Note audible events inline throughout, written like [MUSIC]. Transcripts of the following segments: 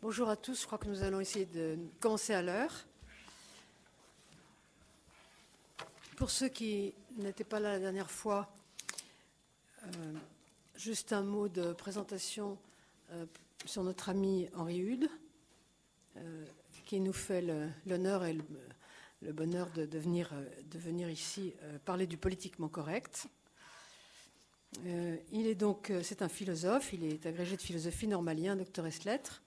Bonjour à tous, je crois que nous allons essayer de commencer à l'heure. Pour ceux qui n'étaient pas là la dernière fois, euh, juste un mot de présentation euh, sur notre ami Henri Hude, euh, qui nous fait l'honneur et le, bonheur de, venir, ici parler du politiquement correct. il est donc, c'est un philosophe, il est agrégé de philosophie normalien, docteur S lettres.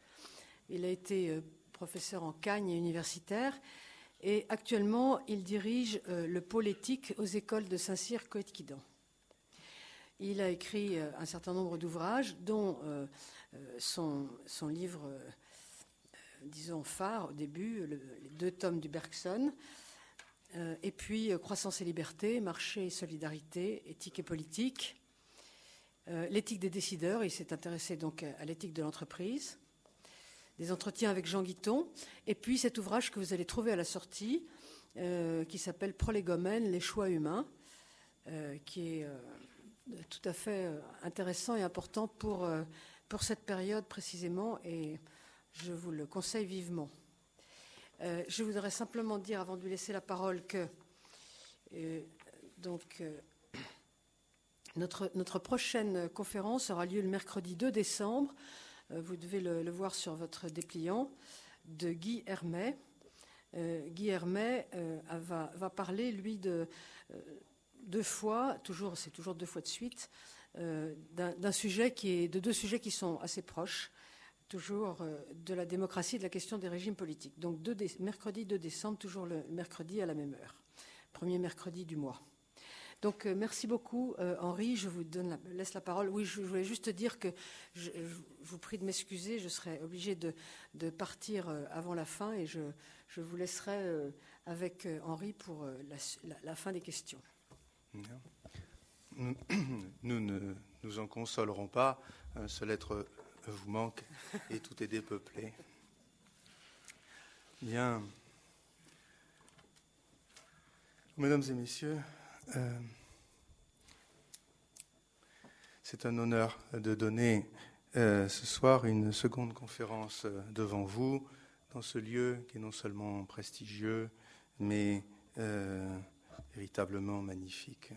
Il a été professeur en Cagne et universitaire. Et actuellement, il dirige le pôle éthique aux écoles de Saint-Cyr-Coëtquidan. Il a écrit euh, un certain nombre d'ouvrages, dont euh, euh, son, livre, disons, phare au début, les deux tomes du Bergson, et puis Croissance et liberté, marché et solidarité, éthique et politique, l'éthique des décideurs, il s'est intéressé donc à l'éthique de l'entreprise, des entretiens avec Jean Guiton, et puis cet ouvrage que vous allez trouver à la sortie, qui s'appelle Prolégomène, les choix humains, qui est tout à fait euh, intéressant et important pour, euh, cette période précisément et je vous le conseille vivement. Euh, je voudrais simplement dire, avant de lui laisser la parole, que donc, notre, notre, prochaine conférence aura lieu le mercredi 2 décembre. Vous devez le, voir sur votre dépliant de Guy Hermet. Guy Hermet va, va, parler, lui, de deux fois, toujours, c'est toujours deux fois de suite, euh, d'un sujet qui est, de deux sujets qui sont assez proches, toujours euh, de la démocratie et de la question des régimes politiques. Donc mercredi 2 décembre, toujours le mercredi à la même heure, premier mercredi du mois. Donc euh, merci beaucoup Henri, je vous donne laisse la parole. Oui, je, voulais juste dire que je, vous prie de m'excuser, je serai obligé de, partir avant la fin et je, vous laisserai avec Henri pour la fin des questions. [COUGHS] Nous, ne nous en consolerons pas. Seul être vous manque et tout est dépeuplé. Bien. Mesdames et messieurs, euh, c'est un honneur de donner euh, ce soir une seconde conférence euh, devant vous dans ce lieu qui est non seulement prestigieux, mais véritablement magnifique.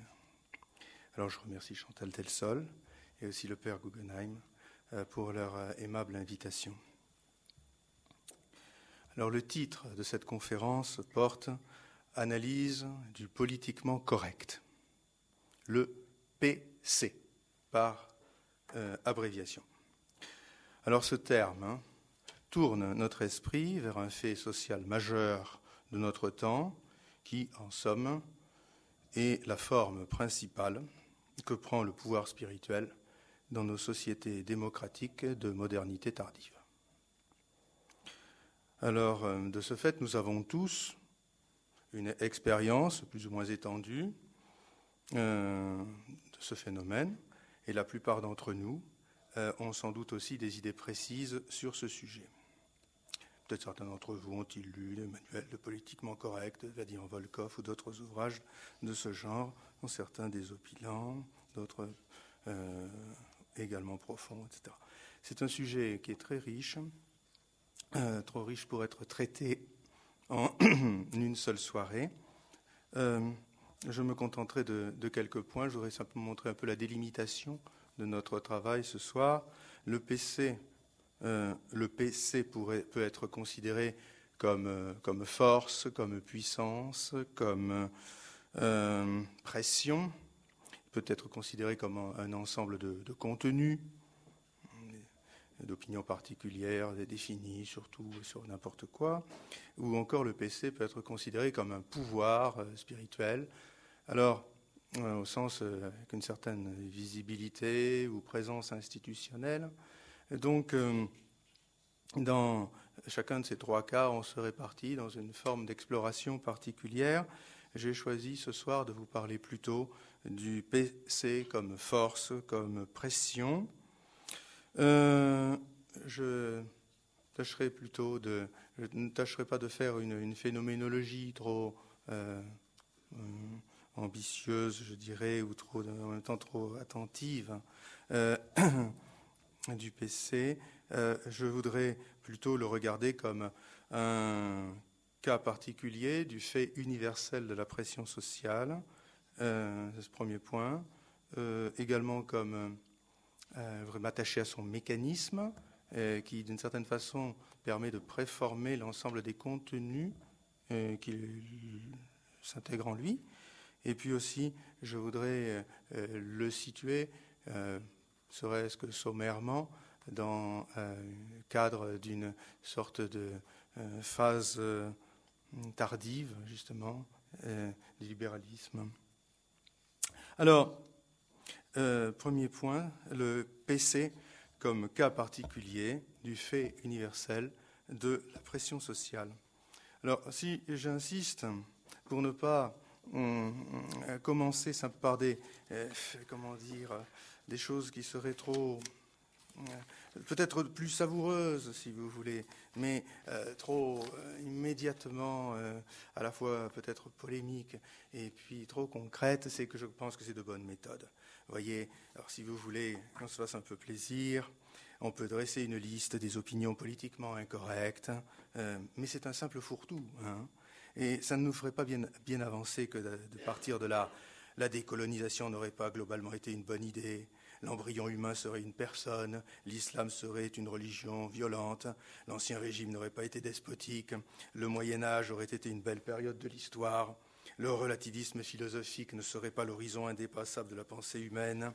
Alors je remercie Chantal Telsol et aussi le Père Guggenheim pour leur aimable invitation. Alors le titre de cette conférence porte Analyse du politiquement correct, le PC par euh, abréviation. Alors ce terme hein, tourne notre esprit vers un fait social majeur de notre temps qui, en somme, est la forme principale que prend le pouvoir spirituel dans nos sociétés démocratiques de modernité tardive. Alors, euh, de ce fait, nous avons tous une expérience plus ou moins étendue euh, de ce phénomène, et la plupart d'entre nous euh, ont sans doute aussi des idées précises sur ce sujet. Peut-être certains d'entre vous ont-ils lu les manuels de politiquement correct Vladimir Volkov ou d'autres ouvrages de ce genre, dont certains désopilants, d'autres euh, également profonds, etc. C'est un sujet qui est très riche, trop riche pour être traité en [CLEARS THROAT] une seule soirée. Euh, je me contenterai de, de, quelques points. Je voudrais simplement montrer un peu la délimitation de notre travail ce soir. Le PC euh, le PC peut être considéré comme, euh, comme force, comme puissance, comme pression, il peut être considéré comme un, ensemble de, contenus, d'opinions particulières, définies surtout sur n'importe quoi, ou encore le PC peut être considéré comme un pouvoir spirituel. Alors, au sens avec une certaine visibilité ou présence institutionnelle, donc, euh, dans chacun de ces trois cas, on se répartit dans une forme d'exploration particulière. J'ai choisi ce soir de vous parler plutôt du PC comme force, comme pression. Euh, je tâcherai plutôt de, je ne tâcherai pas de faire une, phénoménologie trop euh, ambitieuse, je dirais, ou trop, en même temps trop attentive. [CLEARS THROAT] du PC. je voudrais plutôt le regarder comme un cas particulier du fait universel de la pression sociale, c'est ce premier point, également comme m'attacher à son mécanisme, qui d'une certaine façon permet de préformer l'ensemble des contenus qui s'intègrent en lui. Et puis aussi, je voudrais euh, le situer, euh, serait-ce que sommairement, dans euh, le cadre d'une sorte de phase tardive, justement, du libéralisme. Alors, premier point, le PC comme cas particulier du fait universel de la pression sociale. Alors, si j'insiste pour ne pas commencer par des, euh, comment dire, des choses qui seraient trop, euh, peut-être plus savoureuses, si vous voulez, mais euh, trop immédiatement, à la fois peut-être polémiques et puis trop concrètes, c'est que je pense que c'est de bonnes méthodes. Voyez, alors si vous voulez qu'on se fasse un peu plaisir, on peut dresser une liste des opinions politiquement incorrectes, mais c'est un simple fourre-tout. Hein. Et ça ne nous ferait pas bien, bien avancer que de, partir de là. La décolonisation n'aurait pas globalement été une bonne idée. L'embryon humain serait une personne, l'islam serait une religion violente, l'ancien régime n'aurait pas été despotique, le Moyen Âge aurait été une belle période de l'histoire, le relativisme philosophique ne serait pas l'horizon indépassable de la pensée humaine,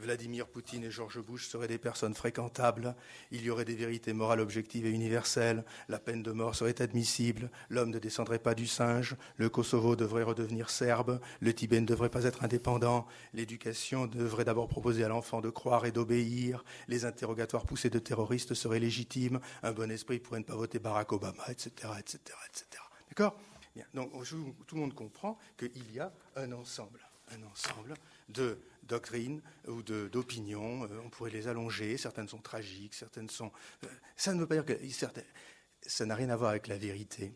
Vladimir Poutine et George Bush seraient des personnes fréquentables, il y aurait des vérités morales objectives et universelles, la peine de mort serait admissible, l'homme ne descendrait pas du singe, le Kosovo devrait redevenir serbe, le Tibet ne devrait pas être indépendant, l'éducation devrait d'abord proposer à l'enfant de croire et d'obéir, les interrogatoires poussés de terroristes seraient légitimes, un bon esprit pourrait ne pas voter Barack Obama, etc. etc., etc. D'accord? Donc tout le monde comprend qu'il y a un ensemble, un ensemble de doctrines ou d'opinions. Euh, on pourrait les allonger. Certaines sont tragiques, certaines sont. Euh, ça ne veut pas dire que ça n'a rien à voir avec la vérité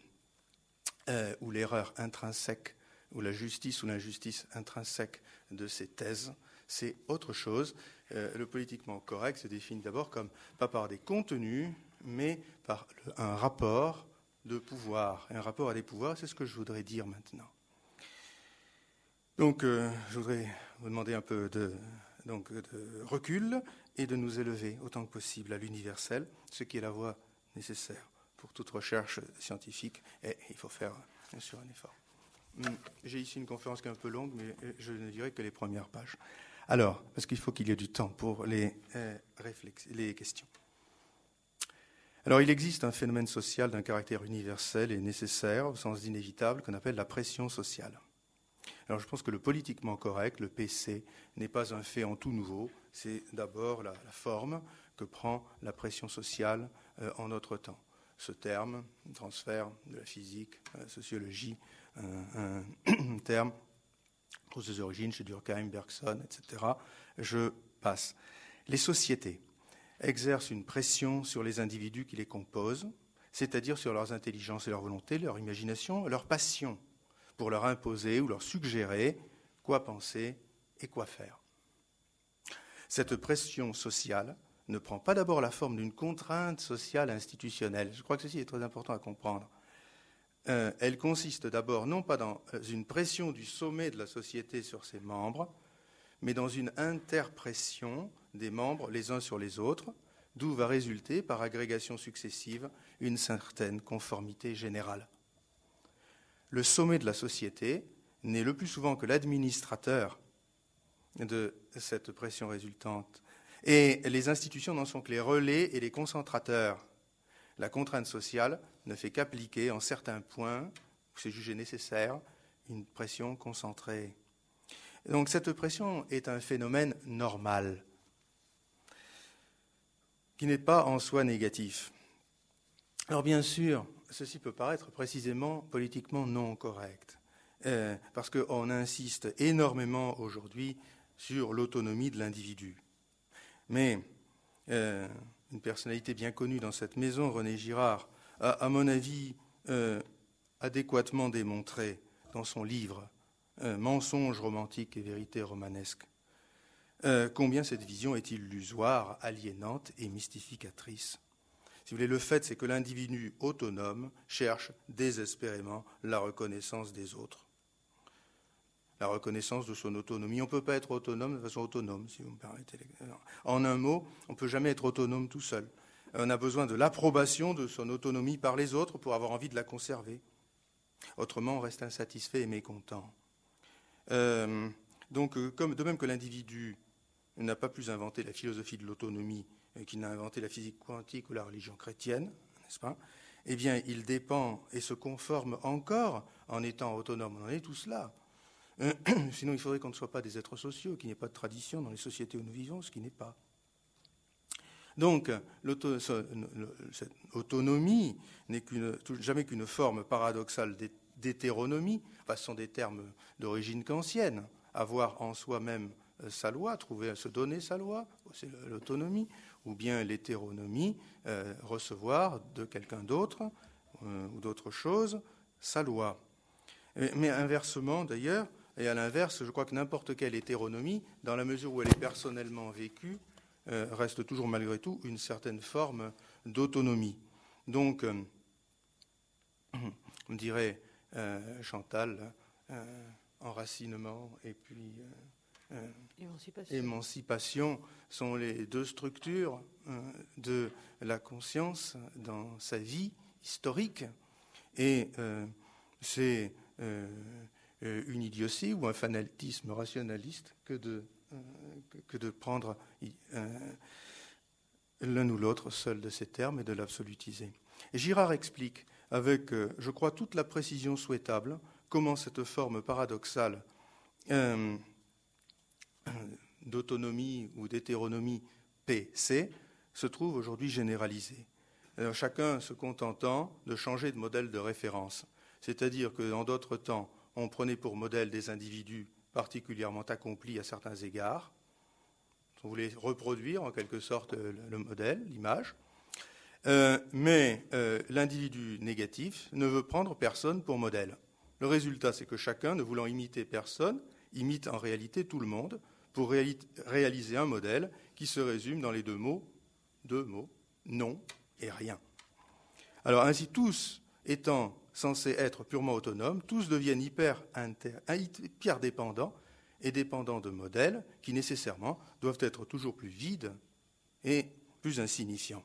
euh, ou l'erreur intrinsèque ou la justice ou l'injustice intrinsèque de ces thèses. C'est autre chose. le politiquement correct se définit d'abord comme pas par des contenus, mais par un rapport de pouvoir. un rapport à des pouvoirs, c'est ce que je voudrais dire maintenant. Donc, euh, je voudrais vous demander un peu de, recul et de nous élever autant que possible à l'universel, ce qui est la voie nécessaire pour toute recherche scientifique. Et il faut faire, bien sûr, un effort. Hum, j'ai ici une conférence qui est un peu longue, mais euh, je ne dirai que les premières pages. Alors, parce qu'il faut qu'il y ait du temps pour les, euh, les questions. Alors, il existe un phénomène social d'un caractère universel et nécessaire, au sens inévitable, qu'on appelle la pression sociale. Alors je pense que le politiquement correct, le PC, n'est pas un fait en tout nouveau, c'est d'abord la, forme que prend la pression sociale euh, en notre temps. Ce terme, transfert de la physique, euh, sociologie, un, [CLEARS THROAT] terme aux ses origines chez Durkheim, Bergson, etc. Je passe. Les sociétés exercent une pression sur les individus qui les composent, c'est-à-dire sur leurs intelligences et leurs volontés, leur imagination, leur passion pour leur imposer ou leur suggérer quoi penser et quoi faire. Cette pression sociale ne prend pas d'abord la forme d'une contrainte sociale institutionnelle. Je crois que ceci est très important à comprendre. Euh, elle consiste d'abord non pas dans euh, une pression du sommet de la société sur ses membres, mais dans une interpression des membres les uns sur les autres, d'où va résulter, par agrégation successive, une certaine conformité générale le sommet de la société n'est le plus souvent que l'administrateur de cette pression résultante. Et les institutions n'en sont que les relais et les concentrateurs. La contrainte sociale ne fait qu'appliquer en certains points où c'est jugé nécessaire une pression concentrée. Donc cette pression est un phénomène normal qui n'est pas en soi négatif. Alors bien sûr, ceci peut paraître précisément politiquement non correct, euh, parce qu'on insiste énormément aujourd'hui sur l'autonomie de l'individu. Mais euh, une personnalité bien connue dans cette maison, René Girard, a, à mon avis, euh, adéquatement démontré dans son livre Mensonges romantiques et vérités romanesques euh, combien cette vision est illusoire, aliénante et mystificatrice. Si vous voulez, le fait, c'est que l'individu autonome cherche désespérément la reconnaissance des autres, la reconnaissance de son autonomie. On ne peut pas être autonome de façon autonome, si vous me permettez. En un mot, on ne peut jamais être autonome tout seul. On a besoin de l'approbation de son autonomie par les autres pour avoir envie de la conserver. Autrement, on reste insatisfait et mécontent. Euh, donc, euh, de même que l'individu n'a pas plus inventé la philosophie de l'autonomie euh, qu'il n'a inventé la physique quantique ou la religion chrétienne, n'est-ce pas Eh bien, il dépend et se conforme encore en étant autonome. On en est tous là. [CLEARS THROAT] Sinon, il faudrait qu'on ne soit pas des êtres sociaux, qu'il n'y ait pas de tradition dans les sociétés où nous vivons, ce qui n'est pas. Donc, cette autonomie n'est jamais qu'une forme paradoxale d'hétéronomie. ce sont des termes d'origine kantienne. Avoir en soi-même euh, sa loi, trouver, se donner sa loi, c'est l'autonomie, ou bien l'hétéronomie, euh, recevoir de quelqu'un d'autre euh, ou d'autre chose sa loi. Mais, inversement, d'ailleurs, et à l'inverse, je crois que n'importe quelle hétéronomie, dans la mesure où elle est personnellement vécue, reste toujours malgré tout une certaine forme d'autonomie. Donc, [CLEARS THROAT] on dirait Chantal, enracinement et puis euh, émancipation. sont les deux structures euh, de la conscience dans sa vie historique. Et euh, c'est une idiotie ou un fanatisme rationaliste que de, que de prendre l'un ou l'autre seul de ces termes et de l'absolutiser. Girard explique, avec, je crois, toute la précision souhaitable, comment cette forme paradoxale d'autonomie ou d'hétéronomie PC se trouve aujourd'hui généralisée. chacun se contentant de changer de modèle de référence. C'est-à-dire que dans d'autres temps, on prenait pour modèle des individus particulièrement accomplis à certains égards. On voulait reproduire en quelque sorte le modèle, l'image. Euh, mais euh, l'individu négatif ne veut prendre personne pour modèle. Le résultat, c'est que chacun, ne voulant imiter personne, imite en réalité tout le monde, pour réaliser un modèle qui se résume dans les deux mots, deux mots, non et rien. Alors ainsi, tous étant censés être purement autonomes, tous deviennent hyper, hyper dépendants et dépendants de modèles qui nécessairement doivent être toujours plus vides et plus insignifiants.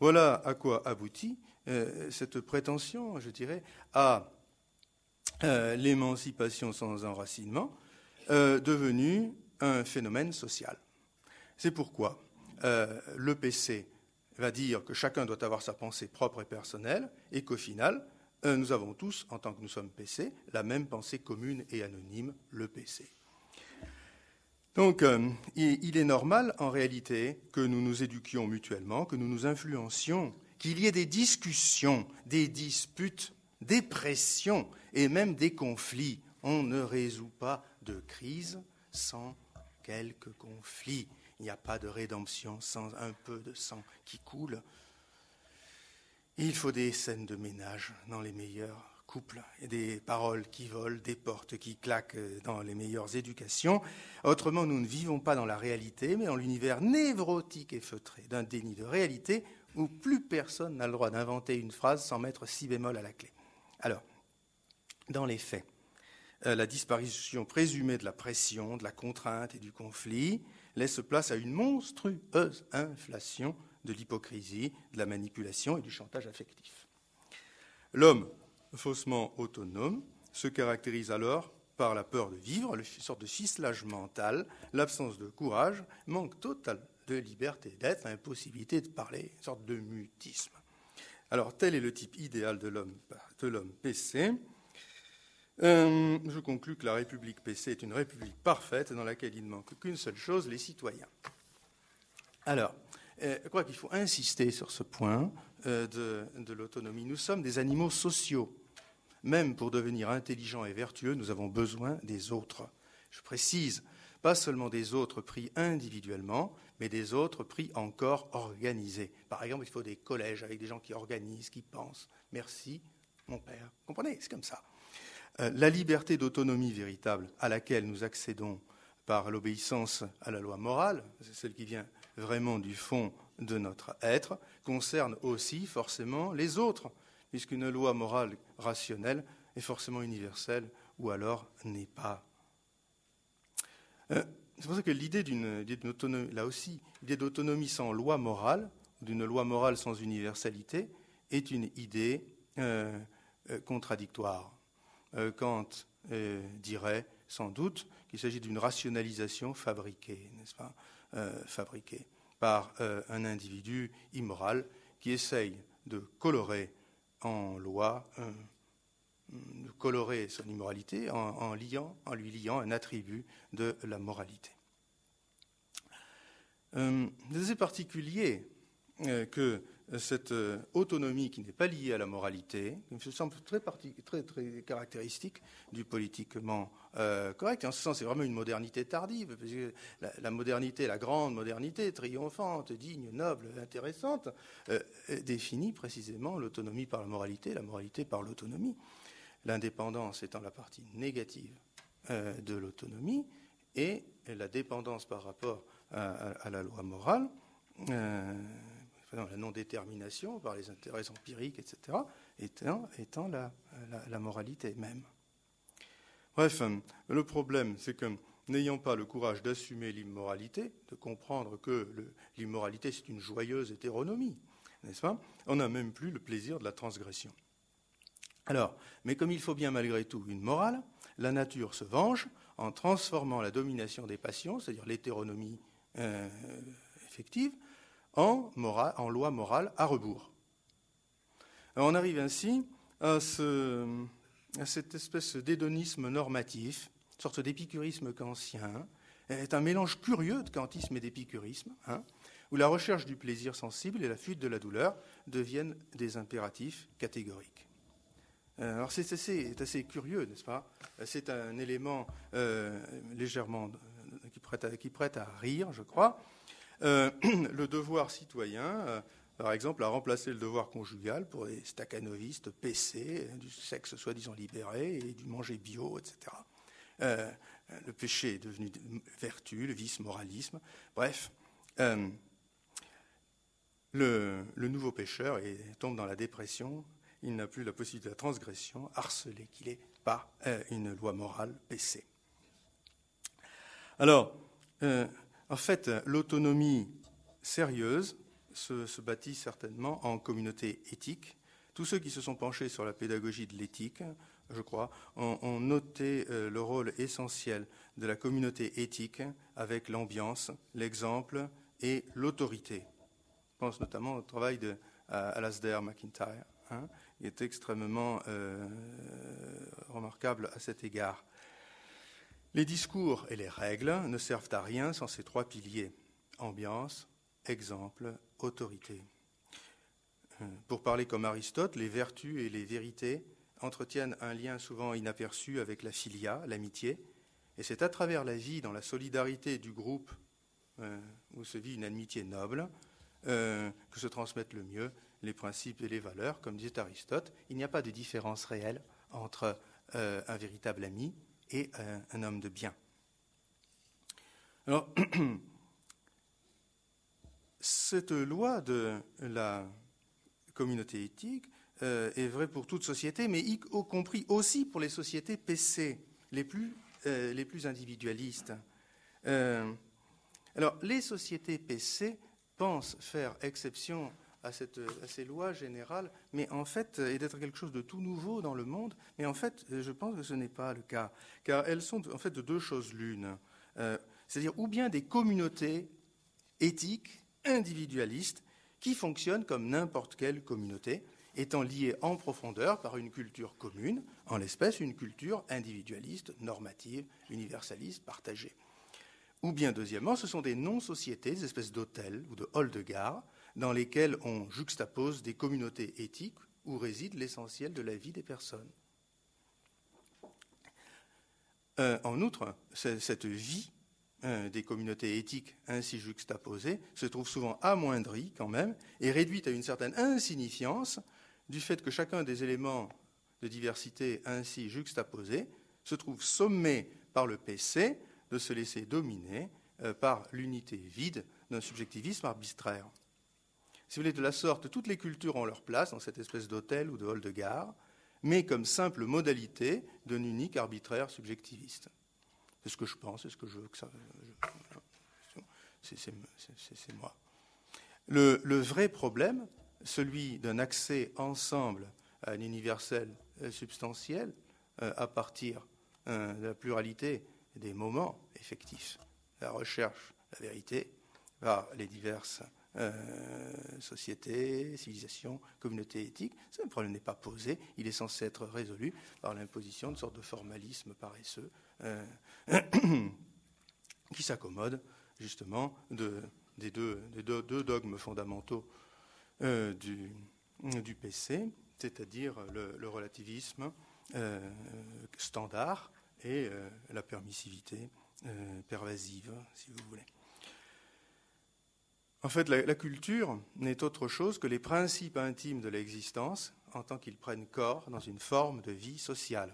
Voilà à quoi aboutit euh, cette prétention, je dirais, à euh, l'émancipation sans enracinement, euh, devenue un phénomène social. C'est pourquoi le PC va dire que chacun doit avoir sa pensée propre et personnelle, et qu'au final, nous avons tous, en tant que nous sommes PC, la même pensée commune et anonyme, le PC. Donc, euh, il est normal, en réalité, que nous nous éduquions mutuellement, que nous nous influencions, qu'il y ait des discussions, des disputes, des pressions et même des conflits. On ne résout pas de crise sans quelques conflits. Il n'y a pas de rédemption sans un peu de sang qui coule. Il faut des scènes de ménage dans les meilleurs couples, et des paroles qui volent, des portes qui claquent dans les meilleures éducations. Autrement, nous ne vivons pas dans la réalité, mais dans l'univers névrotique et feutré d'un déni de réalité où plus personne n'a le droit d'inventer une phrase sans mettre si bémol à la clé. Alors, dans les faits, euh, la disparition présumée de la pression, de la contrainte et du conflit laisse place à une monstrueuse inflation de l'hypocrisie, de la manipulation et du chantage affectif. L'homme faussement autonome se caractérise alors par la peur de vivre, une sorte de ficelage mental, l'absence de courage, manque total de liberté d'être, impossibilité de parler, une sorte de mutisme. Alors tel est le type idéal de l'homme PC. Euh, je conclus que la République PC est une République parfaite dans laquelle il ne manque qu'une seule chose, les citoyens. Alors, euh, je crois qu'il faut insister sur ce point euh, de, l'autonomie. Nous sommes des animaux sociaux. Même pour devenir intelligents et vertueux, nous avons besoin des autres. Je précise, pas seulement des autres pris individuellement, mais des autres pris encore organisés. Par exemple, il faut des collèges avec des gens qui organisent, qui pensent. Merci, mon père. Comprenez? C'est comme ça. Euh, la liberté d'autonomie véritable à laquelle nous accédons par l'obéissance à la loi morale, c'est celle qui vient vraiment du fond de notre être, concerne aussi forcément les autres, puisqu'une loi morale rationnelle est forcément universelle ou alors n'est pas. Euh, c'est pour ça que l'idée d'une là aussi, l'idée d'autonomie sans loi morale, d'une loi morale sans universalité, est une idée euh, euh, contradictoire. Kant dirait sans doute qu'il s'agit d'une rationalisation fabriquée, n'est-ce pas Fabriquée par un individu immoral qui essaye de colorer en loi de colorer son immoralité en lui liant un attribut de la moralité. Euh, c'est particulier euh, que cette euh, autonomie qui n'est pas liée à la moralité, qui me semble très, caractéristique du politiquement correct. en ce sens, c'est vraiment une modernité tardive, parce que la, modernité, la grande modernité, triomphante, digne, noble, intéressante, définit précisément l'autonomie par la moralité, la moralité par l'autonomie l'indépendance étant la partie négative euh, de l'autonomie, et la dépendance par rapport à, la loi morale, la non-détermination par les intérêts empiriques, etc., étant, la, moralité même. Bref, le problème, c'est que n'ayant pas le courage d'assumer l'immoralité, de comprendre que l'immoralité, c'est une joyeuse hétéronomie, n'est-ce pas On n'a même plus le plaisir de la transgression. Alors, mais comme il faut bien malgré tout une morale, la nature se venge en transformant la domination des passions, c'est-à-dire l'hétéronomie euh, effective, en, loi morale à rebours. on arrive ainsi à, cette espèce d'hédonisme normatif, une sorte d'épicurisme kantien, est un mélange curieux de kantisme et d'épicurisme, hein, où la recherche du plaisir sensible et la fuite de la douleur deviennent des impératifs catégoriques. Euh, alors c'est assez, curieux, n'est-ce pas? C'est un élément euh, légèrement euh, qui, prête à, rire, je crois. [CLEARS THROAT] le devoir citoyen, par exemple, a remplacé le devoir conjugal pour les staccanovistes PC, du sexe soi-disant libéré et du manger bio, etc. le péché est devenu vertu, le vice moralisme. Bref, le, nouveau pécheur tombe dans la dépression il n'a plus la possibilité de la transgression, harcelé qu'il est par euh, une loi morale PC. Alors, euh, en fait, l'autonomie sérieuse se, bâtit certainement en communauté éthique. Tous ceux qui se sont penchés sur la pédagogie de l'éthique, je crois, ont, noté euh, le rôle essentiel de la communauté éthique avec l'ambiance, l'exemple et l'autorité. Je pense notamment au travail de Alasdair McIntyre, hein, est extrêmement euh, remarquable à cet égard. Les discours et les règles ne servent à rien sans ces trois piliers ambiance, exemple, autorité. Euh, pour parler comme Aristote, les vertus et les vérités entretiennent un lien souvent inaperçu avec la filia, l'amitié, et c'est à travers la vie dans la solidarité du groupe euh, où se vit une amitié noble que se transmettent le mieux les principes et les valeurs, comme disait Aristote, il n'y a pas de différence réelle entre euh, un véritable ami et euh, un homme de bien. Alors, [CLEARS THROAT] cette loi de la communauté éthique euh, est vraie pour toute société, mais y compris aussi pour les sociétés PC, les plus, les plus individualistes. alors, les sociétés PC pensent faire exception à, ces lois générales, mais en fait, et d'être quelque chose de tout nouveau dans le monde, mais en fait, je pense que ce n'est pas le cas, car elles sont en fait de deux choses l'une. Euh, c'est-à-dire ou bien des communautés éthiques, individualistes, qui fonctionnent comme n'importe quelle communauté, étant liées en profondeur par une culture commune, en l'espèce une culture individualiste, normative, universaliste, partagée. Ou bien, deuxièmement, ce sont des non-sociétés, des espèces d'hôtels ou de halls de gare, dans lesquels on juxtapose des communautés éthiques où réside l'essentiel de la vie des personnes. Euh, en outre, cette vie euh, des communautés éthiques ainsi juxtaposées se trouve souvent amoindrie quand même et réduite à une certaine insignifiance du fait que chacun des éléments de diversité ainsi juxtaposés se trouve sommé par le PC de se laisser dominer par l'unité vide d'un subjectivisme arbitraire. Si vous voulez, de la sorte, toutes les cultures ont leur place dans cette espèce d'hôtel ou de hall de gare, mais comme simple modalité d'un unique arbitraire subjectiviste. C'est ce que je pense, c'est ce que je veux que ça. C'est moi. Le, vrai problème, celui d'un accès ensemble à un universel euh, substantiel euh, à partir euh, de la pluralité des moments effectifs, la recherche, la vérité, par les diverses sociétés, civilisations, communautés éthiques. Ce problème n'est pas posé, il est censé être résolu par l'imposition de sorte de formalisme paresseux [CLEARS THROAT] qui s'accommode justement de, des, deux, dogmes fondamentaux du, du PC, c'est-à-dire le, relativisme euh, standard et euh, la permissivité euh, pervasive, si vous voulez. En fait, la, culture n'est autre chose que les principes intimes de l'existence en tant qu'ils prennent corps dans une forme de vie sociale.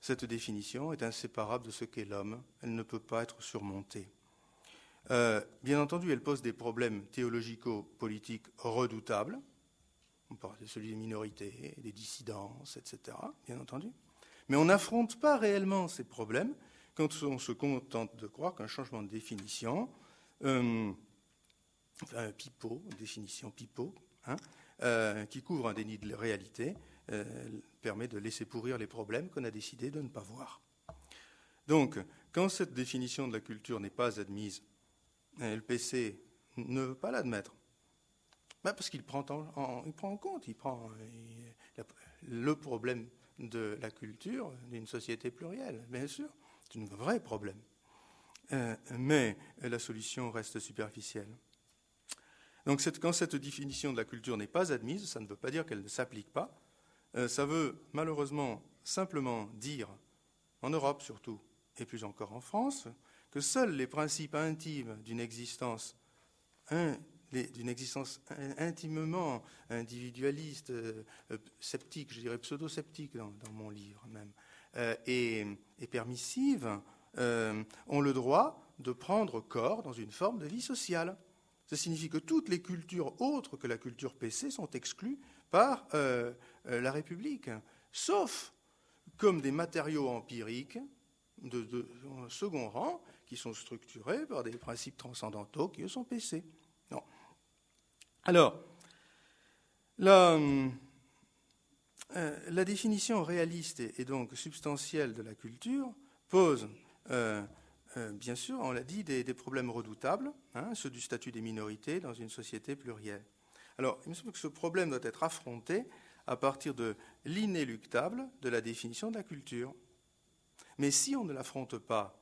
Cette définition est inséparable de ce qu'est l'homme, elle ne peut pas être surmontée. bien entendu, elle pose des problèmes théologico-politiques redoutables, on parle de celui des minorités, des dissidences, etc., bien entendu. Mais on n'affronte pas réellement ces problèmes quand on se contente de croire qu'un changement de définition, euh, enfin, un pipeau, définition pipeau, hein, euh, qui couvre un déni de réalité, euh, permet de laisser pourrir les problèmes qu'on a décidé de ne pas voir. Donc, quand cette définition de la culture n'est pas admise, le PC ne veut pas l'admettre. Ben, parce qu'il prend, en, compte, il prend le problème de la culture d'une société plurielle, bien sûr. C'est un vrai problème. Euh, mais la solution reste superficielle. Donc quand cette définition de la culture n'est pas admise, ça ne veut pas dire qu'elle ne s'applique pas. Euh, ça veut malheureusement simplement dire, en Europe surtout, et plus encore en France, que seuls les principes intimes d'une existence d'une existence intimement individualiste, euh, euh, sceptique, je dirais pseudo-sceptique dans, mon livre même, et, permissive, ont le droit de prendre corps dans une forme de vie sociale. Ça signifie que toutes les cultures autres que la culture PC sont exclues par la République, sauf comme des matériaux empiriques de, second rang qui sont structurés par des principes transcendantaux qui eux sont PC. Alors, euh, la, définition réaliste et, donc substantielle de la culture pose, euh, euh, bien sûr, on l'a dit, des, problèmes redoutables, hein, ceux du statut des minorités dans une société plurielle. Alors, il me semble que ce problème doit être affronté à partir de l'inéluctable de la définition de la culture. Mais si on ne l'affronte pas,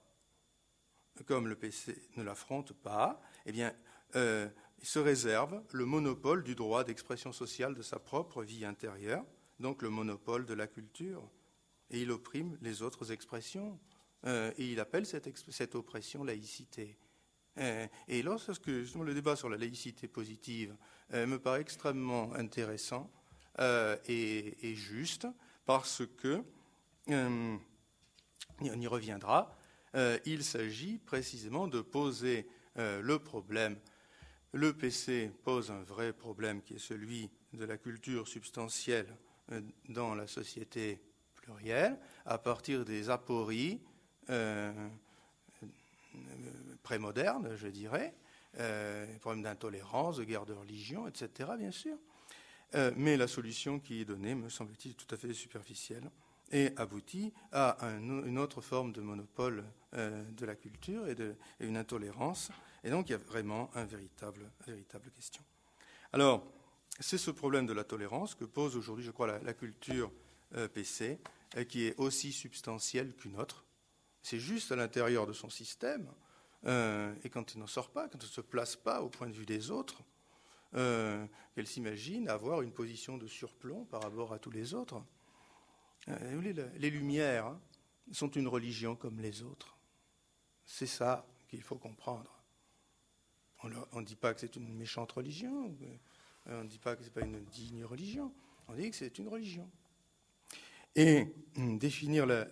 comme le PC ne l'affronte pas, eh bien, il se réserve le monopole du droit d'expression sociale de sa propre vie intérieure, donc le monopole de la culture, et il opprime les autres expressions, euh, et il appelle cette, oppression laïcité. Euh, et lorsque le débat sur la laïcité positive euh, me paraît extrêmement intéressant et, juste, parce que, on y reviendra, il s'agit précisément de poser le problème le PC pose un vrai problème qui est celui de la culture substantielle dans la société plurielle à partir des apories euh, prémodernes, je dirais, euh, problèmes d'intolérance, de guerre de religion, etc., bien sûr. Euh, mais la solution qui est donnée, me semble-t-il, tout à fait superficielle et aboutit à une autre forme de monopole de la culture et, une intolérance et donc il y a vraiment une véritable, question. Alors, c'est ce problème de la tolérance que pose aujourd'hui, je crois, la, culture euh, PC, euh, qui est aussi substantielle qu'une autre. C'est juste à l'intérieur de son système, euh, et quand il n'en sort pas, quand il ne se place pas au point de vue des autres, qu'elle s'imagine avoir une position de surplomb par rapport à tous les autres. les, Lumières hein, sont une religion comme les autres. C'est ça qu'il faut comprendre. On ne dit pas que c'est une méchante religion, euh, on ne dit pas que ce n'est pas une digne religion, on dit que c'est une religion. Et hum, définir la,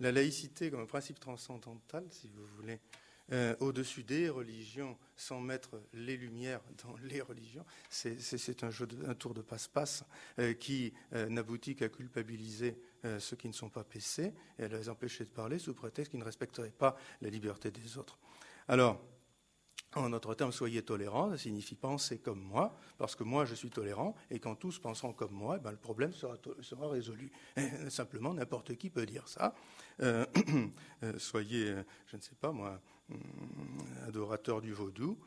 laïcité comme un principe transcendantal, si vous voulez, euh, au-dessus des religions, sans mettre les lumières dans les religions, c'est un, un tour de passe-passe euh, qui euh, n'aboutit qu'à culpabiliser ceux qui ne sont pas PC et à les empêcher de parler sous prétexte qu'ils ne respecteraient pas la liberté des autres. Alors, en notre terme, soyez tolérants, ça signifie penser comme moi, parce que moi je suis tolérant, et quand tous penseront comme moi, eh ben, le problème sera, résolu. simplement, n'importe qui peut dire ça. Euh, [CLEARS THROAT] euh, soyez, euh, je ne sais pas moi, adorateur du vaudou,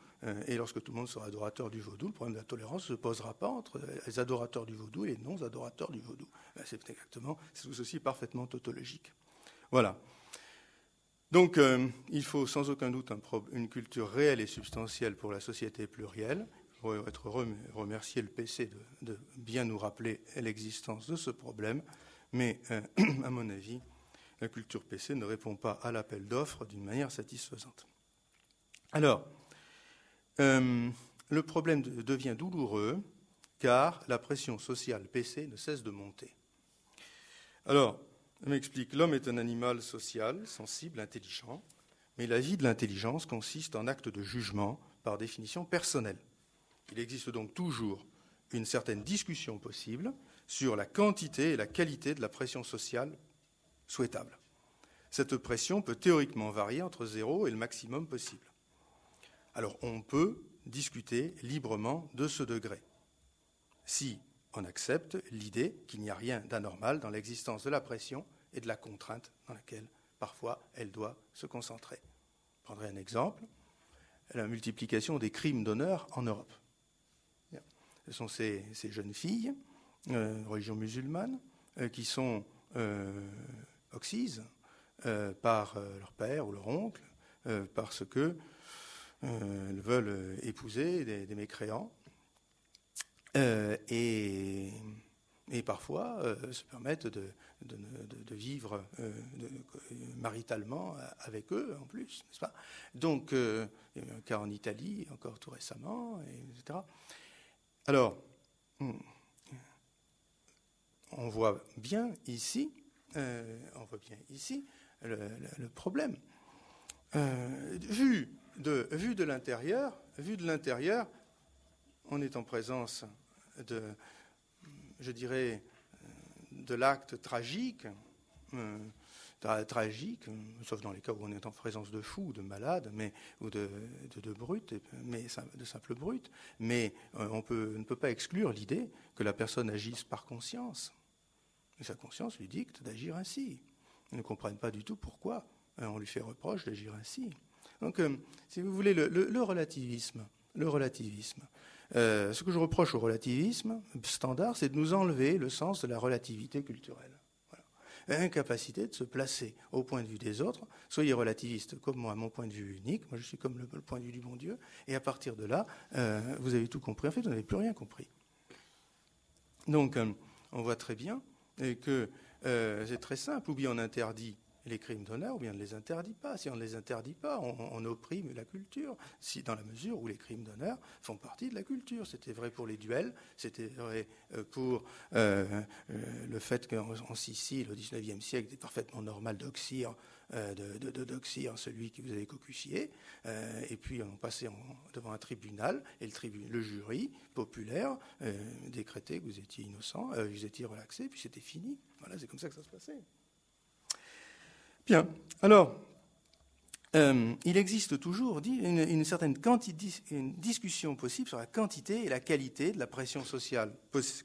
et lorsque tout le monde sera adorateur du vaudou, le problème de la tolérance ne se posera pas entre les adorateurs du vaudou et les non-adorateurs du vaudou. Ben, c'est exactement, c'est aussi parfaitement tautologique. Voilà. Donc, euh, il faut sans aucun doute une culture réelle et substantielle pour la société plurielle. Faut être remercier le PC de, bien nous rappeler l'existence de ce problème, mais euh, [CLEARS THROAT] à mon avis, la culture PC ne répond pas à l'appel d'offres d'une manière satisfaisante. Alors, euh, le problème devient douloureux car la pression sociale PC ne cesse de monter. Alors, L'homme est un animal social, sensible, intelligent, mais la vie de l'intelligence consiste en actes de jugement, par définition personnelle. Il existe donc toujours une certaine discussion possible sur la quantité et la qualité de la pression sociale souhaitable. Cette pression peut théoriquement varier entre zéro et le maximum possible. Alors on peut discuter librement de ce degré. Si on accepte l'idée qu'il n'y a rien d'anormal dans l'existence de la pression et de la contrainte dans laquelle parfois elle doit se concentrer. Je prendrai un exemple, la multiplication des crimes d'honneur en Europe. Ce sont ces, jeunes filles, euh, religion musulmane, euh, qui sont euh, euh, par leur père ou leur oncle, parce qu'elles veulent épouser des mécréants euh, et, parfois euh, se permettent de, vivre euh, maritalement avec eux en plus, n'est-ce pas? Donc, il y a eu un cas en Italie, encore tout récemment, etc. Alors, hmm, on voit bien ici, on voit bien ici le, problème. vu de, l'intérieur, vu de l'intérieur, on est en présence de, je dirais, de l'acte tragique, euh, tragique, sauf dans les cas où on est en présence de fous, de malades, mais, ou de, de, brutes, mais de simples brutes. Mais euh, on ne peut pas exclure l'idée que la personne agisse par conscience. Sa conscience lui dicte d'agir ainsi. Ils ne comprennent pas du tout pourquoi euh, on lui fait reproche d'agir ainsi. Donc, si vous voulez, le relativisme, le relativisme, euh, ce que je reproche au relativisme standard, c'est de nous enlever le sens de la relativité culturelle. Incapacité de se placer au point de vue des autres. Soyez relativiste comme moi, mon point de vue unique. Moi, je suis comme le, point de vue du bon Dieu. Et à partir de là, euh, vous avez tout compris. En fait, vous n'avez plus rien compris. Donc, euh, on voit très bien que c'est très simple. Ou bien on interdit les crimes d'honneur, ou bien on ne les interdit pas. Si on ne les interdit pas, on, opprime la culture, si, dans la mesure où les crimes d'honneur font partie de la culture. C'était vrai pour les duels, c'était vrai euh, pour euh, euh, le fait qu'en Sicile, au XIXe siècle, il était parfaitement normal d'oxyre de, celui qui vous avait cocussié, et puis on passait devant un tribunal, et le, jury populaire décrétait que vous étiez innocent, vous étiez relaxé, puis c'était fini. Voilà, c'est comme ça que ça se passait. Bien, alors, euh, il existe toujours une, certaine discussion possible sur la quantité et la qualité de la pression sociale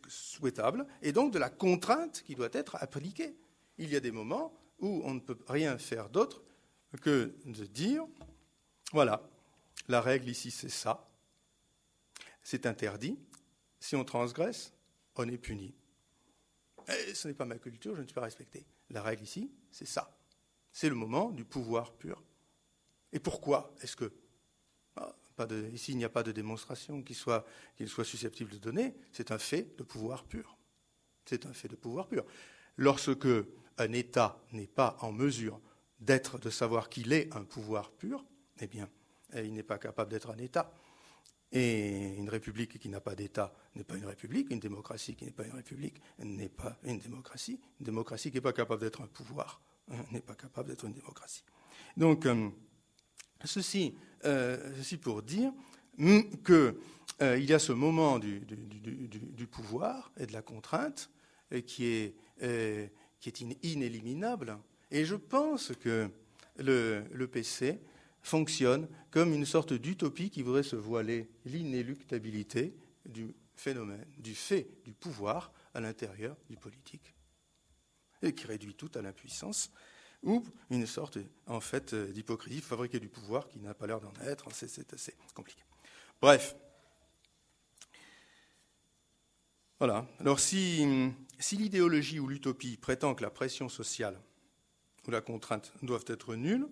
souhaitable, et donc de la contrainte qui doit être appliquée. Il y a des moments où on ne peut rien faire d'autre que de dire, voilà, la règle ici c'est ça, c'est interdit, si on transgresse, on est puni. Et ce n'est pas ma culture, je ne suis pas respecté. La règle ici, c'est ça. C'est le moment du pouvoir pur. Et pourquoi est-ce que ah, Ici, il n'y a pas de démonstration qu'il soit, soit susceptible de donner. C'est un fait de pouvoir pur. C'est un fait de pouvoir pur. Lorsque un État n'est pas en mesure d'être, de savoir qu'il est un pouvoir pur, eh bien, il n'est pas capable d'être un État. Et une république qui n'a pas d'État n'est pas une république, une démocratie qui n'est pas une république n'est pas une démocratie, une démocratie qui n'est pas capable d'être un pouvoir n'est pas capable d'être une démocratie. Donc, euh, ceci, euh, ceci, pour dire qu'il euh, y a ce moment du, pouvoir et de la contrainte qui est, inéliminable. Et je pense que le PC fonctionne comme une sorte d'utopie qui voudrait se voiler l'inéluctabilité du phénomène, du fait du pouvoir à l'intérieur du politique, et qui réduit tout à l'impuissance, ou une sorte, en fait, d'hypocrisie fabriquée du pouvoir qui n'a pas l'air d'en être. C'est assez compliqué. Bref. Voilà. Alors, si, si l'idéologie ou l'utopie prétend que la pression sociale ou la contrainte doivent être nulles,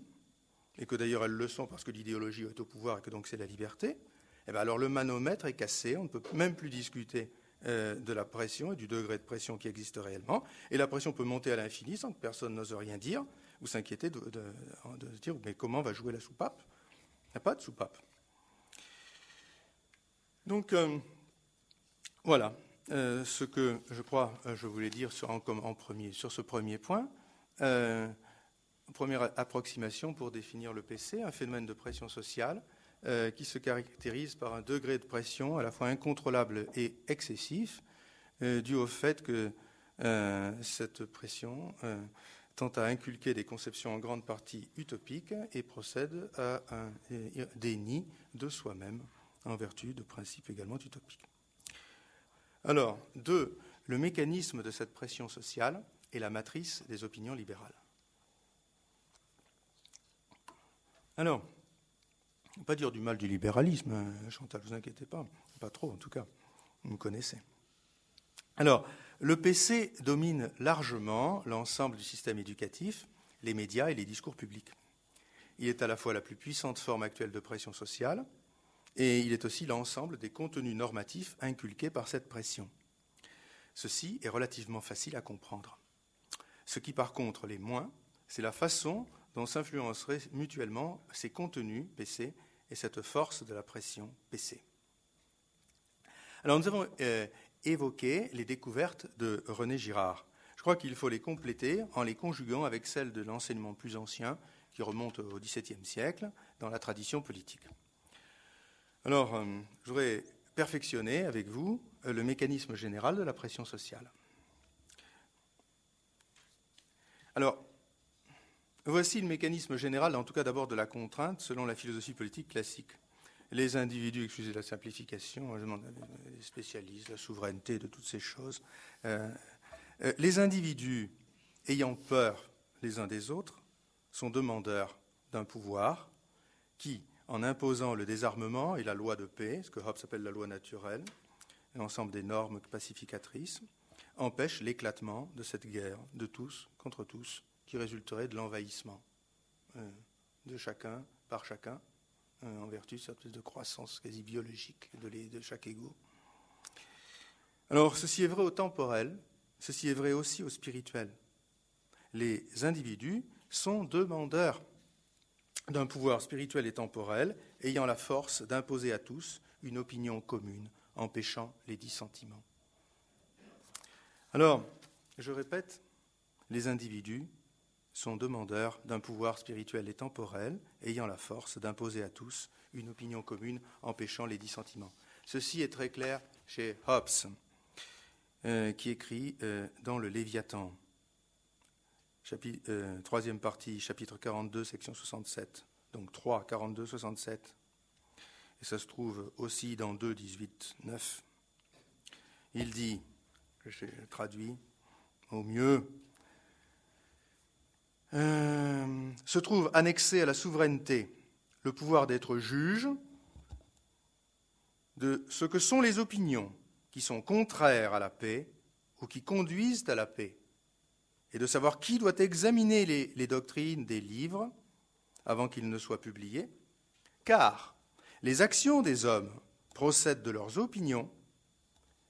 et que d'ailleurs elles le sont parce que l'idéologie est au pouvoir et que donc c'est la liberté, eh bien alors le manomètre est cassé, on ne peut même plus discuter euh, de la pression et du degré de pression qui existe réellement, et la pression peut monter à l'infini sans que personne n'ose rien dire ou s'inquiéter de, dire mais comment va jouer la soupape? Il n'y a pas de soupape. Donc euh, voilà euh, ce que je crois je voulais dire sur, en, premier, sur ce premier point. Première approximation pour définir le PC, un phénomène de pression sociale euh, qui se caractérise par un degré de pression à la fois incontrôlable et excessif, euh, dû au fait que euh, cette pression tend à inculquer des conceptions en grande partie utopiques et procède à un déni de soi-même en vertu de principes également utopiques. Alors, deux, le mécanisme de cette pression sociale est la matrice des opinions libérales. Alors, pas dire du mal du libéralisme, hein, Chantal, ne vous inquiétez pas, pas trop en tout cas, vous me connaissez. Alors, le PC domine largement l'ensemble du système éducatif, les médias et les discours publics. Il est à la fois la plus puissante forme actuelle de pression sociale et il est aussi l'ensemble des contenus normatifs inculqués par cette pression. Ceci est relativement facile à comprendre. Ce qui par contre l'est moins, c'est la façon dont s'influenceraient mutuellement ces contenus PC et cette force de la pression PC. Alors nous avons euh, évoqué les découvertes de René Girard. Je crois qu'il faut les compléter en les conjuguant avec celles de l'enseignement plus ancien qui remonte au XVIIe siècle dans la tradition politique. Alors, euh, je voudrais perfectionner avec vous euh, le mécanisme général de la pression sociale. Alors, Voici le mécanisme général, en tout cas d'abord de la contrainte, selon la philosophie politique classique. Les individus, excusez la simplification, je demande les spécialistes, la souveraineté, de toutes ces choses. Euh, euh, les individus ayant peur les uns des autres sont demandeurs d'un pouvoir qui, en imposant le désarmement et la loi de paix, ce que Hobbes appelle la loi naturelle, l'ensemble des normes pacificatrices, empêche l'éclatement de cette guerre de tous contre tous qui résulterait de l'envahissement euh, de chacun par chacun, euh, en vertu de cette de croissance quasi biologique de, de chaque ego. Alors, ceci est vrai au temporel, ceci est vrai aussi au spirituel. Les individus sont demandeurs d'un pouvoir spirituel et temporel ayant la force d'imposer à tous une opinion commune, empêchant les dissentiments. Alors, je répète, les individus sont demandeurs d'un pouvoir spirituel et temporel ayant la force d'imposer à tous une opinion commune empêchant les dissentiments. Ceci est très clair chez Hobbes, euh, qui écrit euh, dans le Léviathan, euh, troisième partie, chapitre 42, section 67. Donc 3, 42, 67. Et ça se trouve aussi dans 2, 18, 9. Il dit, je traduis au mieux, euh, se trouve annexé à la souveraineté le pouvoir d'être juge de ce que sont les opinions qui sont contraires à la paix ou qui conduisent à la paix, et de savoir qui doit examiner les, les doctrines des livres avant qu'ils ne soient publiés, car les actions des hommes procèdent de leurs opinions,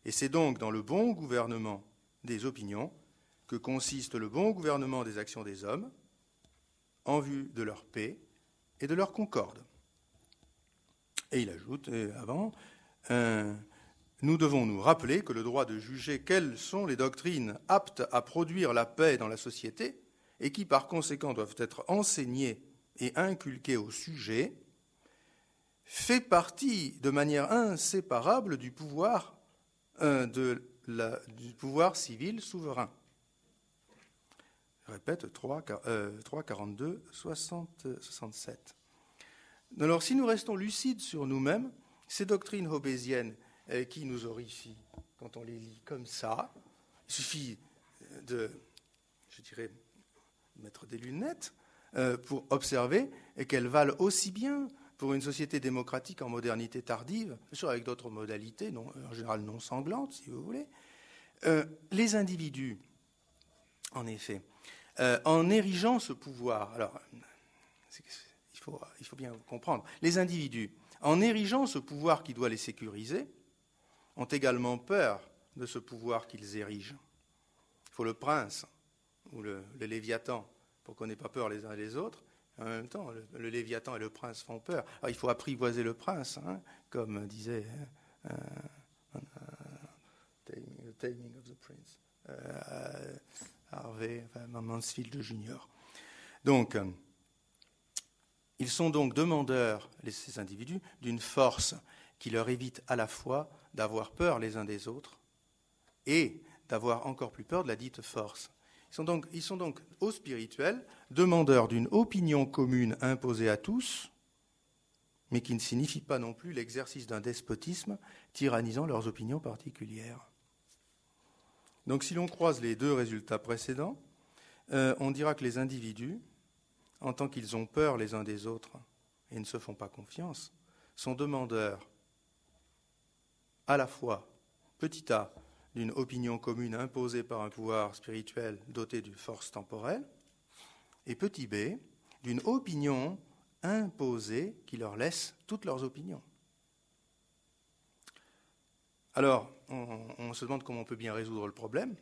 et c'est donc dans le bon gouvernement des opinions que consiste le bon gouvernement des actions des hommes, en vue de leur paix et de leur concorde. Et il ajoute, avant, nous devons nous rappeler que le droit de juger quelles sont les doctrines aptes à produire la paix dans la société et qui par conséquent doivent être enseignées et inculquées au sujet fait partie de manière inséparable du pouvoir, euh, du pouvoir civil souverain. Répète, 3, 42, 67. Alors, si nous restons lucides sur nous-mêmes, ces doctrines hobbésiennes euh, qui nous horrifient, quand on les lit comme ça, il suffit de, je dirais, mettre des lunettes euh, pour observer qu'elles valent aussi bien pour une société démocratique en modernité tardive, bien sûr avec d'autres modalités, en général non sanglantes, si vous voulez, euh, les individus, en effet, euh, en érigeant ce pouvoir, alors il faut, bien comprendre, les individus, en érigeant ce pouvoir qui doit les sécuriser, ont également peur de ce pouvoir qu'ils érigent. Il faut le prince ou le, léviathan pour qu'on n'ait pas peur les uns les autres. En même temps, le, léviathan et le prince font peur. Il faut apprivoiser le prince, hein, comme disait euh, The Taming of the Prince, euh, Harvey, enfin, Mansfield Junior. Donc, ils sont donc demandeurs, ces individus, d'une force qui leur évite à la fois d'avoir peur les uns des autres et d'avoir encore plus peur de la dite force. Ils sont donc, ils sont donc au spirituel demandeurs d'une opinion commune imposée à tous, mais qui ne signifie pas non plus l'exercice d'un despotisme tyrannisant leurs opinions particulières. Donc si l'on croise les deux résultats précédents, euh, on dira que les individus, en tant qu'ils ont peur les uns des autres et ne se font pas confiance, sont demandeurs à la fois, petit a, d'une opinion commune imposée par un pouvoir spirituel doté d'une force temporelle, et petit b, d'une opinion imposée qui leur laisse toutes leurs opinions. Alors, on, se demande comment on peut bien résoudre le problème.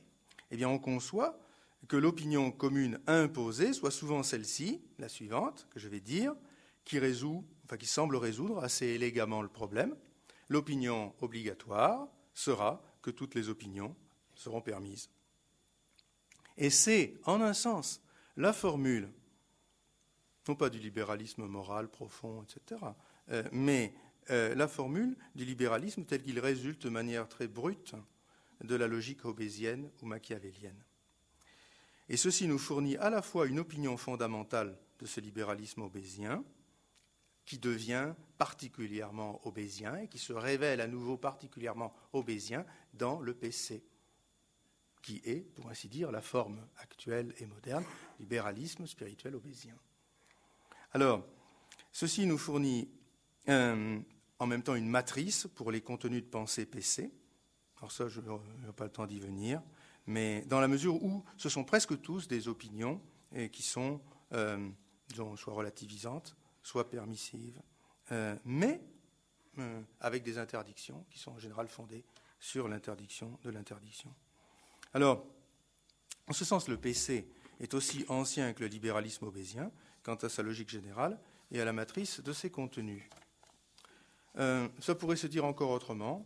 Eh bien, on conçoit que l'opinion commune imposée soit souvent celle-ci, la suivante, que je vais dire, qui résout, enfin qui semble résoudre assez élégamment le problème. L'opinion obligatoire sera que toutes les opinions seront permises. Et c'est, en un sens, la formule, non pas du libéralisme moral profond, etc., euh, mais euh, la formule du libéralisme tel qu'il résulte de manière très brute de la logique obésienne ou machiavélienne. Et ceci nous fournit à la fois une opinion fondamentale de ce libéralisme obésien, qui devient particulièrement obésien et qui se révèle à nouveau particulièrement obésien dans le PC, qui est, pour ainsi dire, la forme actuelle et moderne, libéralisme spirituel obésien. Alors, ceci nous fournit en même temps une matrice pour les contenus de pensée PC. Alors ça, je n'ai pas le temps d'y venir, mais dans la mesure où ce sont presque tous des opinions qui sont euh, soit relativisantes, soit permissives, euh, mais euh, avec des interdictions qui sont en général fondées sur l'interdiction de l'interdiction. Alors, en ce sens, le PC est aussi ancien que le libéralisme obésien quant à sa logique générale et à la matrice de ses contenus. Euh, ça pourrait se dire encore autrement.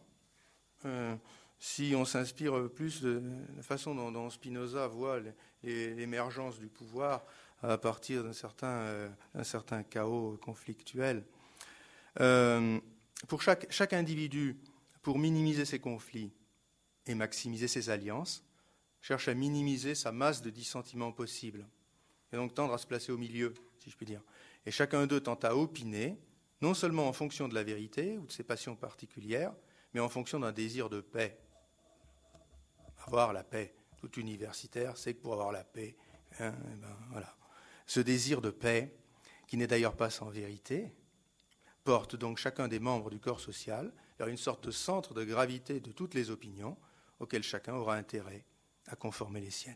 Euh, si on s'inspire plus de la façon dont, Spinoza voit l'émergence du pouvoir à partir d'un certain, euh, chaos conflictuel. pour chaque, chaque, individu, pour minimiser ses conflits et maximiser ses alliances, cherche à minimiser sa masse de dissentiments possibles, et donc tendre à se placer au milieu, si je puis dire. Et chacun d'eux tente à opiner non seulement en fonction de la vérité ou de ses passions particulières, mais en fonction d'un désir de paix. Avoir la paix. Tout universitaire sait que pour avoir la paix, hein, eh ben. Ce désir de paix, qui n'est d'ailleurs pas sans vérité, porte donc chacun des membres du corps social vers une sorte de centre de gravité de toutes les opinions auxquelles chacun aura intérêt à conformer les siennes.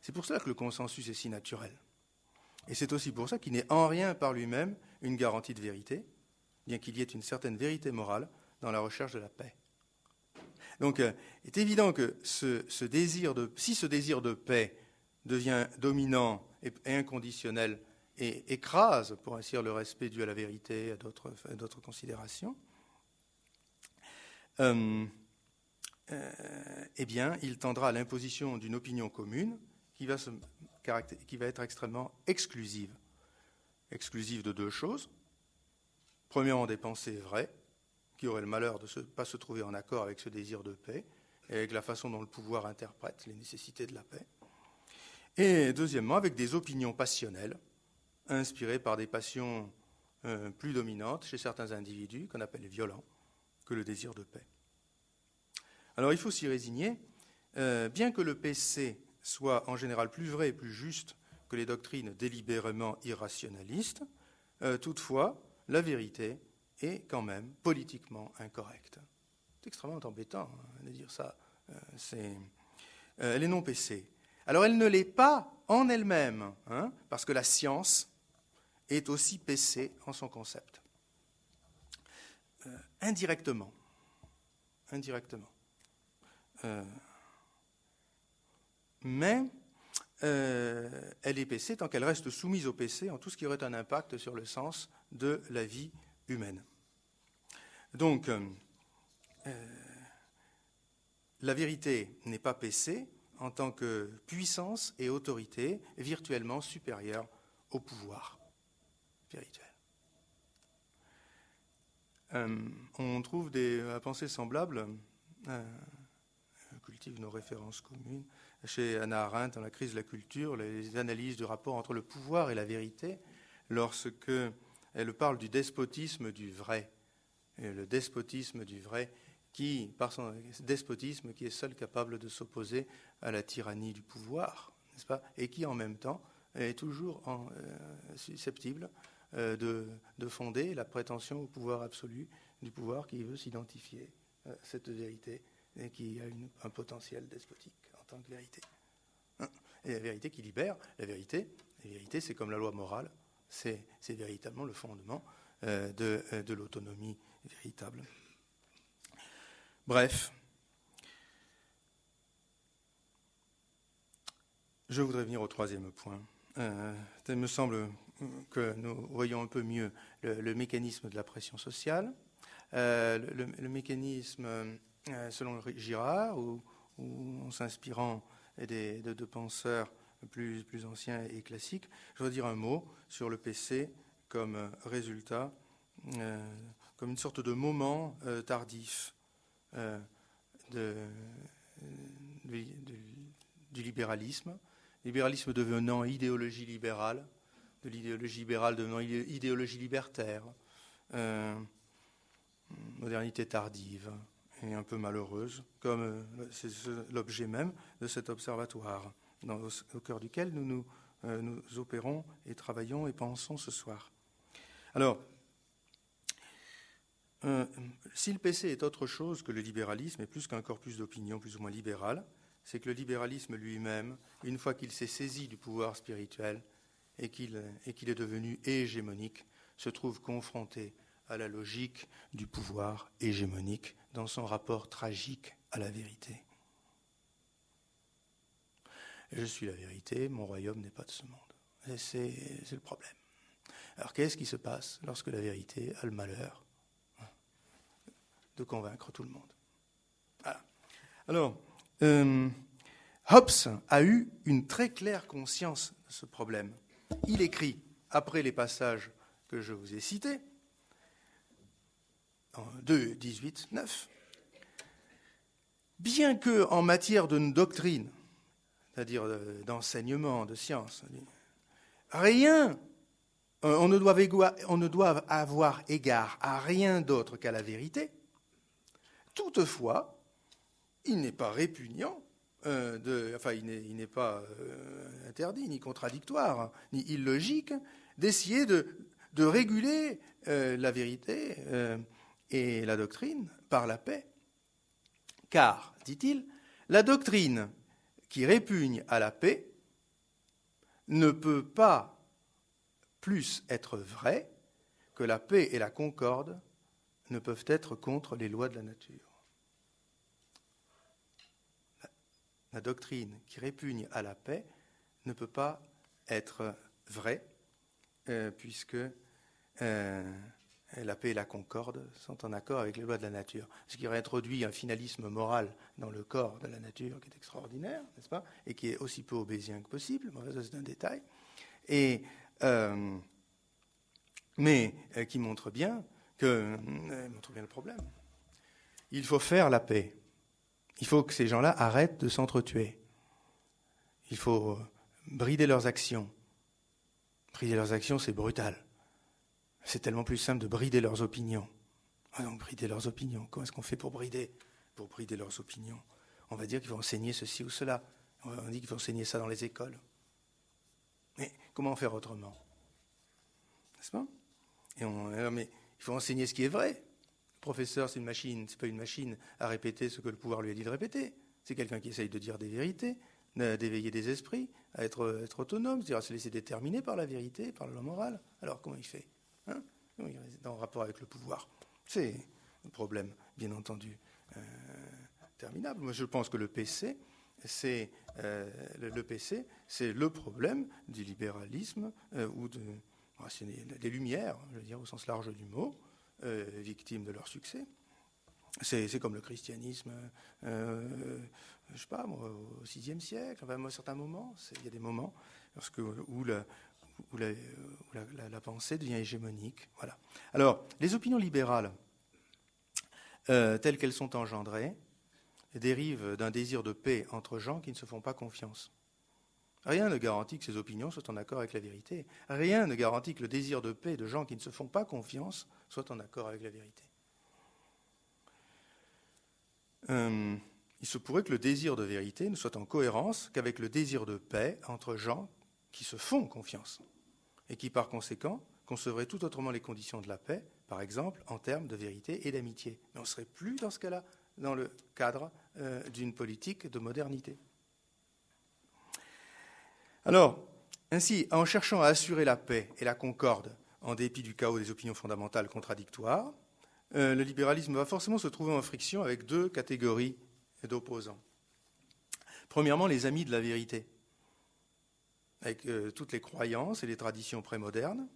C'est pour cela que le consensus est si naturel. Et c'est aussi pour ça qu'il n'est en rien par lui-même une garantie de vérité, bien qu'il y ait une certaine vérité morale dans la recherche de la paix. Donc, il euh, est évident que si ce désir de paix devient dominant et, inconditionnel et écrase, pour ainsi dire, le respect dû à la vérité à d'autres considérations, euh, eh bien, il tendra à l'imposition d'une opinion commune qui va être extrêmement exclusive. Exclusive de deux choses. Premièrement, des pensées vraies, qui auraient le malheur de ne pas se trouver en accord avec ce désir de paix et avec la façon dont le pouvoir interprète les nécessités de la paix. Et deuxièmement, avec des opinions passionnelles, inspirées par des passions euh, plus dominantes chez certains individus, qu'on appelle violents, que le désir de paix. Alors il faut s'y résigner, euh, bien que le PC soit en général plus vrai et plus juste que les doctrines délibérément irrationalistes, euh, toutefois, la vérité est quand même politiquement incorrecte. C'est extrêmement embêtant hein, de dire ça. elle est non PC. Alors elle ne l'est pas en elle-même, hein, parce que la science est aussi PC en son concept. Euh, indirectement. Indirectement. Euh, mais euh, elle est PC tant qu'elle reste soumise au PC en tout ce qui aurait un impact sur le sens de la vie humaine. Donc, la vérité n'est pas PC, en tant que puissance et autorité virtuellement supérieure au pouvoir spirituel. Euh, on trouve des pensées semblables, euh, cultive nos références communes, chez Anna Arendt dans la crise de la culture, les analyses du rapport entre le pouvoir et la vérité, lorsque elle parle du despotisme du vrai. Le despotisme du vrai qui, par son despotisme, qui est seul capable de s'opposer à la tyrannie du pouvoir, n'est-ce pas, et qui en même temps est toujours euh, susceptible euh, de, fonder la prétention au pouvoir absolu du pouvoir qui veut s'identifier à cette vérité et qui a un potentiel despotique tant que vérité. Hein. Et la vérité qui libère, la vérité, la vérité c'est comme la loi morale, c'est véritablement le fondement euh, de l'autonomie véritable. Bref, je voudrais venir au troisième point. Euh, il me semble que nous voyons un peu mieux le, mécanisme de la pression sociale, euh, le, mécanisme euh, selon Girard, ou, en s'inspirant de, penseurs plus, anciens et classiques. Je voudrais dire un mot sur le PC comme résultat, comme une sorte de moment tardif euh, de, du libéralisme, libéralisme devenant idéologie libérale, de l'idéologie libérale devenant idéologie libertaire, euh, modernité tardive et un peu malheureuse, comme euh, c'est l'objet même de cet observatoire, au, cœur duquel nous, nous, nous opérons et travaillons et pensons ce soir. Alors, euh, si le PC est autre chose que le libéralisme, et plus qu'un corpus d'opinion plus ou moins libéral, c'est que le libéralisme lui-même, une fois qu'il s'est saisi du pouvoir spirituel et qu'il est devenu hégémonique, se trouve confronté à la logique du pouvoir hégémonique dans son rapport tragique à la vérité. Je suis la vérité, mon royaume n'est pas de ce monde. c'est le problème. Alors qu'est-ce qui se passe lorsque la vérité a le malheur de convaincre tout le monde? Alors, euh, Hobbes a eu une très claire conscience de ce problème. Il écrit, après les passages que je vous ai cités, 2, 18, 9, bien que en matière de doctrine, c'est-à-dire d'enseignement, de science, rien, on ne, doit, on ne doit avoir égard à rien d'autre qu'à la vérité, Toutefois, il n'est pas répugnant, euh, enfin il n'est pas euh, interdit, ni contradictoire, ni illogique d'essayer de, réguler euh, la vérité et la doctrine par la paix. Car, dit-il, la doctrine qui répugne à la paix ne peut pas plus être vraie que la paix et la concorde ne peuvent être contre les lois de la nature. La doctrine qui répugne à la paix ne peut pas être vraie puisque la paix et la concorde sont en accord avec les lois de la nature. Ce qui réintroduit un finalisme moral dans le corps de la nature qui est extraordinaire, n'est-ce pas Et qui est aussi peu obésien que possible, ça c'est un détail. Euh, mais euh, qui montre bien, que, euh, montre bien le problème. Il faut faire la paix. Il faut que ces gens-là arrêtent de s'entretuer. Il faut brider leurs actions. Brider leurs actions, c'est brutal. C'est tellement plus simple de brider leurs opinions. Ah donc, brider leurs opinions. Comment est-ce qu'on fait pour brider Pour brider leurs opinions? On va dire qu'il faut enseigner ceci ou cela. On dit qu'il faut enseigner ça dans les écoles. Mais comment faire autrement? N'est-ce pas? Et on, Mais il faut enseigner ce qui est vrai. Le professeur, c'est une machine, c'est pas une machine à répéter ce que le pouvoir lui a dit de répéter. C'est quelqu'un qui essaye de dire des vérités, d'éveiller des esprits, à être, être autonome, c'est-à-dire à se laisser déterminer par la vérité, par la morale. Alors comment il fait? Hein dans rapport avec le pouvoir. C'est un problème, bien entendu, euh, terminable. Moi, je pense que le PC, c'est euh, le, PC, c'est le problème du libéralisme euh, ou ah, des Lumières, je veux dire au sens large du mot, victimes de leur succès. C'est comme le christianisme, je sais pas, au VIe siècle, à certains moments, il y a des moments où la, où, la, pensée devient hégémonique. Voilà. Alors, les opinions libérales, euh, telles qu'elles sont engendrées, dérivent d'un désir de paix entre gens qui ne se font pas confiance. Rien ne garantit que ces opinions soient en accord avec la vérité. Rien ne garantit que le désir de paix de gens qui ne se font pas confiance soit en accord avec la vérité. Euh, il se pourrait que le désir de vérité ne soit en cohérence qu'avec le désir de paix entre gens qui se font confiance et qui, par conséquent, concevraient tout autrement les conditions de la paix, par exemple en termes de vérité et d'amitié. Mais on ne serait plus dans ce cas-là dans le cadre euh, d'une politique de modernité. Alors, ainsi, en cherchant à assurer la paix et la concorde en dépit du chaos des opinions fondamentales contradictoires, euh, le libéralisme va forcément se trouver en friction avec deux catégories d'opposants. Premièrement, les amis de la vérité, avec euh, toutes les croyances et les traditions prémodernes,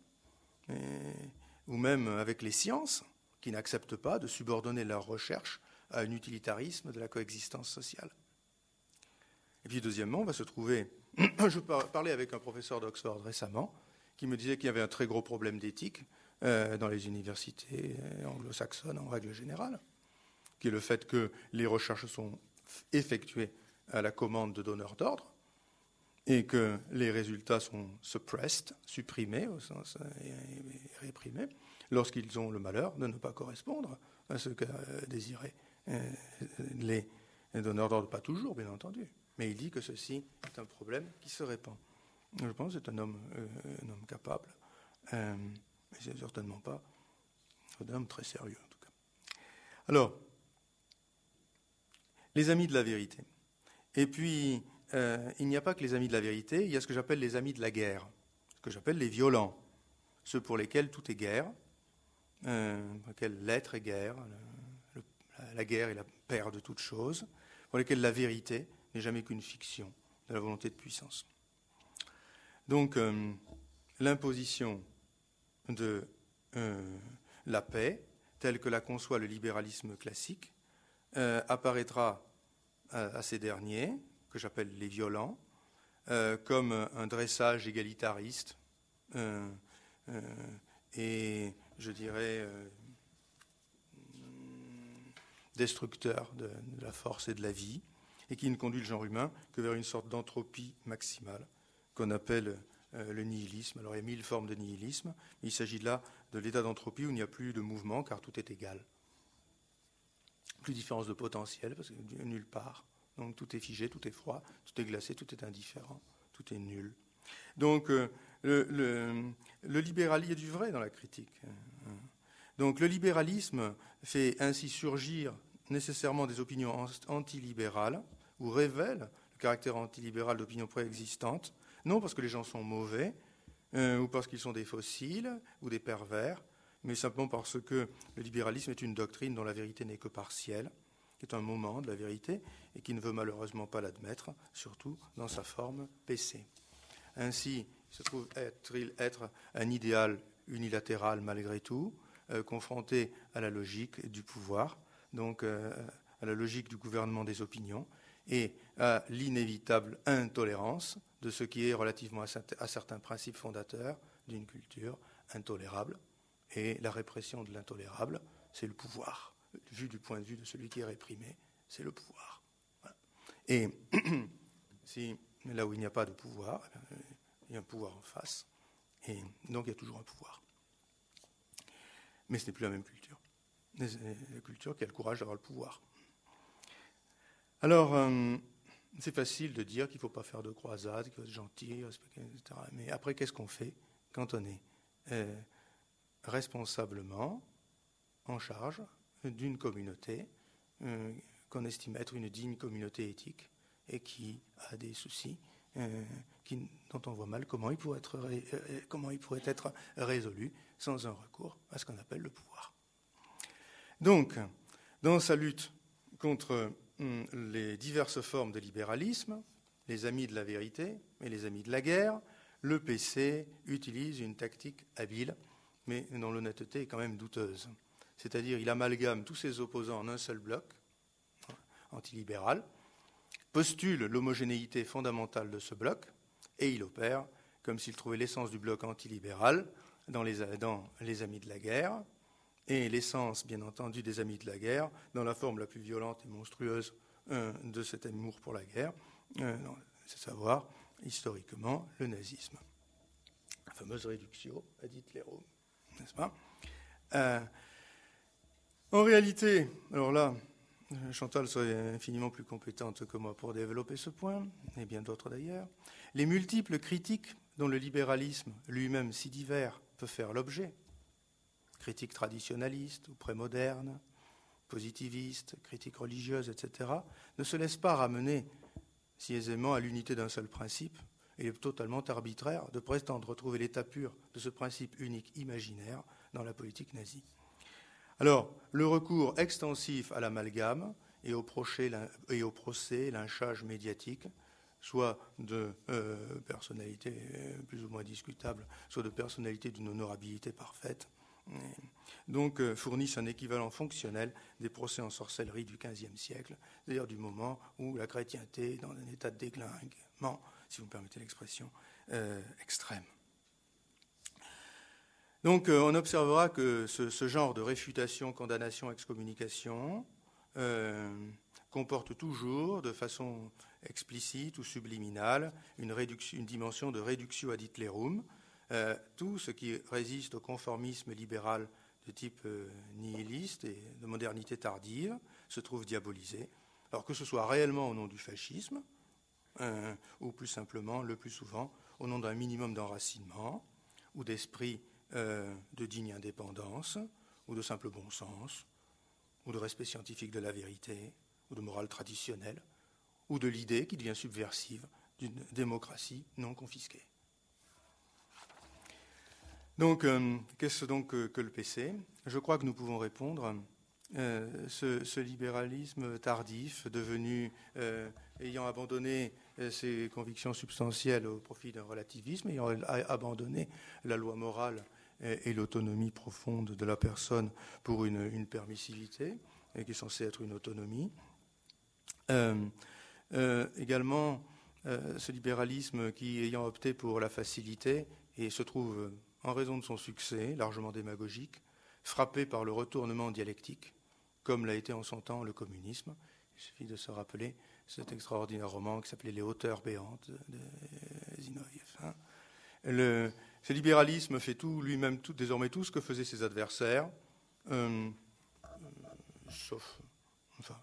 ou même avec les sciences, qui n'acceptent pas de subordonner leurs recherches à un utilitarisme de la coexistence sociale. Et puis deuxièmement, on va se trouver, [CLEARS THROAT] je parlais avec un professeur d'Oxford récemment, qui me disait qu'il y avait un très gros problème d'éthique euh, dans les universités anglo-saxonnes en règle générale, qui est le fait que les recherches sont effectuées à la commande de donneurs d'ordre, et que les résultats sont suppressed, supprimés au sens réprimés, lorsqu'ils ont le malheur de ne pas correspondre à ce que désiraient euh, les donneurs d'ordre, pas toujours, bien entendu. Mais il dit que ceci est un problème qui se répand. Je pense que c'est un homme, euh, un homme capable, euh, mais c'est certainement pas un homme très sérieux, en tout cas. Alors, les amis de la vérité. Et puis, euh, il n'y a pas que les amis de la vérité, il y a ce que j'appelle les amis de la guerre, ce que j'appelle les violents, ceux pour lesquels tout est guerre, euh, pour lesquels l'être est guerre, la guerre est la paire de toutes choses, pour lesquels la vérité n'est jamais qu'une fiction de la volonté de puissance. Donc, euh, l'imposition de la paix, telle que la conçoit le libéralisme classique, apparaîtra à ces derniers, que j'appelle les violents, euh, comme un dressage égalitariste euh, euh, et, je dirais, destructeur de, la force et de la vie, et qui ne conduit le genre humain que vers une sorte d'entropie maximale qu'on appelle le nihilisme. Alors il y a mille formes de nihilisme, mais il s'agit là de l'état d'entropie où il n'y a plus de mouvement car tout est égal. Plus de différence de potentiel, parce que nulle part. Donc tout est figé, tout est froid, tout est glacé, tout est indifférent, tout est nul. Donc euh, le, libéralisme, il y a du vrai dans la critique. Hein. Donc le libéralisme fait ainsi surgir nécessairement des opinions antilibérales ou révèle le caractère antilibéral d'opinions préexistantes, non parce que les gens sont mauvais euh, ou parce qu'ils sont des fossiles ou des pervers, mais simplement parce que le libéralisme est une doctrine dont la vérité n'est que partielle qui est un moment de la vérité et qui ne veut malheureusement pas l'admettre, surtout dans sa forme PC. Ainsi, se trouve être, être un idéal unilatéral malgré tout, euh, confronté à la logique du pouvoir, donc euh, à la logique du gouvernement des opinions et à l'inévitable intolérance de ce qui est relativement à, certains principes fondateurs d'une culture intolérable. Et la répression de l'intolérable, c'est le pouvoir. Vu du point de vue de celui qui est réprimé, c'est le pouvoir. Et [CLEARS THROAT] si là où il n'y a pas de pouvoir, eh il y a un pouvoir en face. Et donc il y a toujours un pouvoir. Mais ce n'est plus la même culture. La culture qui a le courage d'avoir le pouvoir. Alors, euh, c'est facile de dire qu'il ne faut pas faire de croisade, qu'il faut être gentil, etc. Mais après, qu'est-ce qu'on fait quand on est euh, responsablement en charge d'une communauté euh, qu'on estime être une digne communauté éthique et qui a des soucis qui, dont on voit mal comment il, pourrait être, comment il pourrait être résolu sans un recours à ce qu'on appelle le pouvoir. Donc, dans sa lutte contre hum, les diverses formes de libéralisme, les amis de la vérité et les amis de la guerre, le PC utilise une tactique habile, mais dont l'honnêteté est quand même douteuse. C'est-à-dire, il amalgame tous ses opposants en un seul bloc, antilibéral, postule l'homogénéité fondamentale de ce bloc, et il opère comme s'il trouvait l'essence du bloc antilibéral dans les, dans les amis de la guerre, et l'essence, bien entendu, des amis de la guerre, dans la forme la plus violente et monstrueuse euh, de cet amour pour la guerre, euh, c'est savoir, historiquement, le nazisme. La fameuse réduction à Hitlerum, n'est-ce pas? Euh, En réalité, alors là, Chantal serait infiniment plus compétente que moi pour développer ce point, et bien d'autres d'ailleurs. Les multiples critiques dont le libéralisme, lui-même si divers, peut faire l'objet, critiques traditionnalistes ou prémodernes, positivistes, critiques religieuses, etc., ne se laissent pas ramener si aisément à l'unité d'un seul principe. Il est totalement arbitraire de prétendre retrouver l'état pur de ce principe unique imaginaire dans la politique nazie. Alors, le recours extensif à l'amalgame et au procès, et lynchage médiatique, soit de euh, personnalités plus ou moins discutables, soit de personnalités d'une honorabilité parfaite, donc euh, fournissent un équivalent fonctionnel des procès en sorcellerie du XVe siècle, c'est-à-dire du moment où la chrétienté est dans un état de déclinement, si vous me permettez l'expression, euh, extrême. Donc euh, on observera que ce, genre de réfutation, condamnation, excommunication comporte toujours, de façon explicite ou subliminale, une, dimension de réduction ad Hitlerum, euh, tout ce qui résiste au conformisme libéral de type euh, nihiliste et de modernité tardive se trouve diabolisé. Alors que ce soit réellement au nom du fascisme, euh, ou plus simplement, le plus souvent, au nom d'un minimum d'enracinement, ou d'esprit de digne indépendance, ou de simple bon sens, ou de respect scientifique de la vérité, ou de morale traditionnelle, ou de l'idée qui devient subversive d'une démocratie non confisquée. Donc, euh, qu'est-ce donc que, le PC Je crois que nous pouvons répondre. Euh, ce, libéralisme tardif, devenu, euh, ayant abandonné ses convictions substantielles au profit d'un relativisme, ayant abandonné la loi morale et, l'autonomie profonde de la personne pour une, permissivité, qui est censée être une autonomie. également, ce libéralisme qui, ayant opté pour la facilité, et se trouve en raison de son succès, largement démagogique, frappé par le retournement dialectique, comme l'a été en son temps le communisme. Il suffit de se rappeler cet extraordinaire roman qui s'appelait Les hauteurs béantes de Zinoïev. Hein. Ce libéralisme fait tout, lui-même, désormais tout ce que faisaient ses adversaires, euh, euh, sauf, enfin,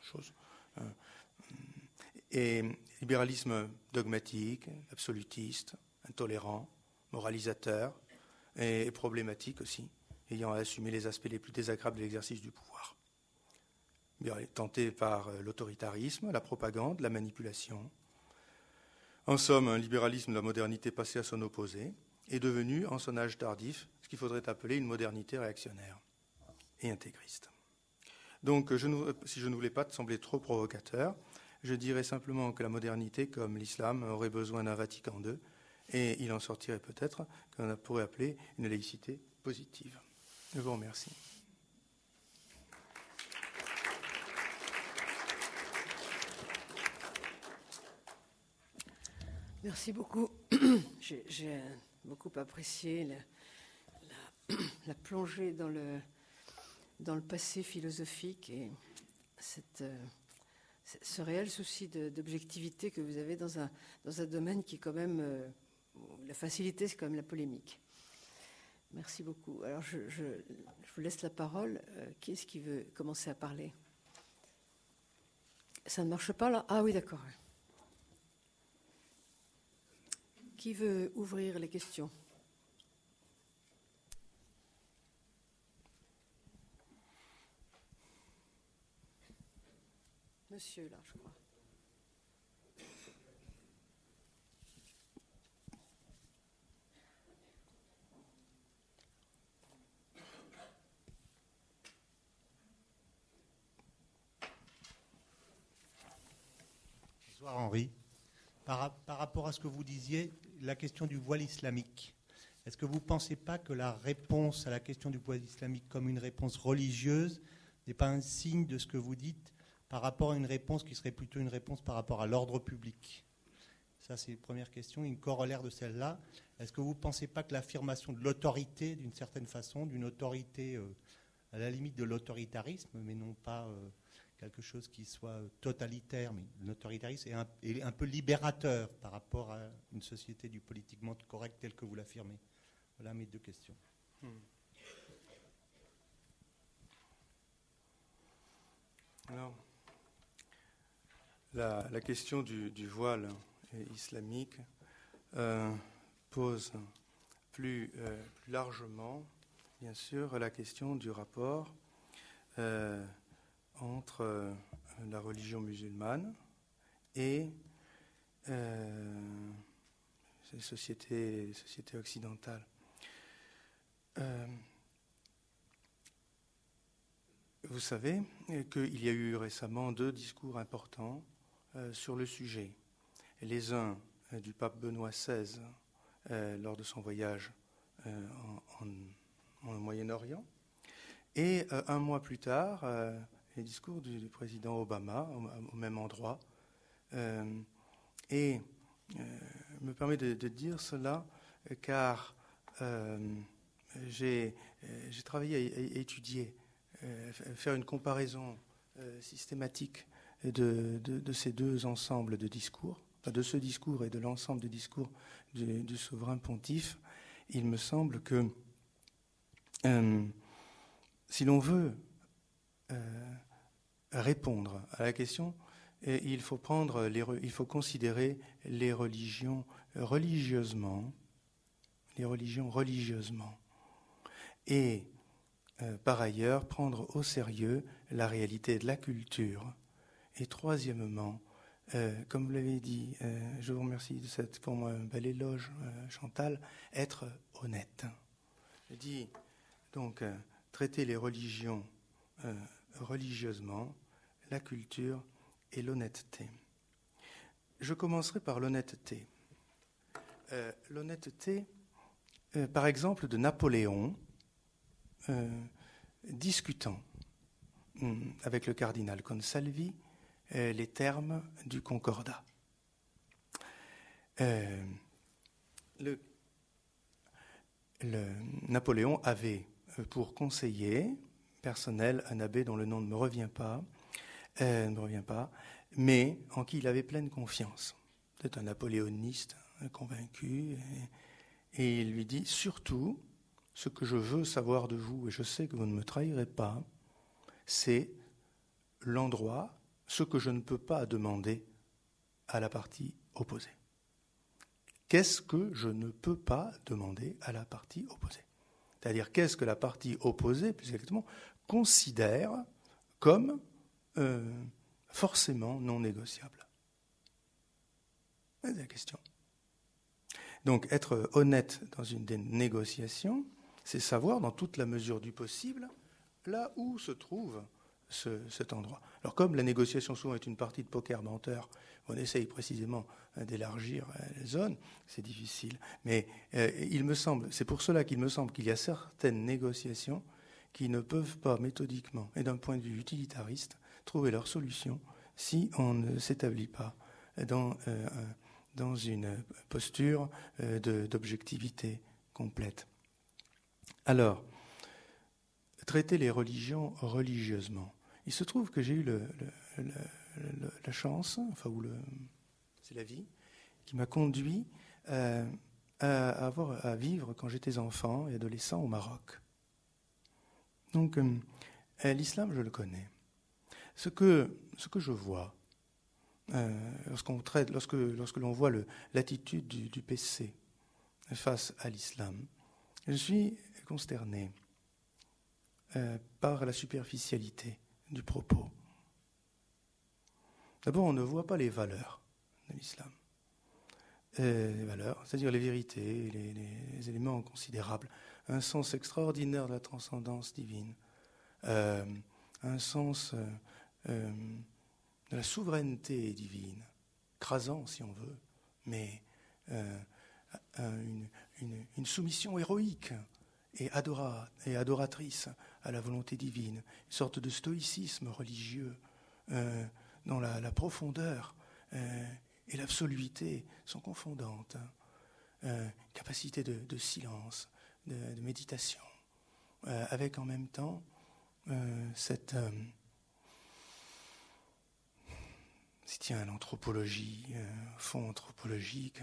choses. Euh, et libéralisme dogmatique, absolutiste, intolérant, moralisateur et problématique aussi, ayant à assumer les aspects les plus désagréables de l'exercice du pouvoir. Tenté par l'autoritarisme, la propagande, la manipulation. En somme, un libéralisme de la modernité passé à son opposé est devenu, en son âge tardif, ce qu'il faudrait appeler une modernité réactionnaire et intégriste. Donc, si je ne voulais pas te sembler trop provocateur, je dirais simplement que la modernité, comme l'islam, aurait besoin d'un Vatican II Et il en sortirait peut-être qu'on pourrait appeler une laïcité positive. Je vous remercie. Merci beaucoup. [CLEARS THROAT] J'ai beaucoup apprécié [CLEARS THROAT] la, plongée dans le, dans le passé philosophique et euh, ce réel souci d'objectivité que vous avez dans un, dans un domaine qui est quand même... Euh, la facilité, c'est quand même la polémique. Merci beaucoup. Alors, je, vous laisse la parole. Euh, qui est-ce qui veut commencer à parler? Ça ne marche pas là? Ah oui, d'accord. Qui veut ouvrir les questions Monsieur, là, je crois. Bonsoir Henri. Par, rapport à ce que vous disiez, la question du voile islamique, est-ce que vous ne pensez pas que la réponse à la question du voile islamique comme une réponse religieuse n'est pas un signe de ce que vous dites par rapport à une réponse qui serait plutôt une réponse par rapport à l'ordre public? Ça, c'est une première question. Une corollaire de celle-là, est-ce que vous ne pensez pas que l'affirmation de l'autorité, d'une certaine façon, d'une autorité euh, à la limite de l'autoritarisme, mais non pas... Euh, quelque chose qui soit totalitaire, mais l'autoritarisme est un, peu libérateur par rapport à une société du politiquement correct tel que vous l'affirmez. Voilà mes deux questions. Hmm. Alors, la, question du, voile islamique euh, pose plus, euh, plus, largement, bien sûr, la question du rapport euh, entre euh, la religion musulmane et euh, les, sociétés, occidentales. Euh, vous savez qu'il y a eu récemment deux discours importants sur le sujet. Les uns du pape Benoît XVI lors de son voyage en Moyen-Orient, et un mois plus tard, les discours du, président Obama au, même endroit. Euh, et euh, me permet de, dire cela car euh, j'ai travaillé à, étudier, faire une comparaison systématique de, ces deux ensembles de discours, de ce discours et de l'ensemble des discours du, souverain pontife. Il me semble que si l'on veut répondre à la question, il faut, prendre il faut considérer les religions religieusement, les religions religieusement, et euh, par ailleurs prendre au sérieux la réalité de la culture. Et troisièmement, euh, comme vous l'avez dit, euh, je vous remercie de cette, pour moi, bel éloge, Chantal, être honnête. Je dis donc traiter les religions religieusement, la culture et l'honnêteté. Je commencerai par l'honnêteté. Euh, l'honnêteté, euh, par exemple, de Napoléon, euh, discutant hum, avec le cardinal Consalvi les termes du concordat. Napoléon avait pour conseiller personnel un abbé dont le nom ne me revient pas, euh, ne revient pas, mais en qui il avait pleine confiance. C'est un napoléoniste convaincu, et, il lui dit surtout, ce que je veux savoir de vous, et je sais que vous ne me trahirez pas, c'est l'endroit, ce que je ne peux pas demander à la partie opposée. Qu'est-ce que je ne peux pas demander à la partie opposée? C'est-à-dire qu'est-ce que la partie opposée, plus exactement, considère comme euh, forcément non négociable C'est la question. Donc être honnête dans une des négociations, c'est savoir dans toute la mesure du possible là où se trouve cet endroit. Alors comme la négociation souvent est une partie de poker menteur, on essaye précisément d'élargir les zones, c'est difficile. Mais euh, il me semble, c'est pour cela qu'il me semble qu'il y a certaines négociations qui ne peuvent pas méthodiquement et d'un point de vue utilitariste trouver leur solution si on ne s'établit pas dans, euh, dans une posture d'objectivité complète. Alors, traiter les religions religieusement. Il se trouve que j'ai eu la chance, enfin, ou c'est la vie, qui m'a conduit euh, à, avoir, à vivre quand j'étais enfant et adolescent au Maroc. Donc, euh, l'islam, je le connais. Ce que, ce que je vois, euh, lorsqu'on traite, lorsque, lorsque l'on voit l'attitude du, PC face à l'islam, je suis consterné par la superficialité du propos. D'abord, on ne voit pas les valeurs de l'islam. Euh, les valeurs, c'est-à-dire les vérités, les, éléments considérables, un sens extraordinaire de la transcendance divine, euh, un sens euh, de la souveraineté divine, crasant si on veut, mais une, soumission héroïque et, et adoratrice à la volonté divine, une sorte de stoïcisme religieux dont la, profondeur euh, et l'absoluité sont confondantes. Hein. Euh, capacité de, silence, de, méditation, euh, avec en même temps cette si tient l'anthropologie, fond anthropologique,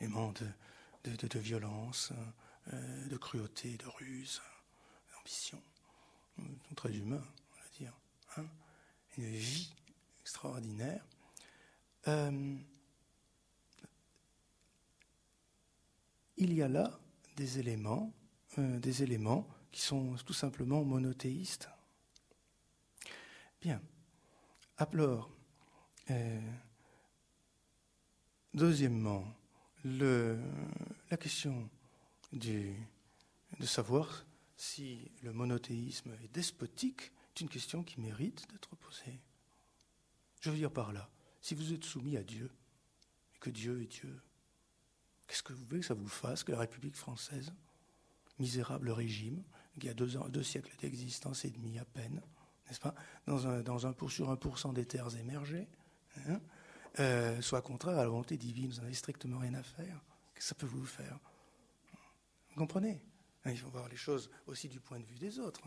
aimant de, de, violence, de cruauté, de ruse, d'ambition. Très humain, on va dire. Hein une vie extraordinaire. Euh, il y a là des éléments, euh, des éléments qui sont tout simplement monothéistes. Bien. Alors, euh, deuxièmement, le, la question de savoir si le monothéisme est despotique c'est une question qui mérite d'être posée. Je veux dire par là, si vous êtes soumis à Dieu, et que Dieu est Dieu, qu'est-ce que vous voulez que ça vous fasse que la République française, misérable régime, qui a deux, deux siècles d'existence et demi à peine, n'est-ce pas, dans un, dans un, sur un pourcent des terres émergées, hein, euh, soit contraire à la volonté divine, vous n'en avez strictement rien à faire. Que ça peut vous faire Vous comprenez Il faut voir les choses aussi du point de vue des autres,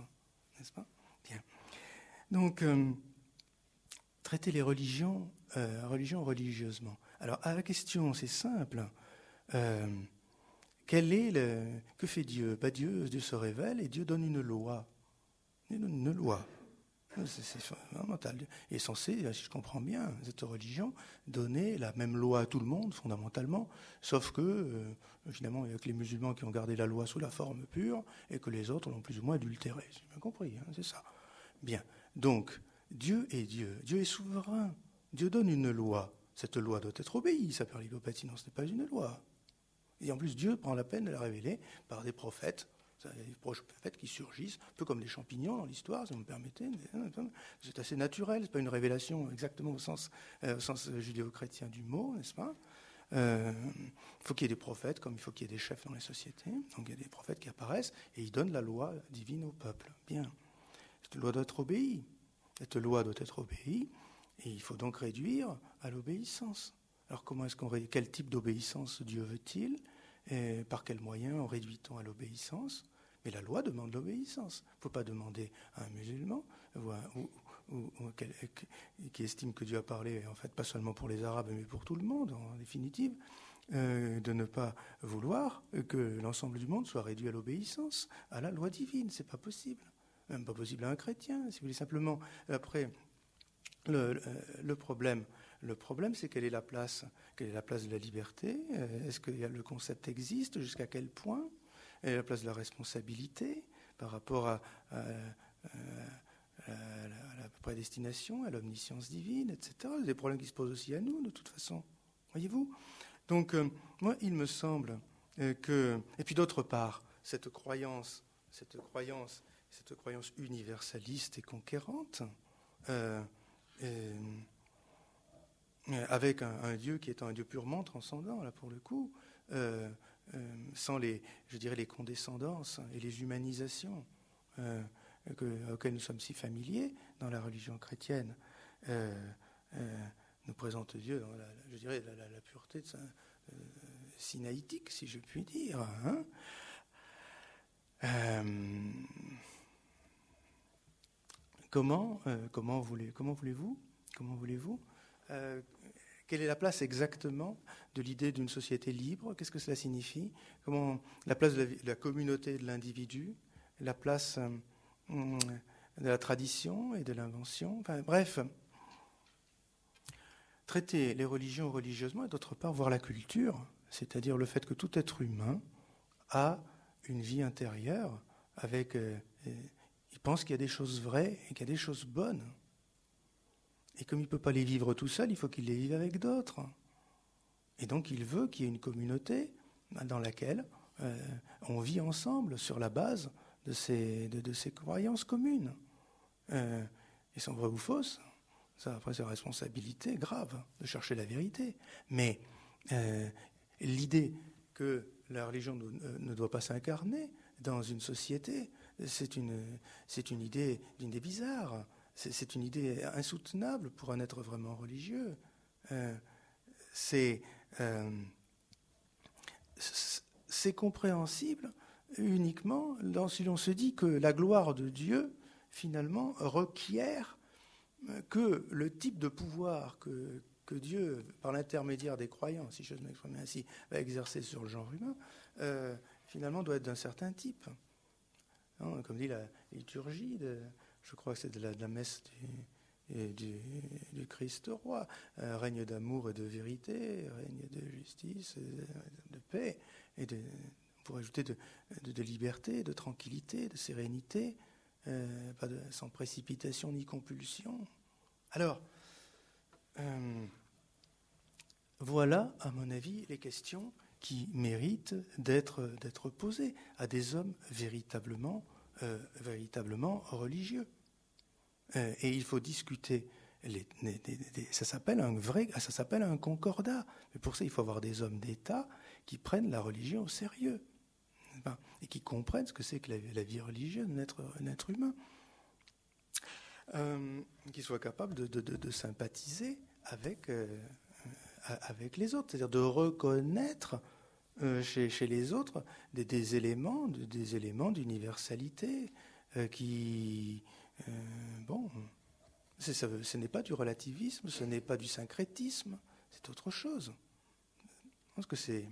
n'est-ce pas? Bien. Donc, euh, traiter les religions, euh, religions religieusement. Alors, à la question, c'est simple. Quel est le, que fait Dieu? Bah, Dieu, Dieu se révèle et Dieu donne une loi. Une loi. C'est fondamental. Est censé, si je comprends bien, cette religion, donner la même loi à tout le monde, fondamentalement, sauf que, finalement, il n'y a que les musulmans qui ont gardé la loi sous la forme pure et que les autres l'ont plus ou moins adultérée. J'ai bien compris, hein, c'est ça. Bien. Donc, Dieu est Dieu. Dieu est souverain. Dieu donne une loi. Cette loi doit être obéie. Ça perd non, ce n'est pas une loi. Et en plus, Dieu prend la peine de la révéler par des prophètes. Des prophètes qui surgissent, un peu comme des champignons dans l'histoire, si vous me permettez. C'est assez naturel, ce n'est pas une révélation exactement au sens, euh, judéo-chrétien du mot, n'est-ce pas? Euh, Il faut qu'il y ait des prophètes, comme il faut qu'il y ait des chefs dans les sociétés. Donc il y a des prophètes qui apparaissent et ils donnent la loi divine au peuple. Bien. Cette loi doit être obéie. Cette loi doit être obéie, et il faut donc réduire à l'obéissance. Alors comment est-ce qu'on quel type d'obéissance Dieu veut-il? Et Par quels moyens en réduit-on à l'obéissance? Mais la loi demande l'obéissance. Il ne faut pas demander à un musulman ou, qui estime que Dieu a parlé, en fait, pas seulement pour les Arabes, mais pour tout le monde, en définitive, euh, de ne pas vouloir que l'ensemble du monde soit réduit à l'obéissance, à la loi divine. C'est pas possible même pas possible à un chrétien, si vous voulez simplement. Après, le, le problème, le problème, c'est quelle est la place, quelle est la place de la liberté euh, Est-ce que le concept existe Jusqu'à quel point Est la place de la responsabilité par rapport à, la prédestination, à l'omniscience divine, etc. Des problèmes qui se posent aussi à nous, de toute façon. Voyez-vous? Donc, euh, moi, il me semble euh, que. Et puis, d'autre part, cette croyance, cette croyance cette croyance universaliste et conquérante, euh, avec un, Dieu qui est un Dieu purement transcendant, là pour le coup, sans les, je dirais, les condescendances et les humanisations auxquelles nous sommes si familiers dans la religion chrétienne. nous présente Dieu dans la, je dirais, la, pureté de sa, sinaïtique, si je puis dire. Hein. Euh, comment, euh, comment, voulez, voulez-vous Comment voulez-vous euh, Quelle est la place exactement de l'idée d'une société libre? Qu'est-ce que cela signifie? Comment la place de la, communauté de l'individu La place de la tradition et de l'invention? Enfin, Bref, traiter les religions religieusement et d'autre part voir la culture c'est-à-dire le fait que tout être humain a une vie intérieure avec. Euh, il pense qu'il y a des choses vraies et qu'il y a des choses bonnes. Et comme il ne peut pas les vivre tout seul, il faut qu'il les vive avec d'autres. Et donc il veut qu'il y ait une communauté dans laquelle euh, on vit ensemble sur la base de ces, de, ces croyances communes. Euh, sont vraies ou fausses, ça après c'est responsabilité grave de chercher la vérité. Mais euh, l'idée que la religion ne, doit pas s'incarner dans une société, c'est une, une idée, une idée bizarre. C'est, une idée insoutenable pour un être vraiment religieux. Euh, c'est, euh, c'est compréhensible uniquement si l'on se dit que la gloire de Dieu, finalement, requiert que le type de pouvoir que, Dieu, par l'intermédiaire des croyants, si je m'exprime ainsi, va exercer sur le genre humain, euh, finalement doit être d'un certain type. comme dit la liturgie, de, je crois que c'est de la, messe du, Christ roi, un règne d'amour et de vérité, règne de justice, de, paix, et de, pour ajouter de, liberté, de tranquillité, de sérénité, euh, sans précipitation ni compulsion. Alors, euh, voilà, à mon avis, les questions qui méritent d'être, posées à des hommes véritablement, euh, véritablement religieux. Euh, et il faut discuter. ça s'appelle un vrai, ça s'appelle un concordat. Mais pour ça, il faut avoir des hommes d'État qui prennent la religion au sérieux et qui comprennent ce que c'est que la, vie religieuse d'un être, humain. Euh, qui soit capable de, sympathiser avec, euh, avec les autres, c'est-à-dire de reconnaître chez, chez, les autres des, éléments, des éléments d'universalité qui, bon, ça, ce n'est pas du relativisme, ce n'est pas du syncrétisme, c'est autre chose. Je pense que c'est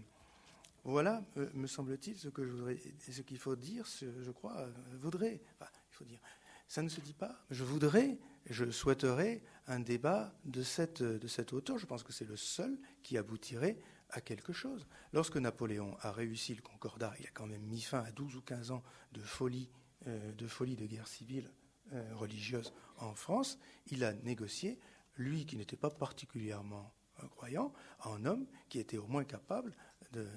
voilà, me semble-t-il, ce que je voudrais, ce qu'il faut dire, je crois, vaudrait, il faut dire, ça ne se dit pas. Je voudrais, je souhaiterais un débat de cette, de cette hauteur. Je pense que c'est le seul qui aboutirait à quelque chose. Lorsque Napoléon a réussi le Concordat, il a quand même mis fin à 12 ou 15 ans de folie, euh, de, folie de guerre civile euh, religieuse en France. Il a négocié, lui qui n'était pas particulièrement croyant, un homme qui était au moins capable de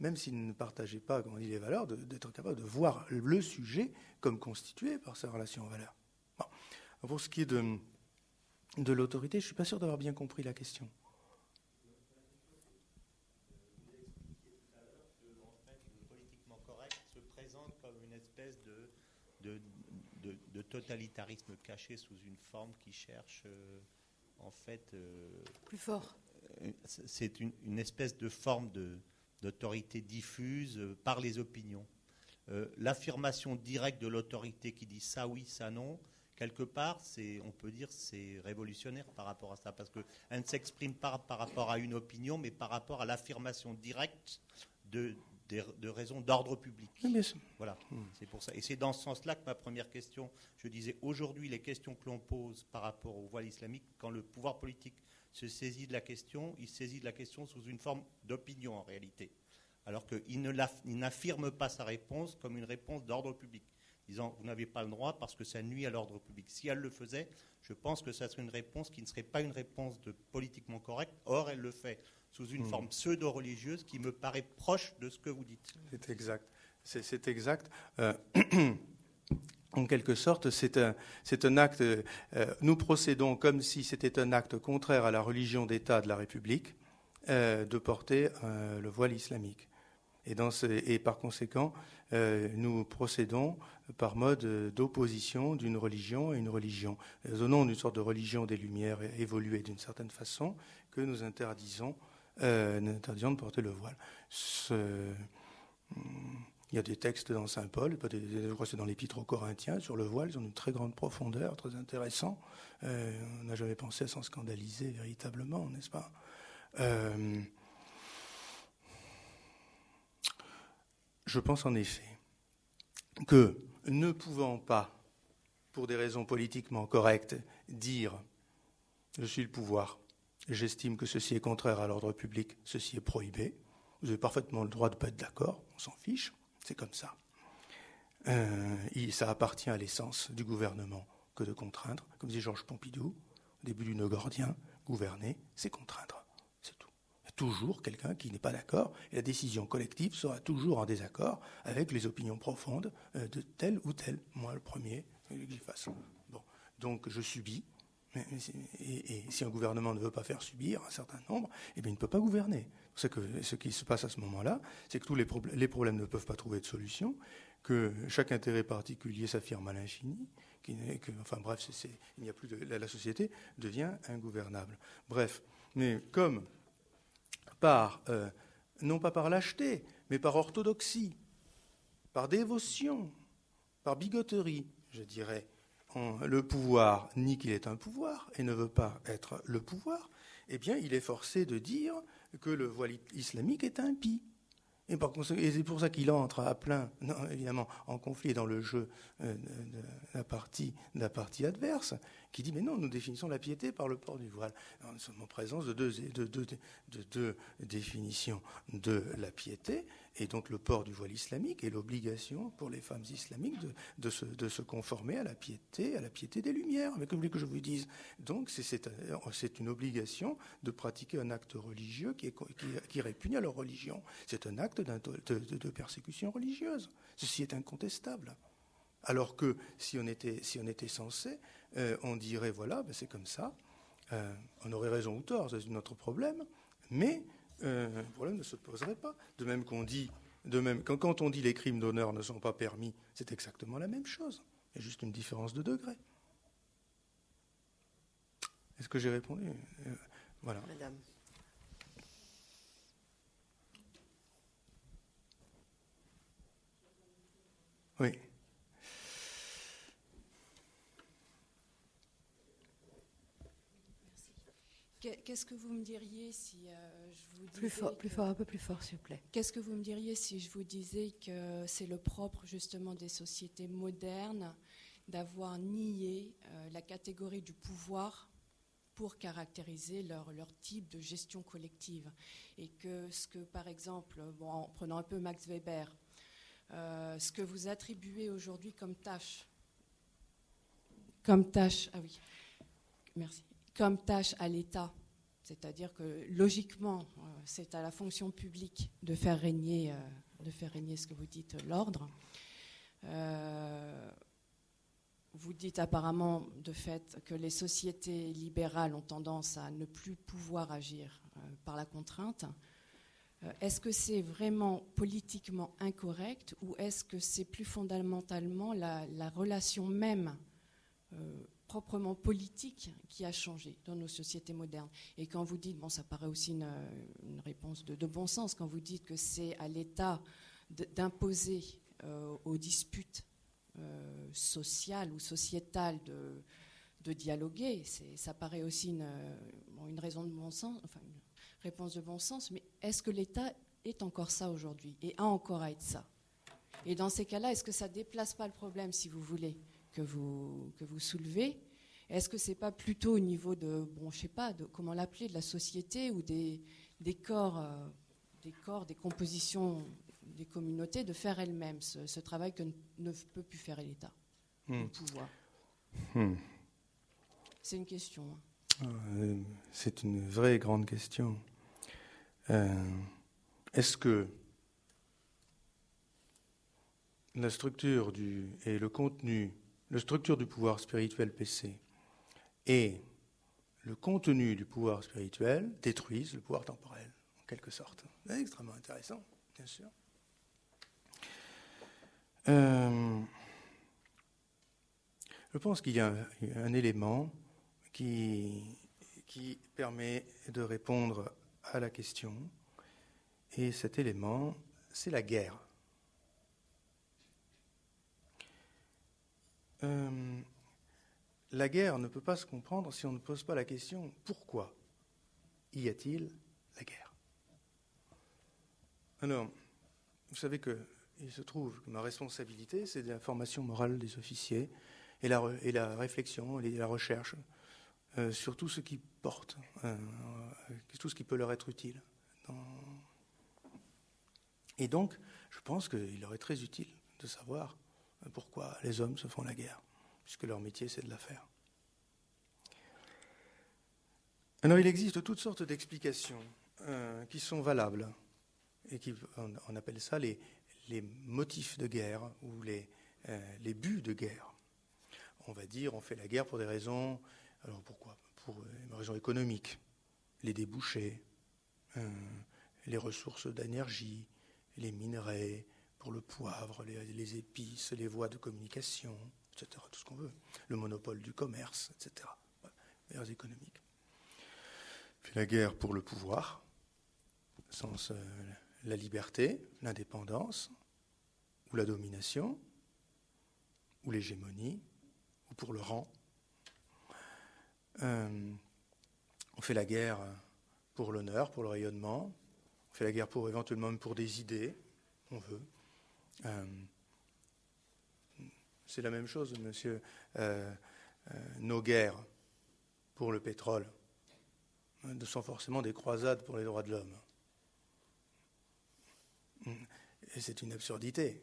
même s'il ne partageait pas, comme on dit, les valeurs, d'être capable de voir le sujet comme constitué par sa relation aux valeurs. Pour ce qui est de, de l'autorité, je ne suis pas sûr d'avoir bien compris la question. politiquement correct se présente comme une espèce de, de, de, totalitarisme caché sous une forme qui cherche, euh, en fait. Euh, Plus fort. Euh, c'est une, une, espèce de forme de, d'autorité diffuse par les opinions. L'affirmation directe de l'autorité qui dit ça oui, ça non, quelque part, c'est, on peut dire, c'est révolutionnaire par rapport à ça, parce qu'elle ne s'exprime pas par rapport à une opinion, mais par rapport à l'affirmation directe de, de, raisons d'ordre public. Voilà, hmm. c'est pour ça. Et c'est dans ce sens-là que ma première question, je disais, aujourd'hui, les questions que l'on pose par rapport au voile islamique, quand le pouvoir politique se saisit de la question, il saisit de la question sous une forme d'opinion en réalité, alors qu'il n'affirme pas sa réponse comme une réponse d'ordre public, disant vous n'avez pas le droit parce que ça nuit à l'ordre public. Si elle le faisait, je pense que ça serait une réponse qui ne serait pas une réponse de politiquement correcte. Or, elle le fait sous une hmm. forme pseudo-religieuse qui me paraît proche de ce que vous dites. C'est exact. C'est exact. Euh, [CLEARS THROAT] en quelque sorte, c'est un, un, acte. Euh, nous procédons comme si c'était un acte contraire à la religion d'État de la République euh, de porter le voile islamique. Et, dans et par conséquent, nous procédons par mode d'opposition d'une religion à une religion. Au nom d'une sorte de religion des Lumières évoluée d'une certaine façon, que nous interdisons, interdisons de porter le voile. Il y a des textes dans Saint Paul, je crois que c'est dans l'Épître aux Corinthiens, sur le voile, ils ont une très grande profondeur, très intéressant. Euh, on n'a jamais pensé à s'en scandaliser véritablement, n'est-ce pas? Euh, Je pense en effet que ne pouvant pas, pour des raisons politiquement correctes, dire je suis le pouvoir, j'estime que ceci est contraire à l'ordre public, ceci est prohibé, vous avez parfaitement le droit de ne pas être d'accord, on s'en fiche. C'est comme ça. Euh, ça appartient à l'essence du gouvernement que de contraindre. Comme disait Georges Pompidou, au début du Nogordien, gouverner, c'est contraindre. C'est tout. Il y a toujours quelqu'un qui n'est pas d'accord, et la décision collective sera toujours en désaccord avec les opinions profondes euh, de tel ou tel. Moi, le premier, que fasse. Bon. Donc, je subis. Et, si un gouvernement ne veut pas faire subir un certain nombre, eh bien, il ne peut pas gouverner. Ce, que, ce qui se passe à ce moment-là, c'est que tous les, problèmes ne peuvent pas trouver de solution, que chaque intérêt particulier s'affirme à l'infini, que, enfin bref, il n'y a plus de, la, société devient ingouvernable. Bref, mais comme par, euh, non pas par lâcheté, mais par orthodoxie, par dévotion, par bigoterie, je dirais, le pouvoir nie qu'il est un pouvoir et ne veut pas être le pouvoir, eh bien, il est forcé de dire que le voile islamique est impie. Et, c'est pour ça qu'il entre à plein, évidemment, en conflit dans le jeu euh, de la partie, de la partie adverse, qui dit mais non, nous définissons la piété par le port du voile. nous sommes en présence de deux, de, de deux définitions de la piété, et donc le port du voile islamique et l'obligation pour les femmes islamiques de, se, conformer à la piété, à la piété des Lumières. Mais comme que je vous dise, donc c'est une obligation de pratiquer un acte religieux qui, répugne à leur religion. C'est un acte de, persécution religieuse. Ceci est incontestable. Alors que si on était censé, euh, on dirait voilà, ben c'est comme ça. Euh, on aurait raison ou tort, c'est notre problème. Mais euh, le problème ne se poserait pas. De même qu'on dit, de même, quand, quand on dit les crimes d'honneur ne sont pas permis, c'est exactement la même chose. Il y a juste une différence de degré. Est-ce que j'ai répondu? Voilà. Madame. Oui. Qu'est-ce que vous me diriez si euh, je vous disais plus fort, plus fort, un peu plus fort, s'il vous plaît. Qu'est-ce que vous me diriez si je vous disais que c'est le propre justement des sociétés modernes d'avoir nié euh, la catégorie du pouvoir pour caractériser leur, leur, type de gestion collective? Et que ce que par exemple, bon, en prenant un peu Max Weber, euh, ce que vous attribuez aujourd'hui comme tâche, comme tâche, ah oui, merci comme tâche à l'État. C'est-à-dire que logiquement, euh, c'est à la fonction publique de faire régner, euh, de faire régner ce que vous dites, l'ordre. Euh, vous dites apparemment de fait que les sociétés libérales ont tendance à ne plus pouvoir agir par la contrainte. est-ce que c'est vraiment politiquement incorrect ou est-ce que c'est plus fondamentalement la relation même proprement politique qui a changé dans nos sociétés modernes. Et quand vous dites, bon, ça paraît aussi une, réponse de, bon sens, quand vous dites que c'est à l'État d'imposer euh, aux disputes euh, sociales ou sociétales de, dialoguer, ça paraît aussi une, raison de bon sens, enfin une réponse de bon sens, mais est-ce que l'État est encore ça aujourd'hui et a encore à être ça? Et dans ces cas-là, est-ce que ça déplace pas le problème, si vous voulez? Que vous, que vous soulevez, est-ce que c'est pas plutôt au niveau de, bon, je sais pas, de, comment l'appeler, de la société ou des, des corps, euh, des corps, des compositions des communautés de faire elles-mêmes ce, travail que ne, peut plus faire l'État, le hmm. pouvoir? Hmm. C'est une question. Hein. Euh, c'est une vraie grande question. Euh, est-ce que la structure du, et le contenu la structure du pouvoir spirituel PC et le contenu du pouvoir spirituel détruisent le pouvoir temporel, en quelque sorte. C'est extrêmement intéressant, bien sûr. Euh, je pense qu'il y a un, élément qui, qui permet de répondre à la question, et cet élément, c'est la guerre. Euh, la guerre ne peut pas se comprendre si on ne pose pas la question pourquoi y a-t-il la guerre? Alors, vous savez que il se trouve que ma responsabilité, c'est la formation morale des officiers et la, et la réflexion et la recherche euh, sur tout ce qui porte, euh, tout ce qui peut leur être utile. Et donc, je pense qu'il leur est très utile de savoir pourquoi les hommes se font la guerre, puisque leur métier c'est de la faire. Alors il existe toutes sortes d'explications euh, qui sont valables, et qui, on, appelle ça les, motifs de guerre ou les, euh, les buts de guerre. On va dire on fait la guerre pour des raisons, alors pourquoi? Pour des raisons économiques, les débouchés, euh, les ressources d'énergie, les minerais, pour le poivre, les, épices, les voies de communication, etc., tout ce qu'on veut, le monopole du commerce, etc., les économiques. Puis la guerre pour le pouvoir, sens euh, la liberté, l'indépendance, ou la domination, ou l'hégémonie, ou pour le rang. Euh, on fait la guerre pour l'honneur, pour le rayonnement, on fait la guerre pour éventuellement pour des idées, on veut. Euh, c'est la même chose, monsieur. Euh, euh, nos guerres pour le pétrole ne sont forcément des croisades pour les droits de l'homme. Et c'est une absurdité.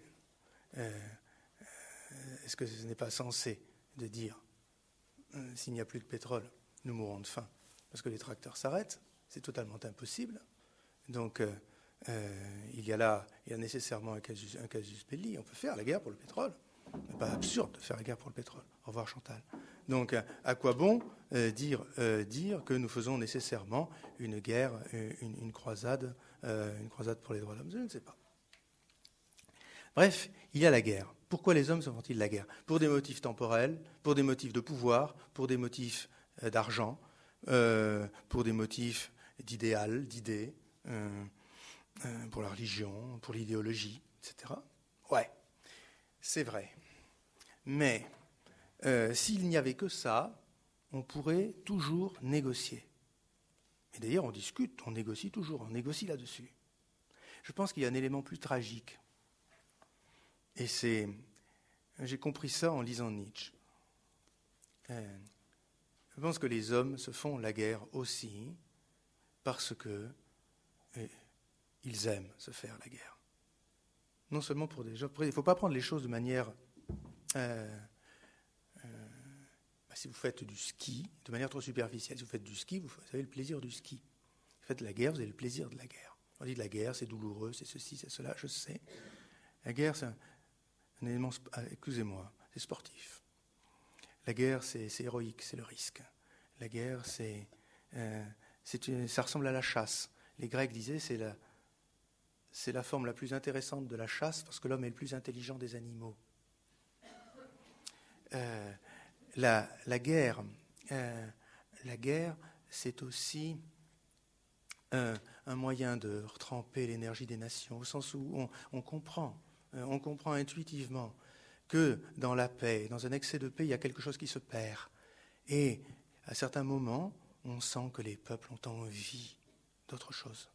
Est-ce que ce n'est pas censé de dire s'il n'y a plus de pétrole, nous mourrons de faim? Parce que les tracteurs s'arrêtent, c'est totalement impossible. Donc, euh, euh, il y a là, il y a nécessairement un casus, belli. On peut faire la guerre pour le pétrole. n'est pas absurde de faire la guerre pour le pétrole. Au revoir, Chantal. Donc, à quoi bon euh, dire, que nous faisons nécessairement une guerre, une, croisade, une croisade pour les droits de l'homme? Je ne sais pas. Bref, il y a la guerre. Pourquoi les hommes se font-ils la guerre? Pour des motifs temporels, pour des motifs de pouvoir, pour des motifs d'argent, pour des motifs d'idéal, d'idées, euh, euh, pour la religion, pour l'idéologie, etc. Ouais, c'est vrai. Mais euh, s'il n'y avait que ça, on pourrait toujours négocier. Et d'ailleurs, on discute, on négocie toujours, on négocie là-dessus. Je pense qu'il y a un élément plus tragique. Et c'est. J'ai compris ça en lisant Nietzsche. je pense que les hommes se font la guerre aussi parce que ils aiment se faire la guerre. Non seulement pour des gens. Il ne faut pas prendre les choses de manière. Euh, euh, bah, si vous faites du ski, de manière trop superficielle, si vous faites du ski, vous, avez le plaisir du ski. vous faites de la guerre, vous avez le plaisir de la guerre. On dit de la guerre, c'est douloureux, c'est ceci, c'est cela, je sais. La guerre, c'est un, élément. Ah, excusez-moi, c'est sportif. La guerre, c'est héroïque, c'est le risque. La guerre, c'est, euh, ça ressemble à la chasse les Grecs disaient c'est la, c'est la forme la plus intéressante de la chasse parce que l'homme est le plus intelligent des animaux. Euh, la, guerre, euh, guerre, c'est aussi euh, un moyen de retremper l'énergie des nations, au sens où on, comprend, on comprend intuitivement que dans la paix, dans un excès de paix, il y a quelque chose qui se perd. Et à certains moments, on sent que les peuples ont envie d'autre chose.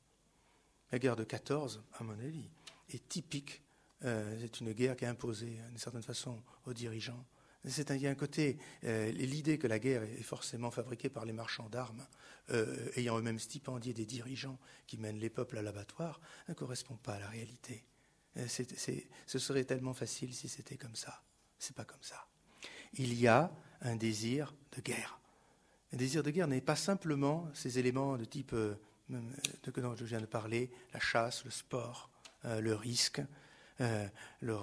La guerre de 14, à mon avis, est typique. Euh, c'est une guerre qui est imposée, d'une certaine façon, aux dirigeants. C'est un, il y a un côté, euh, l'idée que la guerre est forcément fabriquée par les marchands d'armes, euh, ayant eux-mêmes stipendié des dirigeants qui mènent les peuples à l'abattoir, ne correspond pas à la réalité. ce serait tellement facile si c'était comme ça. C'est pas comme ça. Il y a un désir de guerre. Un désir de guerre n'est pas simplement ces éléments de type de que je viens de parler, la chasse, le sport, euh, le risque, euh, le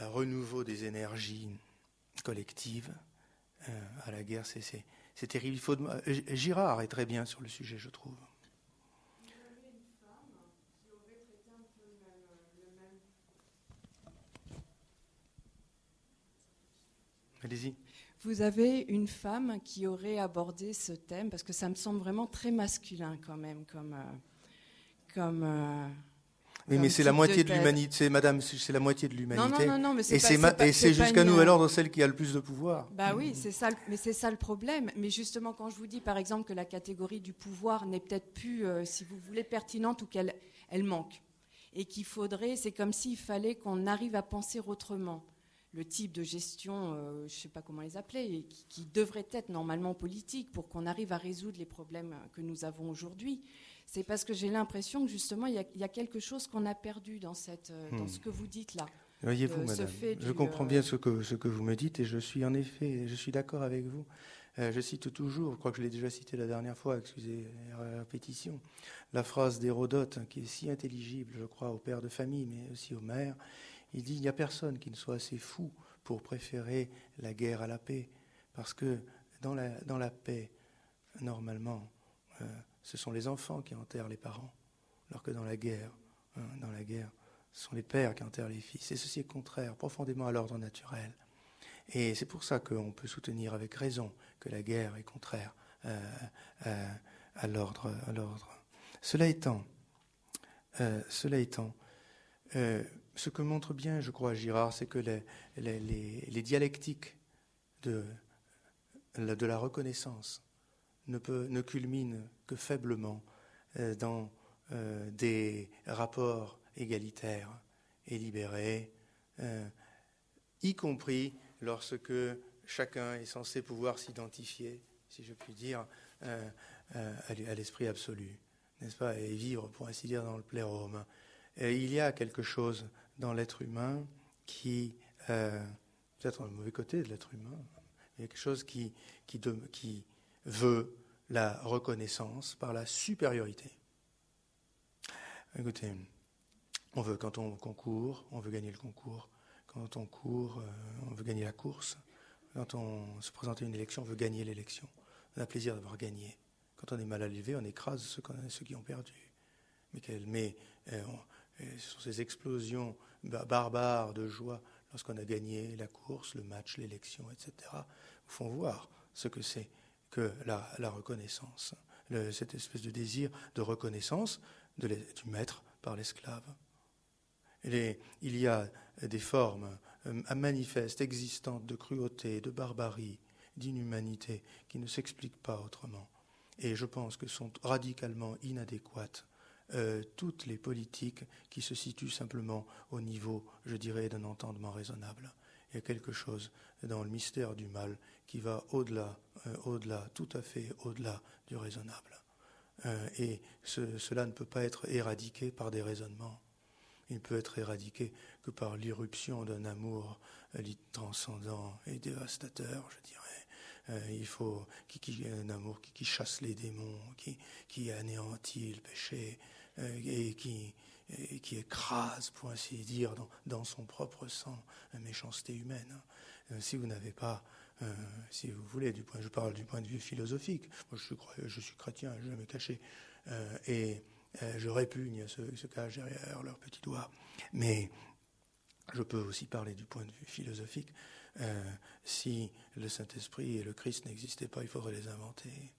renouveau des énergies collective à la guerre. C'est terrible. Il faut Girard est très bien sur le sujet, je trouve. Allez-y. Vous avez une femme qui aurait abordé ce thème, parce que ça me semble vraiment très masculin quand même, comme. Euh, comme euh, oui, mais c'est la moitié de, l'humanité. Madame, c'est la moitié de l'humanité. Non, non, non, mais c'est et c'est jusqu'à nouvel ordre celle qui a le plus de pouvoir. Bah oui, c'est ça. Mais c'est ça le problème. Mais justement, quand je vous dis, par exemple, que la catégorie du pouvoir n'est peut-être plus, euh, si vous voulez, pertinente ou qu'elle elle manque, et qu'il faudrait, c'est comme s'il fallait qu'on arrive à penser autrement le type de gestion, euh, je ne sais pas comment les appeler, qui, devrait être normalement politique pour qu'on arrive à résoudre les problèmes que nous avons aujourd'hui. C'est parce que j'ai l'impression que justement, il y, a quelque chose qu'on a perdu dans, cette, euh, dans hmm. ce que vous dites là. Voyez-vous, euh, madame, je comprends bien ce que, ce que vous me dites et je suis en effet, je suis d'accord avec vous. je cite toujours, je crois que je l'ai déjà cité la dernière fois, excusez la répétition, la phrase d'Hérodote hein, qui est si intelligible, je crois, aux pères de famille, mais aussi aux mères. Il dit il n'y a personne qui ne soit assez fou pour préférer la guerre à la paix, parce que dans la, paix, normalement, euh, ce sont les enfants qui enterrent les parents, alors que dans la guerre, hein, dans la guerre, ce sont les pères qui enterrent les fils. Et ceci est contraire profondément à l'ordre naturel. Et c'est pour ça qu'on peut soutenir avec raison que la guerre est contraire euh, euh, à l'ordre. Cela étant, ce que montre bien, je crois, Girard, c'est que les, dialectiques de, la reconnaissance ne, peut, ne culminent que faiblement euh, dans euh, des rapports égalitaires et libérés, euh, y compris lorsque chacun est censé pouvoir s'identifier, si je puis dire, à l'esprit absolu, n'est-ce pas, et vivre, pour ainsi dire, dans le plérome. il y a quelque chose dans l'être humain qui, euh, peut-être le mauvais côté de l'être humain, il y a quelque chose qui, qui, veut la reconnaissance par la supériorité. Écoutez, on veut, quand on concourt, on veut gagner le concours. Quand on court, euh, on veut gagner la course. Quand on se présente à une élection, on veut gagner l'élection. On a plaisir d'avoir gagné. Quand on est mal élevé, on écrase ceux, ceux qui ont perdu. Mais, mais euh, et sur ces explosions barbares de joie lorsqu'on a gagné la course, le match, l'élection, etc., font voir ce que c'est que la, reconnaissance, cette espèce de désir de reconnaissance du maître par l'esclave. Il y a des formes euh, manifestes, existantes de cruauté, de barbarie, d'inhumanité qui ne s'expliquent pas autrement et je pense que sont radicalement inadéquates euh, toutes les politiques qui se situent simplement au niveau, je dirais, d'un entendement raisonnable. Il y a quelque chose dans le mystère du mal qui va au-delà, euh, au-delà, tout à fait au-delà du raisonnable. Euh, et cela ne peut pas être éradiqué par des raisonnements. Il ne peut être éradiqué que par l'irruption d'un amour transcendant et dévastateur, je dirais. Il faut qui, un amour qui, chasse les démons, qui, qui anéantit le péché, euh, et qui, qui écrase, pour ainsi dire, dans, son propre sang la méchanceté humaine. Euh, si vous n'avez pas, euh, si vous voulez, du point, je parle du point de vue philosophique, je suis, chrétien, je me cacher, et je répugne ceux qui se cachent derrière leurs petits doigts. Mais je peux aussi parler du point de vue philosophique. Si le Saint-Esprit et le Christ n'existaient pas, il faudrait les inventer.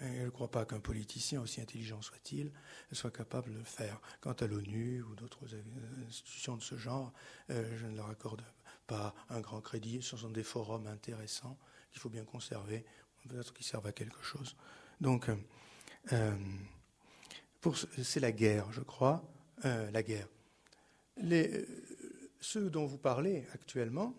Je ne crois pas qu'un politicien, aussi intelligent soit-il, soit capable de le faire. Quant à l'ONU ou d'autres institutions de ce genre, euh, je ne leur accorde pas un grand crédit. Ce sont des forums intéressants qu'il faut bien conserver, peut-être qu'ils servent à quelque chose. Donc, euh, euh, c'est la guerre, je crois, la guerre. Les, ceux dont vous parlez actuellement,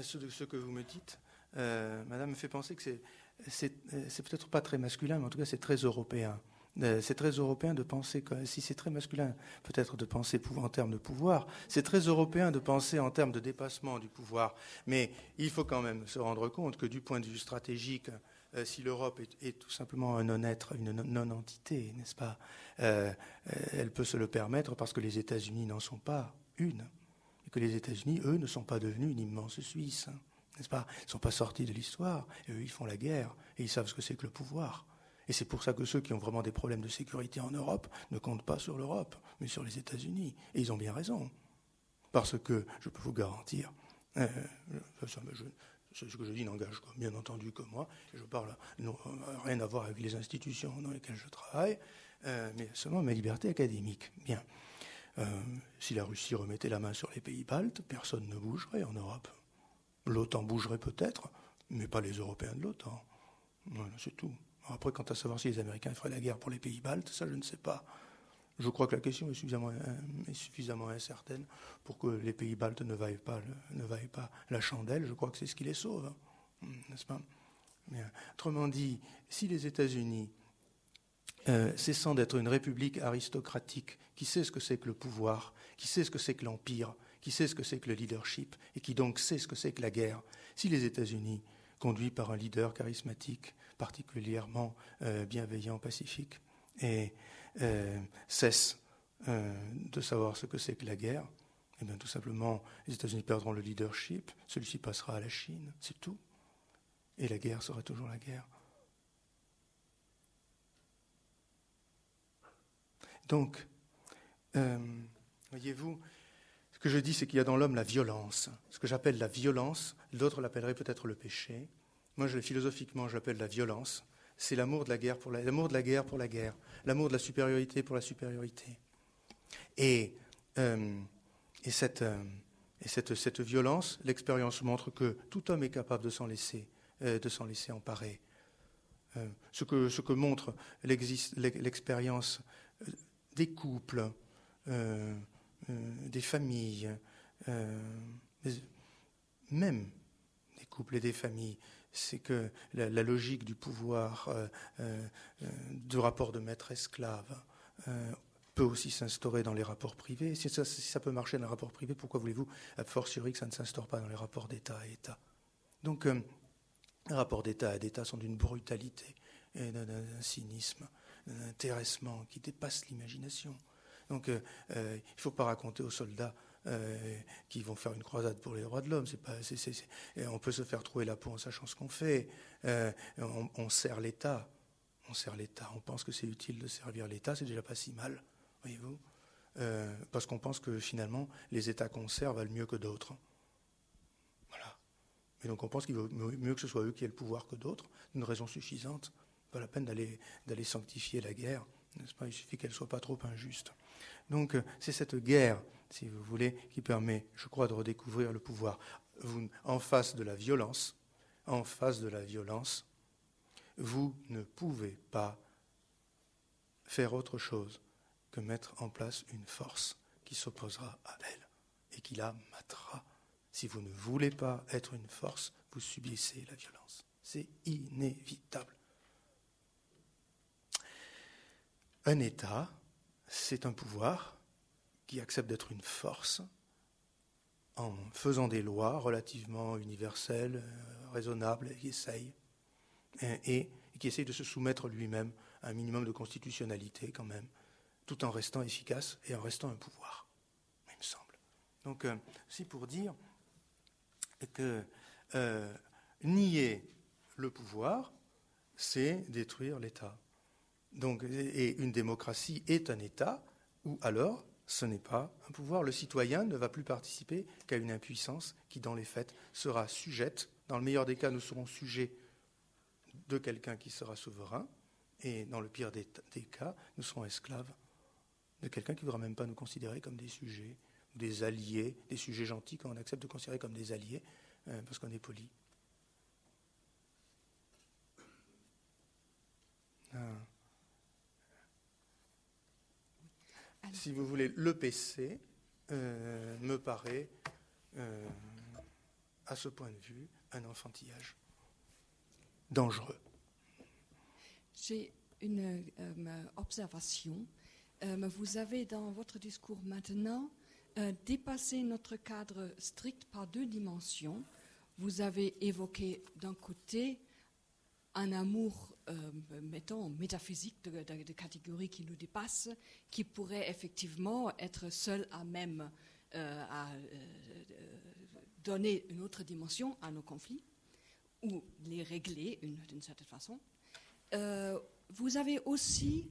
ceux, ceux que vous me dites, Madame me fait penser que c'est euh, c'est peut-être pas très masculin, mais en tout cas c'est très européen. Euh, c'est très européen de penser, si c'est très masculin peut-être de penser en termes de pouvoir, c'est très européen de penser en termes de dépassement du pouvoir. Mais il faut quand même se rendre compte que du point de vue stratégique, euh, si l'Europe est, tout simplement un non-être, une non-entité, n'est-ce pas, elle peut se le permettre parce que les États-Unis n'en sont pas une que les États-Unis, eux, ne sont pas devenus une immense Suisse. Hein, n'est-ce pas? Ils ne sont pas sortis de l'histoire. Eux, ils font la guerre. Et ils savent ce que c'est que le pouvoir. Et c'est pour ça que ceux qui ont vraiment des problèmes de sécurité en Europe ne comptent pas sur l'Europe, mais sur les États-Unis. Et ils ont bien raison. Parce que, je peux vous garantir, euh, ce que je dis n'engage bien entendu que moi. Je parle non, rien à voir avec les institutions dans lesquelles je travaille, euh, mais seulement ma liberté académique. Bien. Euh, si la Russie remettait la main sur les pays baltes, personne ne bougerait en Europe. L'OTAN bougerait peut-être, mais pas les Européens de l'OTAN. Voilà, c'est tout. Après, quant à savoir si les Américains feraient la guerre pour les pays baltes, ça je ne sais pas. Je crois que la question est suffisamment, euh, suffisamment incertaine pour que les pays baltes ne vaillent pas, ne vaillent pas la chandelle. Je crois que c'est ce qui les sauve, hein. hmm, n'est-ce pas? Autrement dit, si les États-Unis, euh, cessant d'être une république aristocratique qui sait ce que c'est que le pouvoir, qui sait ce que c'est que l'empire, qui sait ce que c'est que le leadership, et qui donc sait ce que c'est que la guerre, si les États-Unis, conduits par un leader charismatique, particulièrement euh, bienveillant, pacifique, et euh, cesse euh, de savoir ce que c'est que la guerre, eh bien tout simplement, les États-Unis perdront le leadership, celui-ci passera à la Chine, c'est tout. Et la guerre sera toujours la guerre. Donc, euh, voyez-vous, ce que je dis, c'est qu'il y a dans l'homme la violence. Ce que j'appelle la violence, l'autre l'appellerait peut-être le péché. Moi, je, philosophiquement, j'appelle la violence c'est l'amour de la guerre pour la, l'amour de la guerre pour la guerre, l'amour de la supériorité pour la supériorité. Et, euh, et, cette, euh, et cette, cette, violence, l'expérience montre que tout homme est capable de s'en laisser, de s'en laisser emparer. ce, que, ce que montre l'expérience des couples, des familles, même des couples et des familles, c'est que la, logique du pouvoir, euh, euh, euh, du rapport de maître-esclave, peut aussi s'instaurer dans les rapports privés. Si ça, peut marcher dans les rapports privés, pourquoi voulez-vous, a fortiori, que ça ne s'instaure pas dans les rapports d'État à État? Donc, les rapports d'État à État sont d'une brutalité et d'un cynisme, d'un intéressement qui dépasse l'imagination. Donc, il ne faut pas raconter aux soldats euh, qui vont faire une croisade pour les droits de l'homme. On peut se faire trouver la peau en sachant ce qu'on fait. Euh, on, sert l'État. On sert l'État. On pense que c'est utile de servir l'État. C'est déjà pas si mal, voyez-vous. Euh, parce qu'on pense que finalement, les États qu'on sert valent mieux que d'autres. Voilà. Et donc on pense qu'il vaut mieux que ce soit eux qui aient le pouvoir que d'autres, une raison suffisante. Pas la peine d'aller, sanctifier la guerre, n'est-ce pas? Il suffit qu'elle soit pas trop injuste. Donc c'est cette guerre si vous voulez, qui permet, je crois, de redécouvrir le pouvoir. Vous, en face de la violence, en face de la violence, vous ne pouvez pas faire autre chose que mettre en place une force qui s'opposera à elle et qui la matera. Si vous ne voulez pas être une force, vous subissez la violence. C'est inévitable. Un État, c'est un pouvoir qui accepte d'être une force en faisant des lois relativement universelles, raisonnables, qui essaye, et, qui essaye de se soumettre lui-même à un minimum de constitutionnalité quand même, tout en restant efficace et en restant un pouvoir, il me semble. Donc, euh, c'est pour dire que euh, nier le pouvoir, c'est détruire l'État. Donc, et une démocratie est un État, ou alors ce n'est pas un pouvoir. Le citoyen ne va plus participer qu'à une impuissance qui, dans les faits, sera sujette. Dans le meilleur des cas, nous serons sujets de quelqu'un qui sera souverain, et dans le pire des, cas, nous serons esclaves de quelqu'un qui ne voudra même pas nous considérer comme des sujets, des alliés, des sujets gentils qu'on accepte de considérer comme des alliés, euh, parce qu'on est poli. Ah. Si vous voulez, le PC euh, me paraît, euh, à ce point de vue, un enfantillage dangereux. J'ai une euh, observation. vous avez dans votre discours maintenant dépassé notre cadre strict par deux dimensions. Vous avez évoqué d'un côté un amour mettons, métaphysique de, catégories qui nous dépassent, qui pourrait effectivement être seul à même à donner une autre dimension à nos conflits ou les régler d'une certaine façon. vous avez aussi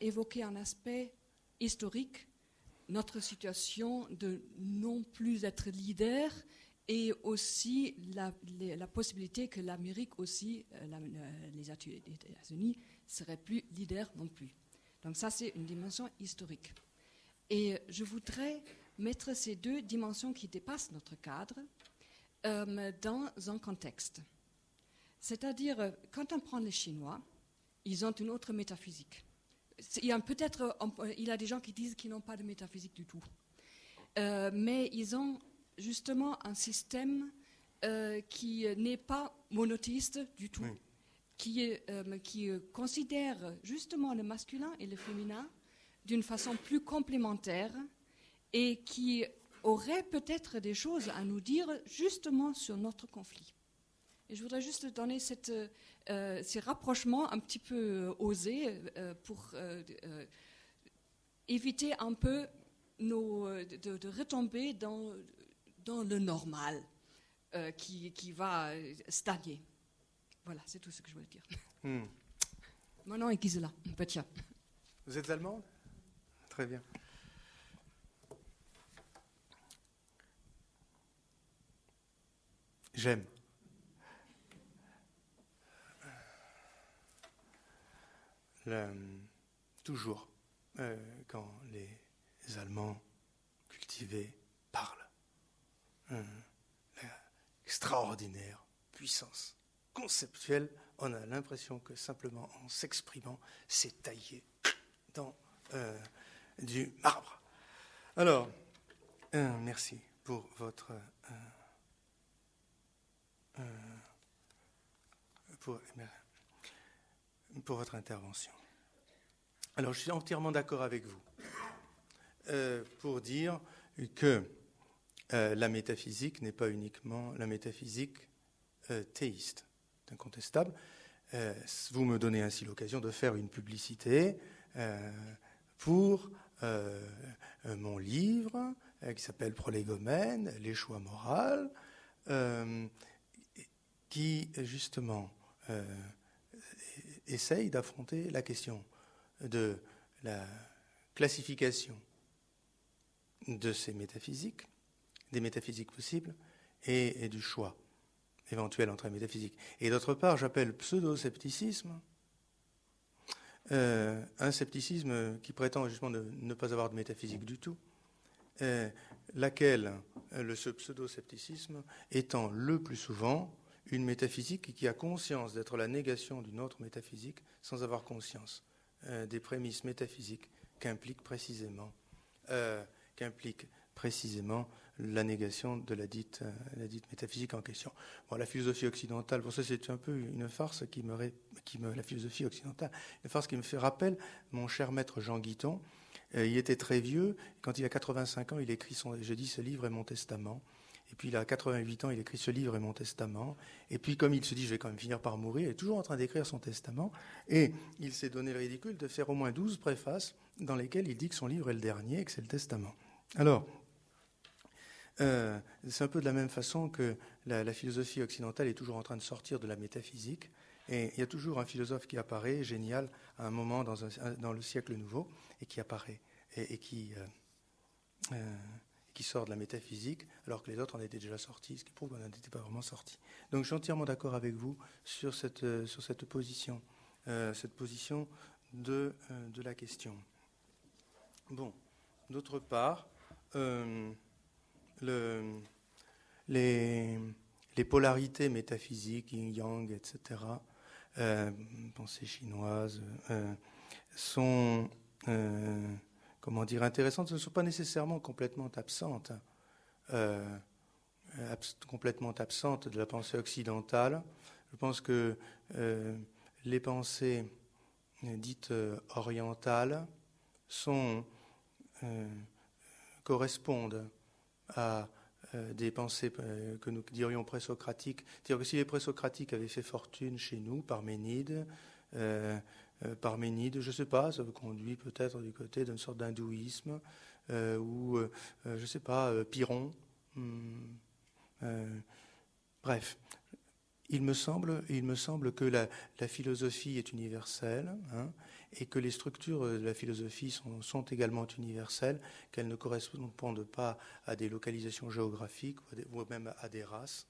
évoqué un aspect historique, notre situation de non plus être leader et aussi la, possibilité que l'Amérique aussi, les États-Unis, seraient plus leaders non plus. Donc ça, c'est une dimension historique. Et je voudrais mettre ces deux dimensions qui dépassent notre cadre euh, dans un contexte. C'est-à-dire, quand on prend les Chinois, ils ont une autre métaphysique. Il y a peut-être, il y a des gens qui disent qu'ils n'ont pas de métaphysique du tout. Euh, mais ils ont justement un système euh, qui n'est pas monothéiste du tout qui, euh, qui euh, considère justement le masculin et le féminin d'une façon plus complémentaire et qui aurait peut-être des choses à nous dire justement sur notre conflit. Et je voudrais juste donner cette, euh, ces rapprochements un petit peu osés pour éviter un peu nos, de, retomber dans, dans le normal qui, qui va stagner. Voilà, c'est tout ce que je voulais dire. Hmm. Mon nom est Gisela Petja. Vous êtes allemande? Très bien. J'aime. toujours, euh, quand les Allemands cultivés euh, l'extraordinaire puissance conceptuel, on a l'impression que simplement en s'exprimant, c'est taillé dans euh, du marbre. Alors, euh, merci pour votre, euh, pour, votre intervention. Alors, je suis entièrement d'accord avec vous pour dire que la métaphysique n'est pas uniquement la métaphysique théiste incontestable. Euh, vous me donnez ainsi l'occasion de faire une publicité euh, pour euh, mon livre qui s'appelle Prolégomène, les choix moraux, qui justement essaye d'affronter la question de la classification de ces métaphysiques, des métaphysiques possibles, et du choix éventuelle entre la métaphysique. Et d'autre part, j'appelle pseudo-scepticisme euh, un scepticisme qui prétend justement ne, pas avoir de métaphysique du tout, euh, laquelle, euh, le pseudo-scepticisme étant le plus souvent une métaphysique qui a conscience d'être la négation d'une autre métaphysique sans avoir conscience des prémices métaphysiques qu'implique précisément, qu'implique précisément la négation de la dite, euh, la dite métaphysique en question. Bon, la philosophie occidentale, pour ça c'est un peu une farce qui me, qui me, la philosophie occidentale, une farce qui me fait rappel mon cher maître Jean Guiton. Euh, il était très vieux, quand il a 85 ans, il écrit son, je dis ce livre est mon testament. Et puis il a 88 ans, il écrit ce livre est mon testament. Et puis comme il se dit je vais quand même finir par mourir, il est toujours en train d'écrire son testament. Et il s'est donné le ridicule de faire au moins 12 préfaces dans lesquelles il dit que son livre est le dernier et que c'est le testament. Alors, euh, c'est un peu de la même façon que la, philosophie occidentale est toujours en train de sortir de la métaphysique. Et il y a toujours un philosophe qui apparaît, génial, à un moment dans, le siècle nouveau, et qui apparaît, et, qui, euh, euh, qui sort de la métaphysique, alors que les autres en étaient déjà sortis, ce qui prouve qu'on n'était pas vraiment sortis. Donc je suis entièrement d'accord avec vous sur cette, position, cette position de la question. Bon, d'autre part, le, les, polarités métaphysiques, yin-yang, etc., euh, pensée chinoise, euh, sont euh, comment dire, intéressantes, ne sont pas nécessairement complètement absentes, euh, complètement absentes de la pensée occidentale. Je pense que les pensées dites orientales sont, correspondent à euh, des pensées euh, que nous dirions présocratiques. C'est-à-dire que si les présocratiques avaient fait fortune chez nous, Parménide, euh, Parménide, je ne sais pas, ça conduit peut-être du côté d'une sorte d'hindouisme, ou, je ne sais pas, Piron. Hmm, bref, il me semble, il me semble que la, philosophie est universelle hein, et que les structures de la philosophie sont, également universelles, qu'elles ne correspondent pas à des localisations géographiques ou même à des races.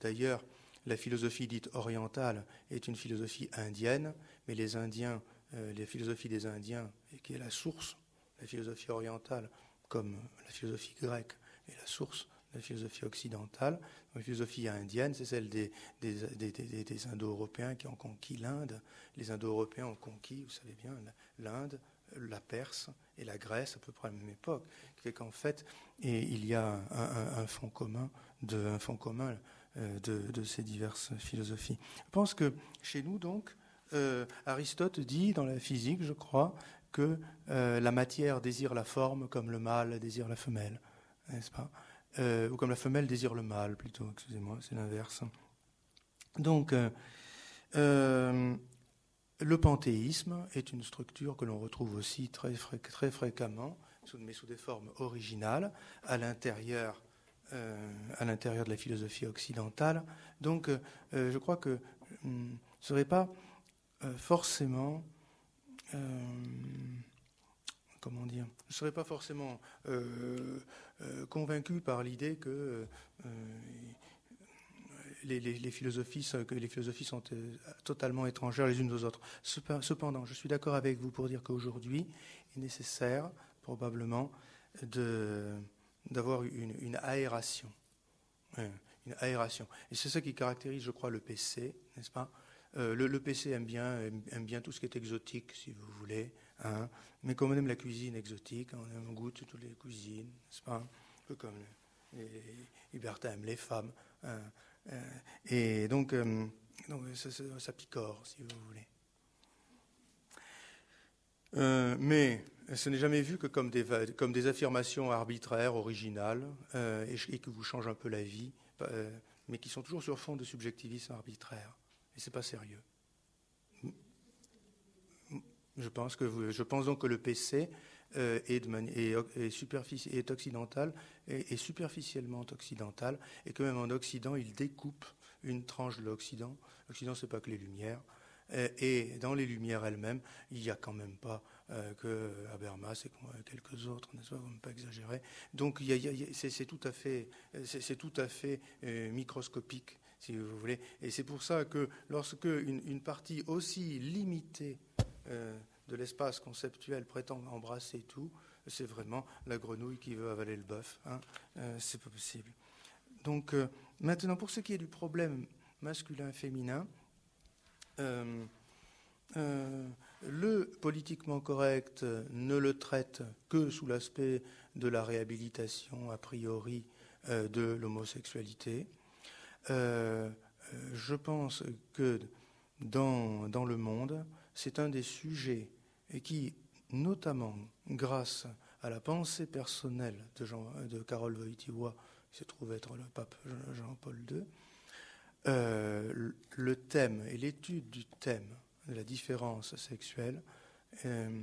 D'ailleurs, la philosophie dite orientale est une philosophie indienne, mais les Indiens, euh, les philosophies des Indiens, qui est la source, la philosophie orientale, comme la philosophie grecque est la source la philosophie occidentale. La philosophie indienne, c'est celle des, des, Indo-Européens qui ont conquis l'Inde. Les Indo-Européens ont conquis, vous savez bien, l'Inde, la Perse et la Grèce à peu près à la même époque. Fait qu'en fait, il y a un, fond commun, de, un fond commun euh, de, ces diverses philosophies. Je pense que chez nous, donc, euh, Aristote dit dans la physique, je crois, que euh, la matière désire la forme comme le mâle désire la femelle, n'est-ce pas? Ou comme la femelle désire le mâle, plutôt, excusez-moi, c'est l'inverse. Donc, le panthéisme est une structure que l'on retrouve aussi très, très fréquemment, mais sous des formes originales, à l'intérieur euh, de la philosophie occidentale. Donc, euh, euh, je crois que je ne serais pas forcément comment dire, je ne serais pas forcément convaincu par l'idée que, les, philosophies, que les philosophies sont totalement étrangères les unes aux autres. Cependant, je suis d'accord avec vous pour dire qu'aujourd'hui, il est nécessaire, probablement, d'avoir une, aération. Une aération. Et c'est ça qui caractérise, je crois, le PC, n'est-ce pas? Euh, le, PC aime bien, aime, bien tout ce qui est exotique, si vous voulez. Hein. Mais comme on aime la cuisine exotique, on, goûte toutes les cuisines, n'est-ce pas? Un peu comme Hubertin aime les femmes. Hein. Euh, et donc, euh, donc ça, picore, si vous voulez. mais ce n'est jamais vu que comme des, comme des affirmations arbitraires, originales, euh, et, qui vous changent un peu la vie, euh, mais qui sont toujours sur fond de subjectivisme arbitraire. Et ce n'est pas sérieux. Je pense, donc que le PC euh, est, est, est, occidental, et superficiellement occidental, et que même en Occident, il découpe une tranche de l'Occident. L'Occident, ce n'est pas que les Lumières. Et dans les Lumières elles-mêmes, il n'y a quand même pas euh, que Habermas et quelques autres, n'est-ce pas, ne pas exagérer. Donc c'est tout à fait, c'est tout à fait euh, microscopique, si vous voulez. Et c'est pour ça que lorsque une, partie aussi limitée euh, de l'espace conceptuel prétend embrasser tout, c'est vraiment la grenouille qui veut avaler le bœuf. Hein, c'est pas possible. Donc maintenant, pour ce qui est du problème masculin-féminin, euh, le politiquement correct ne le traite que sous l'aspect de la réhabilitation a priori euh, de l'homosexualité. Euh, je pense que dans le monde, c'est un des sujets qui, notamment grâce à la pensée personnelle de, Jean, de qui se trouve être le pape Jean-Paul II, le thème et l'étude du thème de la différence sexuelle euh,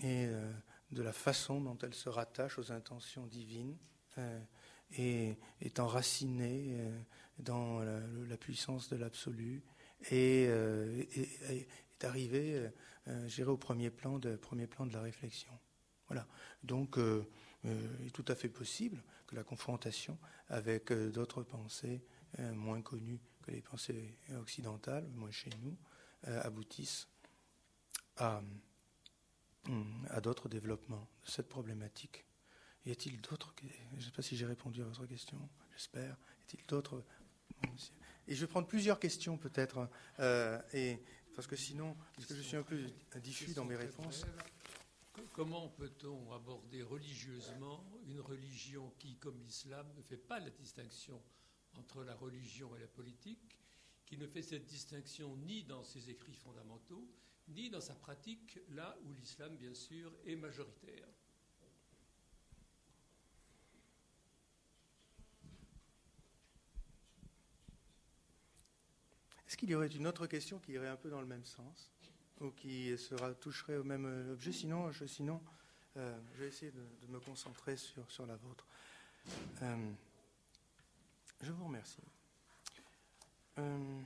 et euh, de la façon dont elle se rattache aux intentions divines euh, et est enracinée dans la, puissance de l'absolu est arrivée, j'irai au premier plan, de, premier plan de la réflexion. Voilà. Donc, il est tout à fait possible que la confrontation avec d'autres pensées moins connues que les pensées occidentales, moins chez nous, euh, aboutissent à, hum, à d'autres développements de cette problématique. Y a-t-il d'autres Je ne sais pas si j'ai répondu à votre question, j'espère. Y a-t-il d'autres? Et je vais prendre plusieurs questions peut-être, euh, et parce que sinon, parce que je suis un peu diffus dans mes réponses. Comment peut-on aborder religieusement une religion qui, comme l'islam, ne fait pas la distinction entre la religion et la politique qui ne fait cette distinction ni dans ses écrits fondamentaux, ni dans sa pratique, là où l'islam, bien sûr, est majoritaire? Est-ce qu'il y aurait une autre question qui irait un peu dans le même sens ou qui sera, toucherait au même objet? Sinon, je, sinon Euh, je vais essayer de, me concentrer sur, sur la vôtre. Euh, je vous remercie. Euh,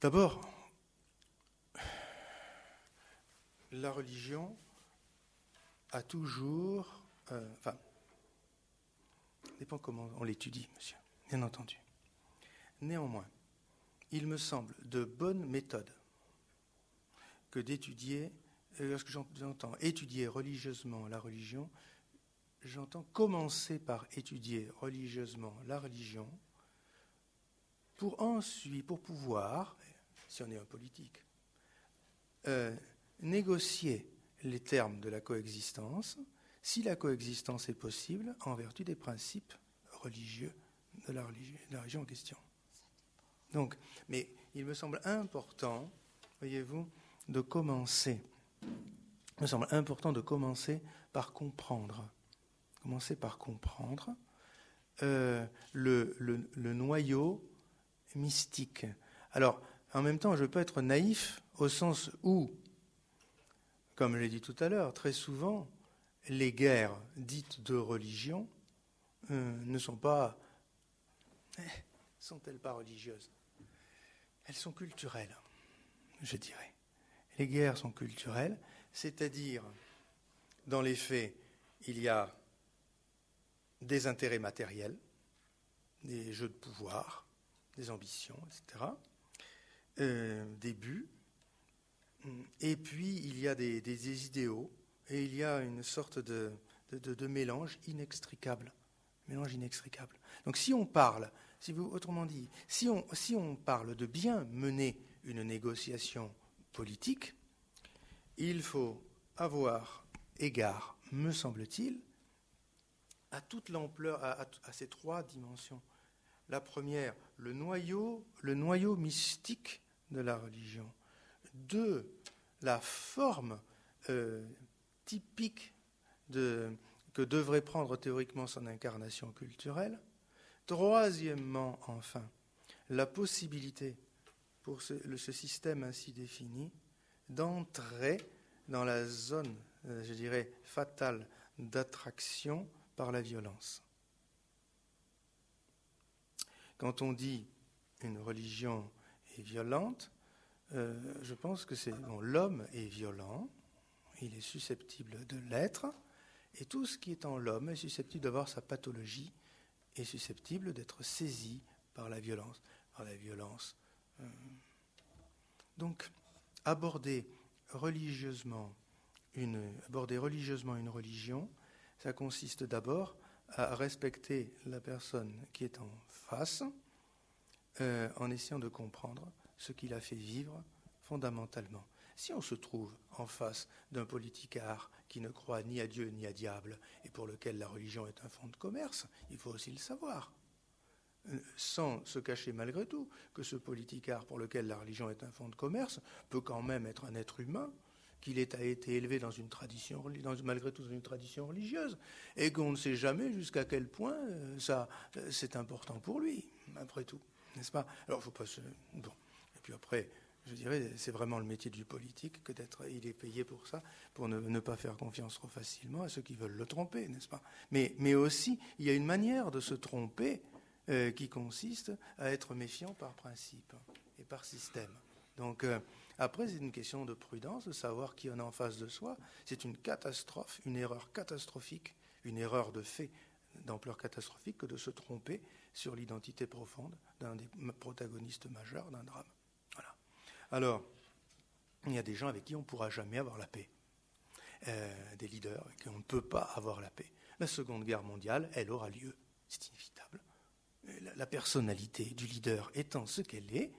D'abord, la religion a toujours, euh, enfin, dépend comment on l'étudie, monsieur, bien entendu. Néanmoins, il me semble de bonne méthode que d'étudier, euh, lorsque j'entends étudier religieusement la religion, j'entends commencer par étudier religieusement la religion pour ensuite, pour pouvoir, si on est un politique, euh, négocier les termes de la coexistence, si la coexistence est possible, en vertu des principes religieux de la religion, en question. Donc, mais il me semble important, voyez-vous, de commencer. Il me semble important de commencer par comprendre. Commencer par comprendre euh, le, le, le noyau mystique. Alors, en même temps, je peux être naïf au sens où, comme je l'ai dit tout à l'heure, très souvent, les guerres dites de religion euh, ne sont pas. [LAUGHS] Sont-elles pas religieuses? Elles sont culturelles, je dirais. Les guerres sont culturelles, c'est-à-dire, dans les faits, il y a des intérêts matériels, des jeux de pouvoir, des ambitions, etc., euh, des buts, et puis il y a des, idéaux, et il y a une sorte de, mélange inextricable. Donc si on parle, si vous, autrement dit, si on, si on parle de bien mener une négociation politique, il faut avoir égard, me semble-t-il, à toute l'ampleur, à, à, à, ces trois dimensions. La première, le noyau, le noyau mystique de la religion. Deux, la forme euh, typique de, que devrait prendre théoriquement son incarnation culturelle. Troisièmement, enfin, la possibilité pour ce, ce système ainsi défini d'entrer dans la zone, euh, je dirais, fatale d'attraction par la violence. Quand on dit une religion est violente, euh, je pense que c'est bon, l'homme est violent, il est susceptible de l'être, et tout ce qui est en l'homme est susceptible d'avoir sa pathologie, est susceptible d'être saisi par la violence, par la violence. Euh, donc, aborder religieusement une, aborder religieusement une religion, ça consiste d'abord à respecter la personne qui est en face, euh, en essayant de comprendre ce qui l'a fait vivre fondamentalement. Si on se trouve en face d'un politicard qui ne croit ni à Dieu ni à diable et pour lequel la religion est un fonds de commerce, il faut aussi le savoir. Euh, sans se cacher malgré tout que ce politicard pour lequel la religion est un fonds de commerce peut quand même être un être humain, qu'il a été élevé dans une tradition, malgré tout dans une tradition religieuse, et qu'on ne sait jamais jusqu'à quel point euh, ça, c'est important pour lui, après tout, n'est-ce pas? Alors, il faut pas se... Bon. Puis après, je dirais, c'est vraiment le métier du politique que d'être. Il est payé pour ça, pour ne, pas faire confiance trop facilement à ceux qui veulent le tromper, n'est-ce pas? Mais, mais aussi, il y a une manière de se tromper euh, qui consiste à être méfiant par principe et par système. Donc, euh, après, c'est une question de prudence, de savoir qui on a en face de soi. C'est une catastrophe, une erreur catastrophique, une erreur de fait d'ampleur catastrophique que de se tromper sur l'identité profonde d'un des protagonistes majeurs d'un drame. Alors, il y a des gens avec qui on ne pourra jamais avoir la paix. Euh, des leaders avec qui on ne peut pas avoir la paix. La Seconde Guerre mondiale, elle aura lieu. C'est inévitable. La, personnalité du leader étant ce qu'elle est,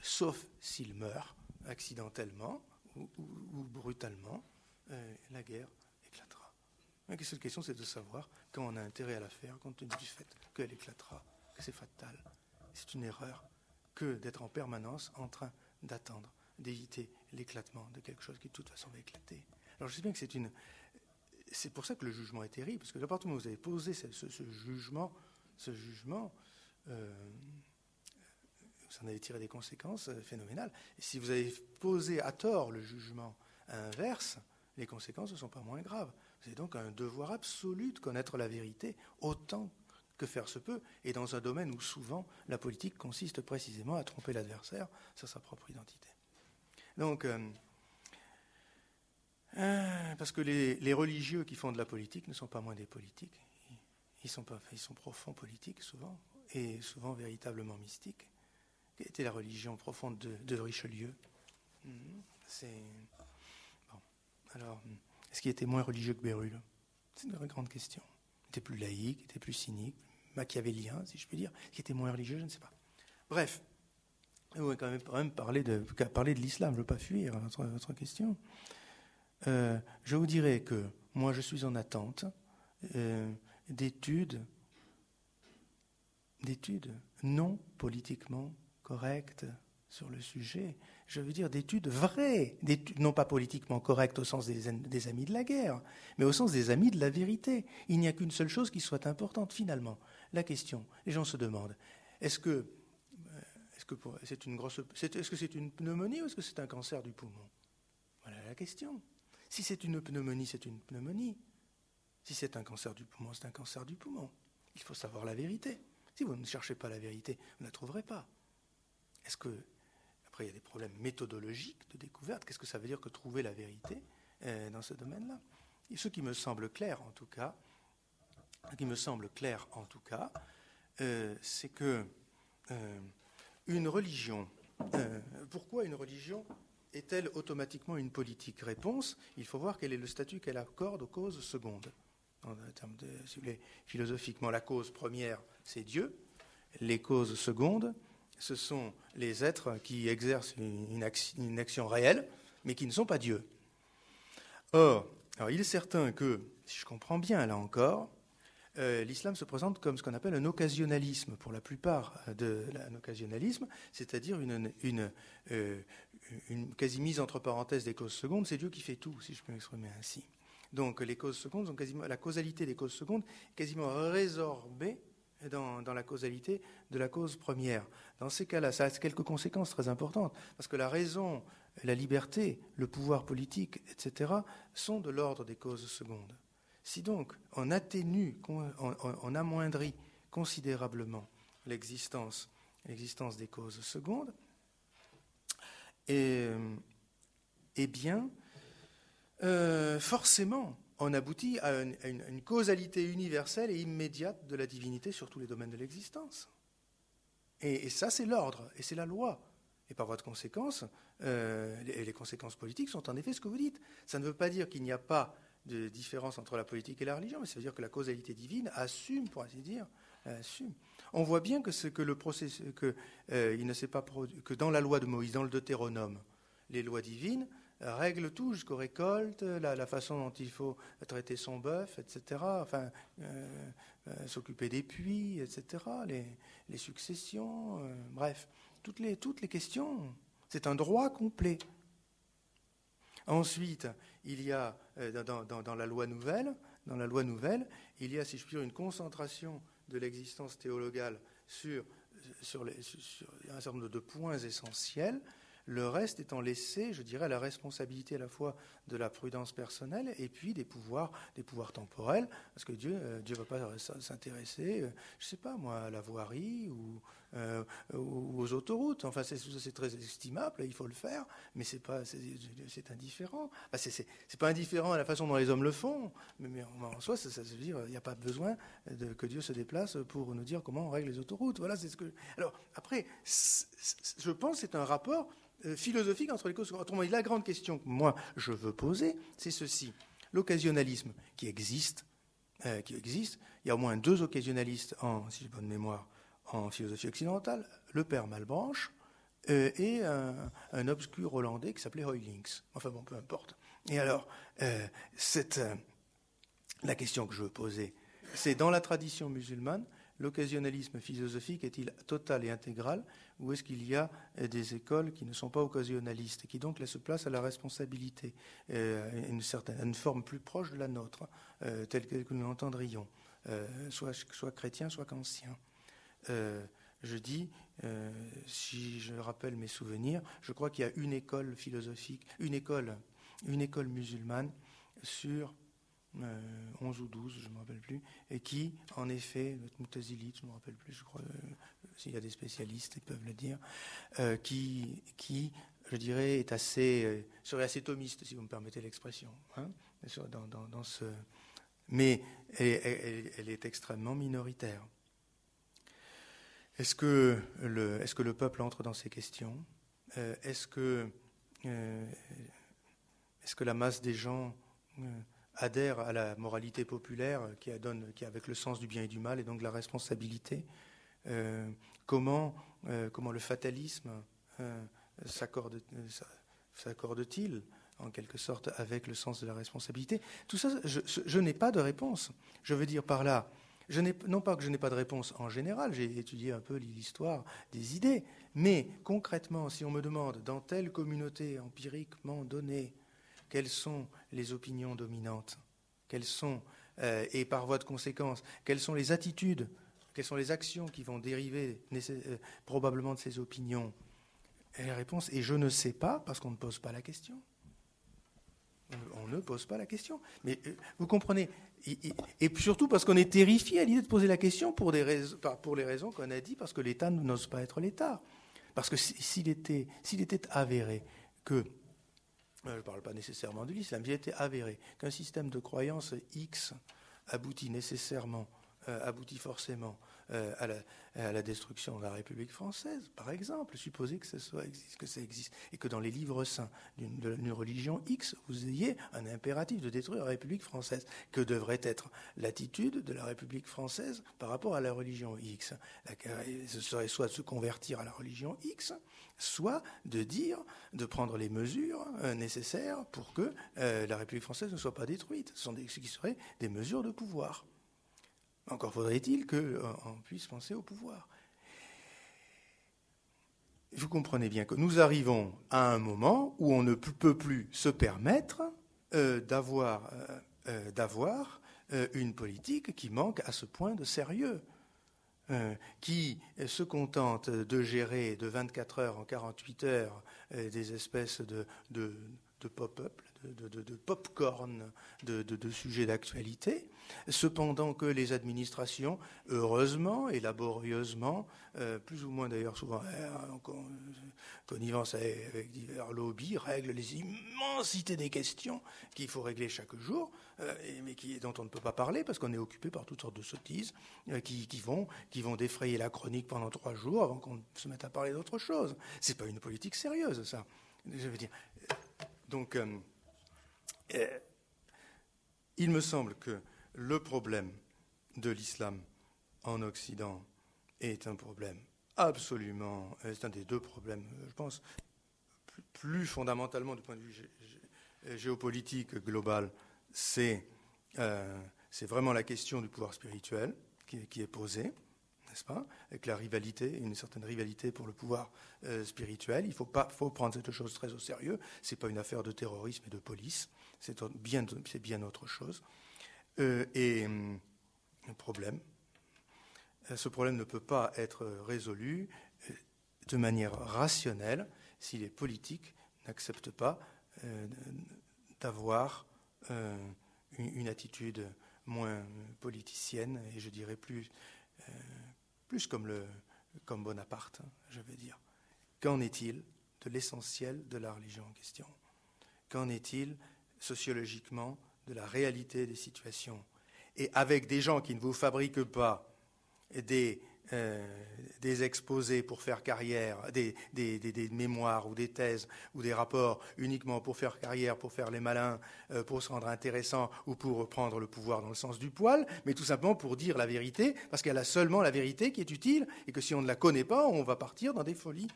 sauf s'il meurt accidentellement ou brutalement, euh, la guerre éclatera. La seule question, c'est de savoir quand on a intérêt à la faire, compte tenu du fait qu'elle éclatera, que c'est fatal. C'est une erreur que d'être en permanence en train d'attendre, d'éviter l'éclatement de quelque chose qui de toute façon va éclater. Alors je sais bien que c'est une... C'est pour ça que le jugement est terrible, parce que à partir où vous avez posé ce, jugement, ce jugement, euh, vous en avez tiré des conséquences euh, phénoménales. Si vous avez posé à tort le jugement inverse, les conséquences ne sont pas moins graves. Vous avez donc un devoir absolu de connaître la vérité autant que faire se peut, et dans un domaine où souvent la politique consiste précisément à tromper l'adversaire sur sa propre identité. Donc, euh, euh, parce que les, religieux qui font de la politique ne sont pas moins des politiques, ils sont, profonds politiques souvent, et souvent véritablement mystiques. Quelle était la religion profonde de, Richelieu hmm, C'est. Bon. Alors, est-ce qu'il était moins religieux que Bérulle? C'est une grande question. Était plus laïque, il était plus cynique, machiavélien, si je puis dire. Qui était moins religieux, je ne sais pas. Bref, on va quand même, parler de, parler de l'islam, je ne veux pas fuir votre, question. Euh, je vous dirais que moi, je suis en attente euh, d'études, d'études non politiquement correctes sur le sujet, je veux dire d'études vraies, non pas politiquement correctes au sens des, amis de la guerre, mais au sens des amis de la vérité. Il n'y a qu'une seule chose qui soit importante finalement. La question, les gens se demandent, est-ce que euh, c'est une grosse, est-ce que c'est une pneumonie ou est-ce que c'est un cancer du poumon? Voilà la question. Si c'est une pneumonie, c'est une pneumonie. Si c'est un cancer du poumon, c'est un cancer du poumon. Il faut savoir la vérité. Si vous ne cherchez pas la vérité, vous ne la trouverez pas. Est-ce que après, il y a des problèmes méthodologiques de découverte. Qu'est-ce que ça veut dire que trouver la vérité euh, dans ce domaine-là? Et ce qui me semble clair, en tout cas, ce qui me semble clair, en tout cas, euh, c'est que euh, une religion, pourquoi une religion est-elle automatiquement une politique? Réponse il faut voir quel est le statut qu'elle accorde aux causes secondes. En termes de, si vous voulez, philosophiquement, la cause première, c'est Dieu. Les causes secondes, ce sont les êtres qui exercent une, action, réelle, mais qui ne sont pas Dieu. Or, il est certain que, si je comprends bien là encore, euh, l'islam se présente comme ce qu'on appelle un occasionnalisme pour la plupart de l'occasionnalisme, c'est-à-dire une, euh, quasi mise entre parenthèses des causes secondes. C'est Dieu qui fait tout, si je peux m'exprimer ainsi. Donc les causes secondes sont quasiment la causalité des causes secondes quasiment résorbée dans, la causalité de la cause première. Dans ces cas-là, ça a quelques conséquences très importantes, parce que la raison, la liberté, le pouvoir politique, etc., sont de l'ordre des causes secondes. Si donc on atténue, on, amoindrit considérablement l'existence, l'existence des causes secondes, et, eh bien, euh, forcément, on aboutit à une, causalité universelle et immédiate de la divinité sur tous les domaines de l'existence. Et, ça, c'est l'ordre, et c'est la loi. Et par voie de conséquence, euh, les, conséquences politiques sont en effet ce que vous dites. Ça ne veut pas dire qu'il n'y a pas de différence entre la politique et la religion, mais ça veut dire que la causalité divine assume, pour ainsi dire, assume. On voit bien que, ce, que le processus, que, euh, il ne pas que dans la loi de Moïse, dans le Deutéronome, les lois divines règle tout jusqu'aux récoltes, la, façon dont il faut traiter son bœuf, etc. Enfin, euh, euh, s'occuper des puits, etc. Les, successions, euh, bref, toutes les, toutes les questions. C'est un droit complet. Ensuite, il y a dans, la loi nouvelle, dans la loi nouvelle, il y a, si je puis dire, une concentration de l'existence théologale sur, sur, sur, un certain nombre de points essentiels le reste étant laissé, je dirais, à la responsabilité à la fois de la prudence personnelle et puis des pouvoirs, des pouvoirs temporels, parce que Dieu euh, ne va pas s'intéresser, euh, je ne sais pas moi, à la voirie ou, euh, aux autoroutes. Enfin, c'est très estimable, il faut le faire, mais c'est pas, c'est indifférent. Enfin, c'est pas indifférent à la façon dont les hommes le font, mais, en soi, ça, veut dire, il n'y a pas besoin que Dieu se déplace pour nous dire comment on règle les autoroutes. Voilà, c'est ce que. Alors après, je pense, c'est un rapport euh, philosophique entre les causes. Autrement dit, la grande question que moi je veux poser, c'est ceci. L'occasionnalisme qui existe, euh, qui existe, il y a au moins deux occasionnalistes, en, si j'ai bonne mémoire, en philosophie occidentale, le père Malbranche euh, et un, obscur hollandais qui s'appelait Hoylings. Enfin bon, peu importe. Et alors, la question que je veux poser, c'est dans la tradition musulmane, l'occasionnalisme philosophique est-il total et intégral ou est-ce qu'il y a euh, des écoles qui ne sont pas occasionnalistes et qui donc laissent place à la responsabilité, euh, une, certaine, une forme plus proche de la nôtre, euh, telle que nous l'entendrions, soit, chrétien, soit qu'ancien. Je dis, euh, si je rappelle mes souvenirs, je crois qu'il y a une école philosophique, une école, une école musulmane sur 11 euh, ou 12, je ne me rappelle plus, et qui, en effet, Moutazilite, je ne me rappelle plus, je crois, euh, s'il y a des spécialistes, ils peuvent le dire, qui, qui, je dirais, est assez, serait assez thomiste, si vous me permettez l'expression, hein, dans, ce, mais elle est extrêmement minoritaire. Est-ce que, le, est que le peuple entre dans ces questions? Euh, Est-ce que, euh, est que la masse des gens euh, adhère à la moralité populaire qui, adonne, avec le sens du bien et du mal et donc la responsabilité comment, comment le fatalisme s'accorde-t-il en quelque sorte avec le sens de la responsabilité? Tout ça, je n'ai pas de réponse. Je veux dire par là, non pas que je n'ai pas de réponse en général, j'ai étudié un peu l'histoire des idées, mais concrètement, si on me demande dans telle communauté empiriquement donnée, quelles sont les opinions dominantes, quelles sont, euh, et par voie de conséquence, quelles sont les attitudes, quelles sont les actions qui vont dériver euh, probablement de ces opinions, et la réponse est je ne sais pas, parce qu'on ne pose pas la question. On ne pose pas la question. Mais euh, vous comprenez, et, surtout parce qu'on est terrifié à l'idée de poser la question pour, des pour les raisons qu'on a dit, parce que l'État n'ose pas être l'État. Parce que s'il était, était avéré que, je ne parle pas nécessairement de l'islam, s'il était avéré qu'un système de croyance X aboutit nécessairement, euh, aboutit forcément euh, à, la, destruction de la République française, par exemple, supposer que, ça existe, et que dans les livres saints d'une religion X, vous ayez un impératif de détruire la République française. Que devrait être l'attitude de la République française par rapport à la religion X? Ce serait soit de se convertir à la religion X, soit de dire, de prendre les mesures euh, nécessaires pour que euh, la République française ne soit pas détruite. Ce sont ce qui seraient des mesures de pouvoir. Encore faudrait-il qu'on euh, puisse penser au pouvoir. Vous comprenez bien que nous arrivons à un moment où on ne peut plus se permettre euh, d'avoir euh, une politique qui manque à ce point de sérieux, qui se contente de gérer de 24 heures en 48 heures des espèces de, de pop-up, de, pop-corn de, sujets d'actualité, cependant que les administrations, heureusement et laborieusement, euh, plus ou moins d'ailleurs souvent euh, en connivence avec divers lobbies, règlent les immensités des questions qu'il faut régler chaque jour, euh, mais qui, dont on ne peut pas parler parce qu'on est occupé par toutes sortes de sottises qui, vont, qui vont défrayer la chronique pendant trois jours avant qu'on se mette à parler d'autre chose. C'est pas une politique sérieuse, ça. Je veux dire. Donc, euh, il me semble que le problème de l'islam en Occident est un problème absolument, euh, c'est un des deux problèmes, euh, je pense, plus fondamentalement du point de vue géopolitique global, c'est vraiment la question du pouvoir spirituel qui, est posée, n'est-ce pas? Avec la rivalité, une certaine rivalité pour le pouvoir spirituel. Il faut, pas, faut prendre cette chose très au sérieux. Ce n'est pas une affaire de terrorisme et de police c'est bien, autre chose. Euh, et hum, un problème, euh, ce problème ne peut pas être résolu euh, de manière rationnelle si les politiques n'acceptent pas d'avoir une, attitude moins politicienne et je dirais plus, plus comme, le, comme Bonaparte, je veux dire. Qu'en est-il de l'essentiel de la religion en question? Qu'en est-il sociologiquement de la réalité des situations. Et avec des gens qui ne vous fabriquent pas des, euh, exposés pour faire carrière, des, des, mémoires ou des thèses ou des rapports uniquement pour faire carrière, pour faire les malins, euh, pour se rendre intéressant ou pour prendre le pouvoir dans le sens du poil, mais tout simplement pour dire la vérité, parce qu'elle a seulement la vérité qui est utile et que si on ne la connaît pas, on va partir dans des folies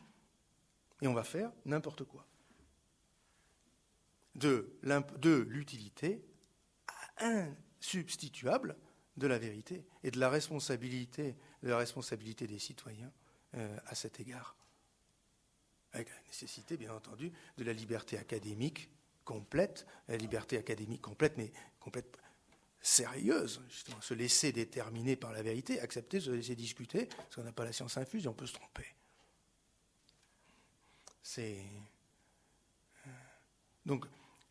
et on va faire n'importe quoi de l'utilité insubstituable de la vérité et de la responsabilité, de la responsabilité des citoyens euh, à cet égard. Avec la nécessité, bien entendu, de la liberté académique complète, la liberté académique complète, mais complète sérieuse, justement, se laisser déterminer par la vérité, accepter se laisser discuter, parce qu'on n'a pas la science infuse et on peut se tromper. C'est. Euh, donc,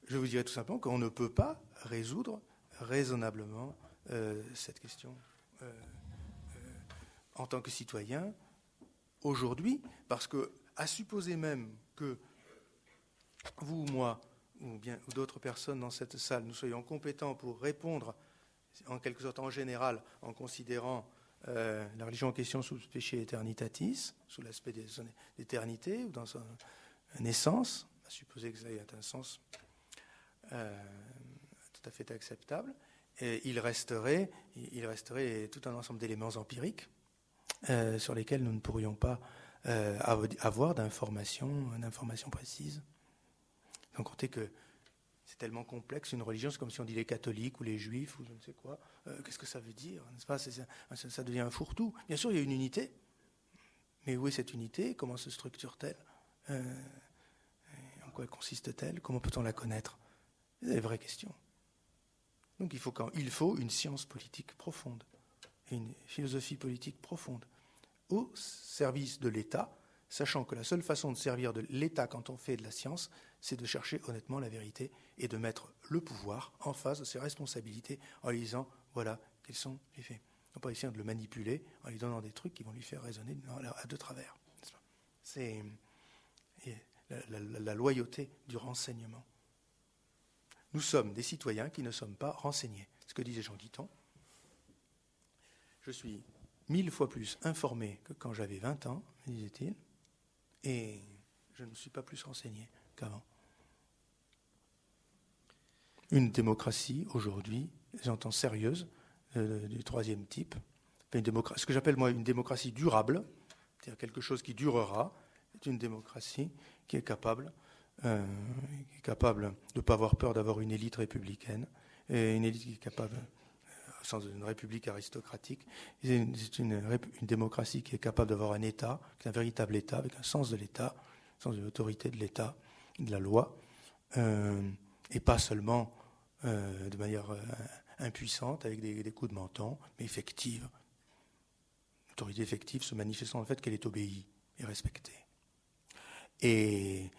je vous dirais tout simplement qu'on ne peut pas résoudre raisonnablement euh, cette question euh, en tant que citoyen aujourd'hui, parce que, à supposer même que vous ou moi, ou bien d'autres personnes dans cette salle, nous soyons compétents pour répondre, en quelque sorte en général, en considérant euh, la religion en question sous le péché éternitatis, sous l'aspect de ou dans son naissance, à supposer que ça ait un sens euh, tout à fait acceptable, et il resterait, il resterait tout un ensemble d'éléments empiriques euh, sur lesquels nous ne pourrions pas avoir d'informations, précises. Sans compter que c'est tellement complexe, une religion, c'est comme si on dit les catholiques ou les juifs ou je ne sais quoi. Euh, qu'est-ce que ça veut dire pas? Ça, devient un fourre-tout. Bien sûr, il y a une unité. Mais où est cette unité? Comment se structure-t-elle? Euh, En quoi consiste-t-elle? Comment peut-on la connaître? C'est des vraies questions. Donc il faut, il faut une science politique profonde une philosophie politique profonde au service de l'État, sachant que la seule façon de servir de l'État quand on fait de la science, c'est de chercher honnêtement la vérité et de mettre le pouvoir en face de ses responsabilités en lui disant voilà quels sont les faits. On pas essayer de le manipuler en lui donnant des trucs qui vont lui faire raisonner à deux travers. C'est la, loyauté du renseignement. Nous sommes des citoyens qui ne sommes pas renseignés. Ce que disait Jean Guiton. Je suis mille fois plus informé que quand j'avais 20 ans, disait-il, et je ne suis pas plus renseigné qu'avant. Une démocratie, aujourd'hui, j'entends sérieuse, euh, du troisième type, une ce que j'appelle moi une démocratie durable, c'est-à-dire quelque chose qui durera, est une démocratie qui est capable, euh, qui est capable de ne pas avoir peur d'avoir une élite républicaine, et une élite qui est capable, au sens d'une république aristocratique, c'est une, démocratie qui est capable d'avoir un État, un véritable État, avec un sens de l'État, un sens de l'autorité de l'État, de la loi, euh, et pas seulement euh, de manière euh, impuissante, avec des, coups de menton, mais effective. L'autorité effective se manifestant dans le fait qu'elle est obéie et respectée. Et,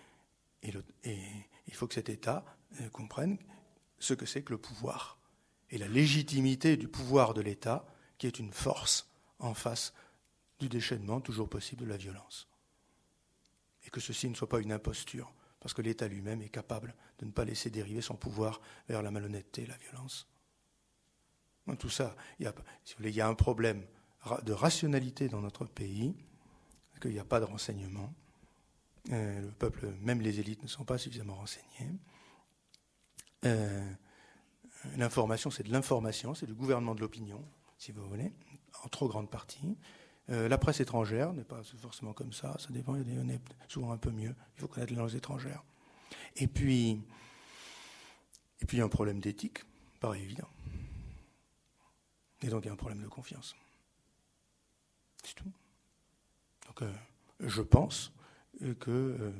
il faut que cet État comprenne ce que c'est que le pouvoir et la légitimité du pouvoir de l'État, qui est une force en face du déchaînement toujours possible de la violence. Et que ceci ne soit pas une imposture, parce que l'État lui-même est capable de ne pas laisser dériver son pouvoir vers la malhonnêteté et la violence. Tout ça, il y, a, il y a un problème de rationalité dans notre pays, qu'il n'y a pas de renseignement. Euh, le peuple, même les élites, ne sont pas suffisamment renseignés. Euh, l'information, c'est de l'information, c'est du gouvernement de l'opinion, si vous voulez, en trop grande partie. Euh, la presse étrangère n'est pas forcément comme ça, ça dépend, y a souvent un peu mieux. Il faut connaître les langues étrangères. Et puis, et puis il y a un problème d'éthique, pareil évident. Et donc il y a un problème de confiance. C'est tout. Donc je pense que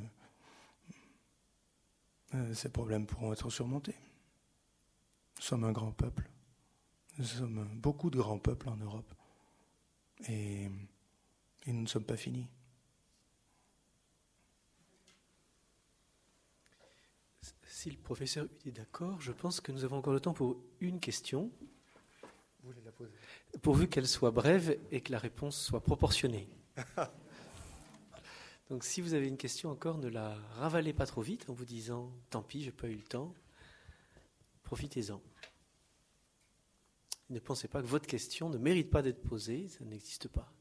euh, ces problèmes pourront être surmontés. Nous sommes un grand peuple. Nous sommes beaucoup de grands peuples en Europe. Et, nous ne sommes pas finis. Si le professeur est d'accord, je pense que nous avons encore le temps pour une question. Vous voulez la poser? Pourvu qu'elle soit brève et que la réponse soit proportionnée. [LAUGHS] Donc si vous avez une question encore, ne la ravalez pas trop vite en vous disant tant pis, j'ai pas eu le temps. Profitez-en. Ne pensez pas que votre question ne mérite pas d'être posée, ça n'existe pas.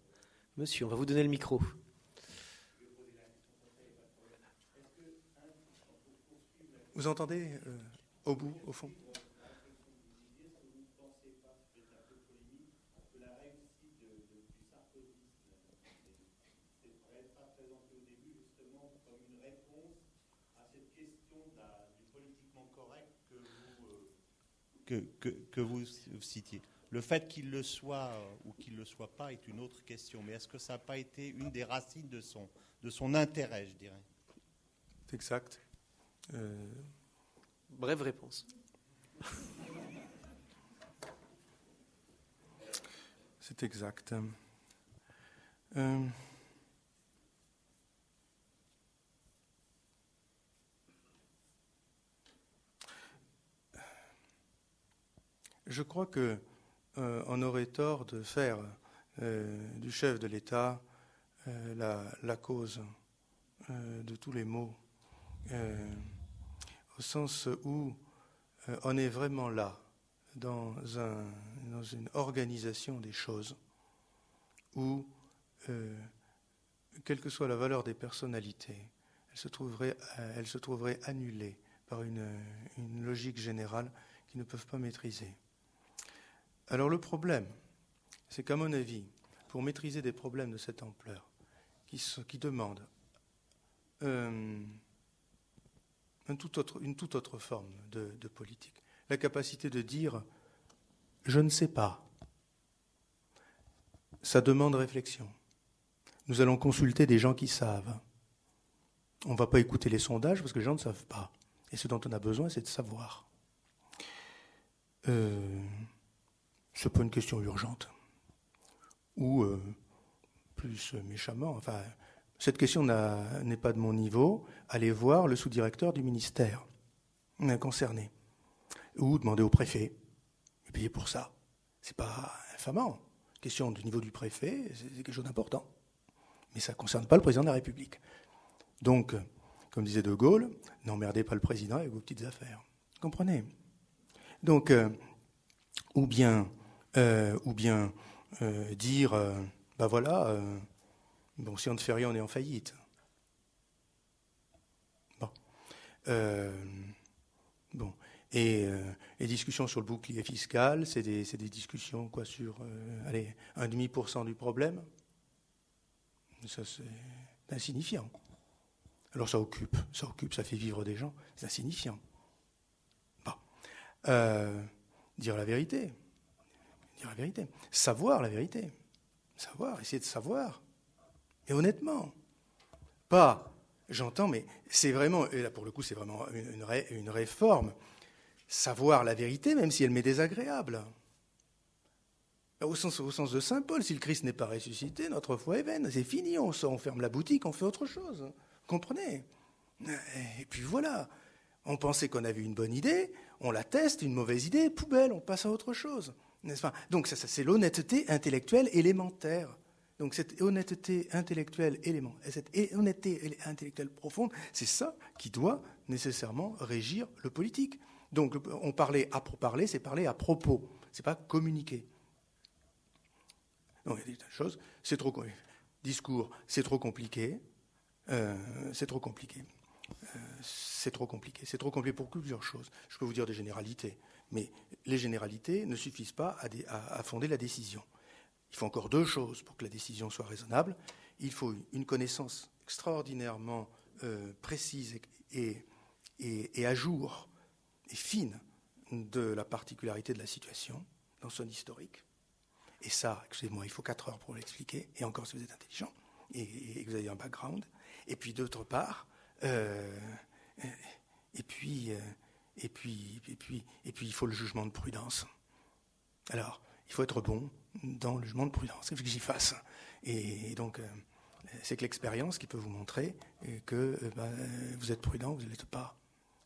Monsieur, on va vous donner le micro. Vous entendez euh, au bout, au fond? que, vous citiez. Le fait qu'il le soit euh, ou qu'il ne le soit pas est une autre question, mais est-ce que ça n'a pas été une des racines de son, de son intérêt, je dirais? C'est exact. Euh... Brève réponse. [LAUGHS] C'est exact. Euh, je crois que euh, on aurait tort de faire euh, du chef de l'État la, la, cause de tous les maux, au sens où on est vraiment là dans, un, dans une organisation des choses où, euh, quelle que soit la valeur des personnalités, elle se trouverait, elle se trouverait annulée par une logique générale qu'ils ne peuvent pas maîtriser. Alors le problème, c'est qu'à mon avis, pour maîtriser des problèmes de cette ampleur, qui, qui demandent euh, une toute autre forme de, de politique, la capacité de dire je ne sais pas. Ça demande réflexion. Nous allons consulter des gens qui savent. On ne va pas écouter les sondages parce que les gens ne savent pas. Et ce dont on a besoin, c'est de savoir. Euh, ce n'est pas une question urgente. Ou, euh, plus méchamment, enfin, cette question n'est pas de mon niveau. Allez voir le sous-directeur du ministère concerné ou demander au préfet, et payer pour ça. C'est pas infamant. Question du niveau du préfet, c'est quelque chose d'important. Mais ça ne concerne pas le président de la République. Donc, comme disait De Gaulle, n'emmerdez pas le président avec vos petites affaires. Vous comprenez? Donc, euh, ou bien, euh, ou bien euh, dire, ben voilà, bon, si on ne fait rien, on est en faillite. Bon. bon. Et les discussions sur le bouclier fiscal, c'est des, des, discussions quoi, sur allez, 1,5% du problème. Ça, c'est insignifiant. Alors ça occupe, ça occupe, ça fait vivre des gens, c'est insignifiant. Bon. Dire la vérité. Dire la vérité. Savoir la vérité. Savoir, essayer de savoir. Et honnêtement. Pas, j'entends, mais c'est vraiment, et là pour le coup, c'est vraiment une, réforme savoir la vérité, même si elle m'est désagréable. Au sens, au sens de Saint Paul, si le Christ n'est pas ressuscité, notre foi est vaine. C'est fini, on, on ferme la boutique, on fait autre chose. Comprenez? Et puis voilà. On pensait qu'on avait une bonne idée, on la teste, une mauvaise idée, poubelle, on passe à autre chose. N'est-ce pas? Donc c'est l'honnêteté intellectuelle élémentaire. Donc cette honnêteté intellectuelle élémentaire, cette honnêteté intellectuelle profonde, c'est ça qui doit nécessairement régir le politique. Donc, on parlait à parler, c'est parler à propos, c'est pas communiquer. Donc, il y a des choses, c'est trop discours, c'est trop compliqué, euh, c'est trop compliqué, euh, c'est trop compliqué, c'est trop compliqué pour plusieurs choses. Je peux vous dire des généralités, mais les généralités ne suffisent pas à, fonder la décision. Il faut encore deux choses pour que la décision soit raisonnable. Il faut une connaissance extraordinairement euh, précise et, et, et, à jour et fine de la particularité de la situation dans son historique. Et ça, excusez-moi, il faut quatre heures pour l'expliquer, et encore si vous êtes intelligent et, que vous avez un background. Et puis d'autre part, euh, et puis, euh, et puis, et puis, et puis, il faut le jugement de prudence. Alors, il faut être bon dans le jugement de prudence. Il faut que j'y fasse. Et, donc, euh, c'est que l'expérience qui peut vous montrer que ben, vous êtes prudent, vous ne l'êtes pas.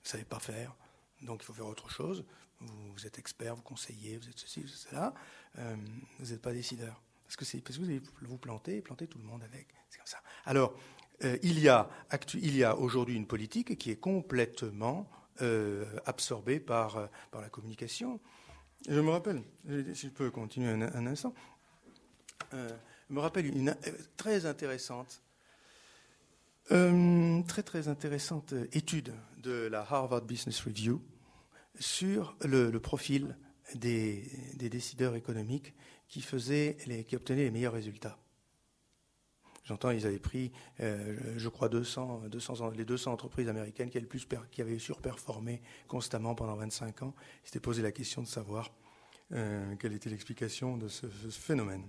Vous ne savez pas faire, donc il faut faire autre chose. Vous, êtes expert, vous conseillez, vous êtes ceci, vous êtes cela. Euh, vous n'êtes pas décideur. Parce que, vous allez vous planter et planter tout le monde avec. C'est comme ça. Alors, euh, il y a aujourd'hui une politique qui est complètement euh, absorbée par, par la communication. Je me rappelle, si je peux continuer un, instant, je me rappelle une très intéressante très très intéressante étude de la Harvard Business Review sur le, profil des, décideurs économiques qui, faisaient les, qui obtenaient les meilleurs résultats. J'entends, ils avaient pris, euh, je crois, 200, 200, les 200 entreprises américaines qui avaient, surperformé constamment pendant 25 ans. Ils s'étaient posé la question de savoir euh, quelle était l'explication de ce, phénomène.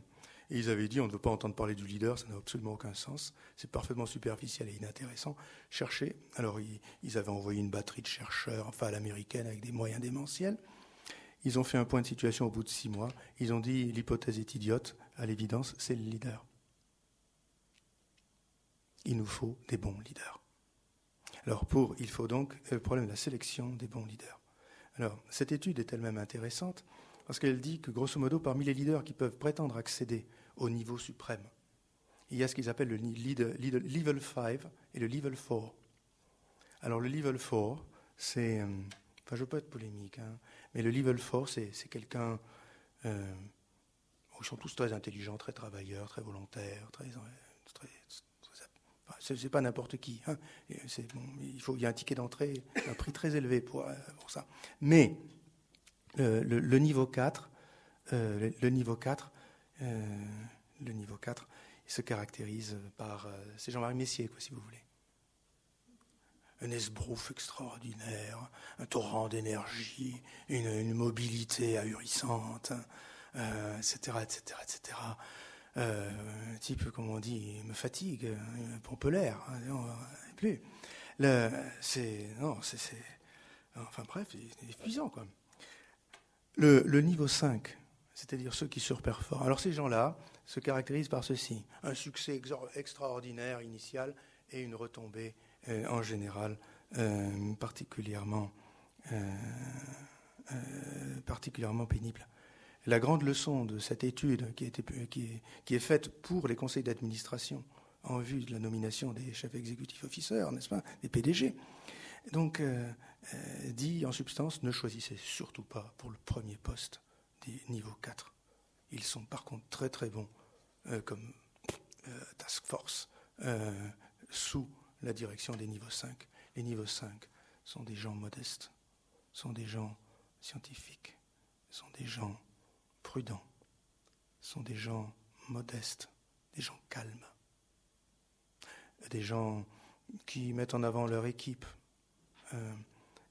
Et ils avaient dit, on ne veut pas entendre parler du leader, ça n'a absolument aucun sens, c'est parfaitement superficiel et inintéressant. Cherchez. Alors, ils, avaient envoyé une batterie de chercheurs, enfin à l'américaine, avec des moyens démentiels. Ils ont fait un point de situation au bout de six mois. Ils ont dit l'hypothèse est idiote. À l'évidence, c'est le leader. Il nous faut des bons leaders. Alors, pour, il faut donc le problème de la sélection des bons leaders. Alors, cette étude est elle-même intéressante parce qu'elle dit que, grosso modo, parmi les leaders qui peuvent prétendre accéder au niveau suprême, il y a ce qu'ils appellent le level 5 et le level 4. Alors, le level 4, c'est. Euh, enfin, je ne veux pas être polémique, hein, mais le level 4, c'est quelqu'un. Euh, ils sont tous très intelligents, très travailleurs, très volontaires, très, très, ce n'est pas n'importe qui. Hein. il, faut, y a un ticket d'entrée, un prix très élevé pour, euh, pour ça. Mais euh, le, niveau 4, euh, le, niveau 4, le niveau 4, il se caractérise par. c'est Jean-Marie Messier, quoi, si vous voulez. Un esbrouf extraordinaire, un torrent d'énergie, une, mobilité ahurissante, etc., etc., etc euh, type, comme on dit, me fatigue, euh, pompelaire, hein, plus. c'est, non, c'est, enfin bref, c'est épuisant, quoi. Le, le niveau 5, c'est-à-dire ceux qui surperforment. Alors ces gens-là se caractérisent par ceci un succès extraordinaire initial et une retombée euh, en général euh, particulièrement, particulièrement pénible. La grande leçon de cette étude qui, est, faite pour les conseils d'administration en vue de la nomination des chefs exécutifs officers, n'est-ce pas, des PDG, donc euh, euh, dit en substance ne choisissez surtout pas pour le premier poste des niveaux 4. Ils sont par contre très très bons euh, comme task force sous la direction des niveaux 5. Les niveaux 5 sont des gens modestes, sont des gens scientifiques, sont des gens prudents, sont des gens modestes, des gens calmes, des gens qui mettent en avant leur équipe, euh,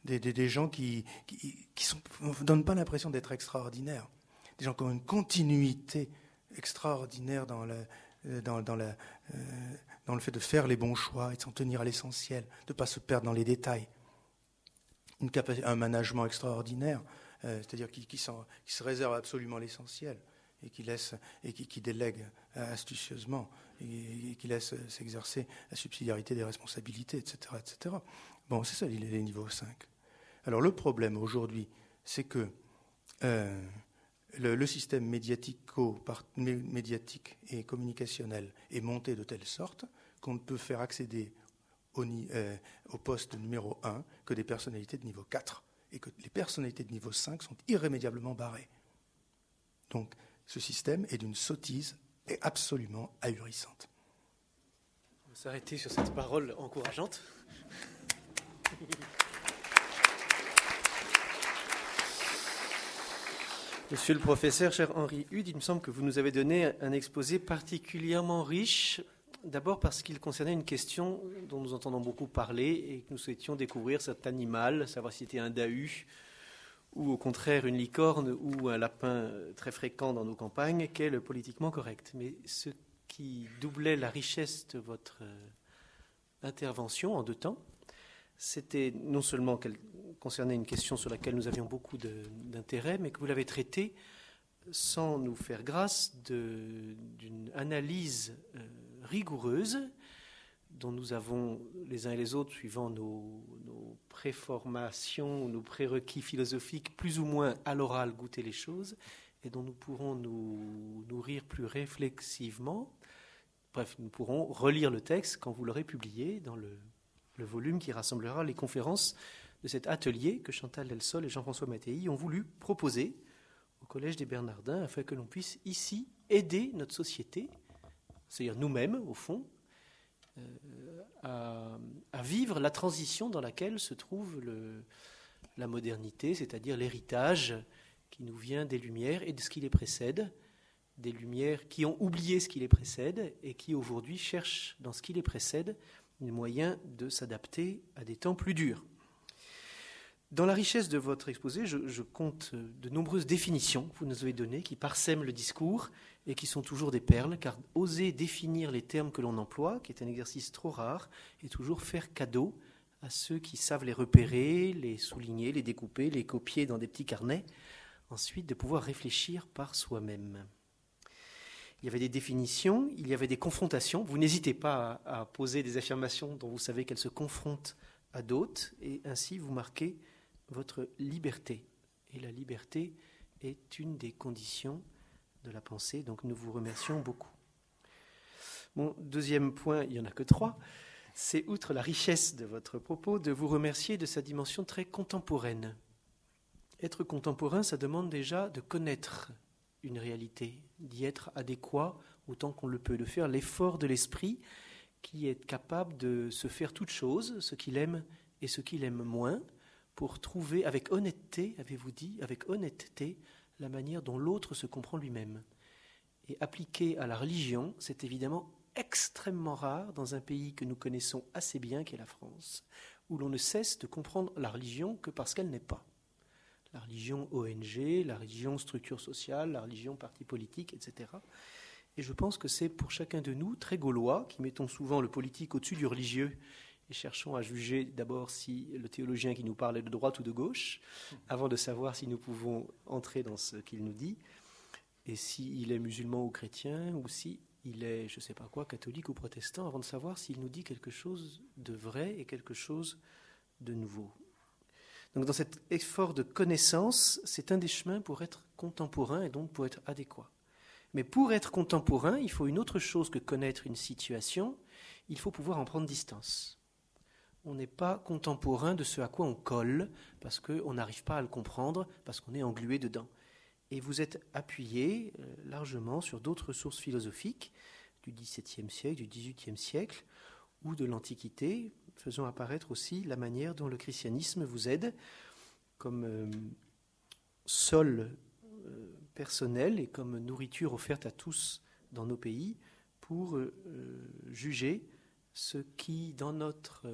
des, gens qui ne donnent pas l'impression d'être extraordinaires, des gens qui ont une continuité extraordinaire dans, euh, euh, dans le fait de faire les bons choix et de s'en tenir à l'essentiel, de ne pas se perdre dans les détails. Un management extraordinaire, c'est-à-dire qui, se réserve absolument l'essentiel et qui laisse et qui, délègue astucieusement et, qui laisse s'exercer la subsidiarité des responsabilités, etc., etc. Bon, c'est ça les niveaux 5. Alors le problème aujourd'hui, c'est que euh, le, système médiatique et communicationnel est monté de telle sorte qu'on ne peut faire accéder au, euh, au poste numéro 1 que des personnalités de niveau 4 et que les personnalités de niveau 5 sont irrémédiablement barrées. Donc ce système est d'une sottise et absolument ahurissante. On va s'arrêter sur cette parole encourageante. Monsieur le professeur, cher Henri Hude, il me semble que vous nous avez donné un exposé particulièrement riche D'abord parce qu'il concernait une question dont nous entendons beaucoup parler et que nous souhaitions découvrir cet animal, savoir si c'était un dahu ou au contraire une licorne ou un lapin très fréquent dans nos campagnes, qu'est le politiquement correct. Mais ce qui doublait la richesse de votre euh, intervention en deux temps, c'était non seulement qu'elle concernait une question sur laquelle nous avions beaucoup d'intérêt, mais que vous l'avez traitée sans nous faire grâce d'une analyse euh, rigoureuse dont nous avons les uns et les autres, suivant nos, préformations, nos prérequis philosophiques, plus ou moins à l'oral goûter les choses, et dont nous pourrons nous nourrir plus réflexivement. Bref, nous pourrons relire le texte quand vous l'aurez publié dans le, volume qui rassemblera les conférences de cet atelier que Chantal Delsol et Jean-François Mattei ont voulu proposer au Collège des Bernardins afin que l'on puisse ici aider notre société c'est-à-dire nous-mêmes, au fond, euh, à, vivre la transition dans laquelle se trouve la modernité, c'est-à-dire l'héritage qui nous vient des Lumières et de ce qui les précède, des Lumières qui ont oublié ce qui les précède et qui aujourd'hui cherchent dans ce qui les précède les moyens de s'adapter à des temps plus durs. Dans la richesse de votre exposé, je, compte de nombreuses définitions que vous nous avez données qui parsèment le discours et qui sont toujours des perles, car oser définir les termes que l'on emploie, qui est un exercice trop rare, et toujours faire cadeau à ceux qui savent les repérer, les souligner, les découper, les copier dans des petits carnets, ensuite de pouvoir réfléchir par soi-même. Il y avait des définitions, il y avait des confrontations. Vous n'hésitez pas à, poser des affirmations dont vous savez qu'elles se confrontent à d'autres, et ainsi vous marquez votre liberté. Et la liberté est une des conditions de la pensée, donc nous vous remercions beaucoup. Mon deuxième point, il n'y en a que trois, c'est, outre la richesse de votre propos, de vous remercier de sa dimension très contemporaine. Être contemporain, ça demande déjà de connaître une réalité, d'y être adéquat autant qu'on le peut, de faire l'effort de l'esprit qui est capable de se faire toutes choses, ce qu'il aime et ce qu'il aime moins, pour trouver avec honnêteté, avez-vous dit, avec honnêteté, la manière dont l'autre se comprend lui-même. Et appliquer à la religion, c'est évidemment extrêmement rare dans un pays que nous connaissons assez bien, qu'est la France, où l'on ne cesse de comprendre la religion que parce qu'elle n'est pas. La religion ONG, la religion structure sociale, la religion parti politique, etc. Et je pense que c'est pour chacun de nous, très gaulois, qui mettons souvent le politique au-dessus du religieux et cherchons à juger d'abord si le théologien qui nous parle est de droite ou de gauche, avant de savoir si nous pouvons entrer dans ce qu'il nous dit, et s'il est musulman ou chrétien, ou si est, je ne sais pas quoi, catholique ou protestant, avant de savoir s'il nous dit quelque chose de vrai et quelque chose de nouveau. Donc dans cet effort de connaissance, c'est un des chemins pour être contemporain et donc pour être adéquat. Mais pour être contemporain, il faut une autre chose que connaître une situation, il faut pouvoir en prendre distance. On n'est pas contemporain de ce à quoi on colle, parce qu'on n'arrive pas à le comprendre, parce qu'on est englué dedans. Et vous êtes appuyé euh, largement sur d'autres sources philosophiques du XVIIe siècle, du XVIIIe siècle ou de l'Antiquité, faisant apparaître aussi la manière dont le christianisme vous aide comme euh, sol euh, personnel et comme nourriture offerte à tous dans nos pays pour juger ce qui, dans notre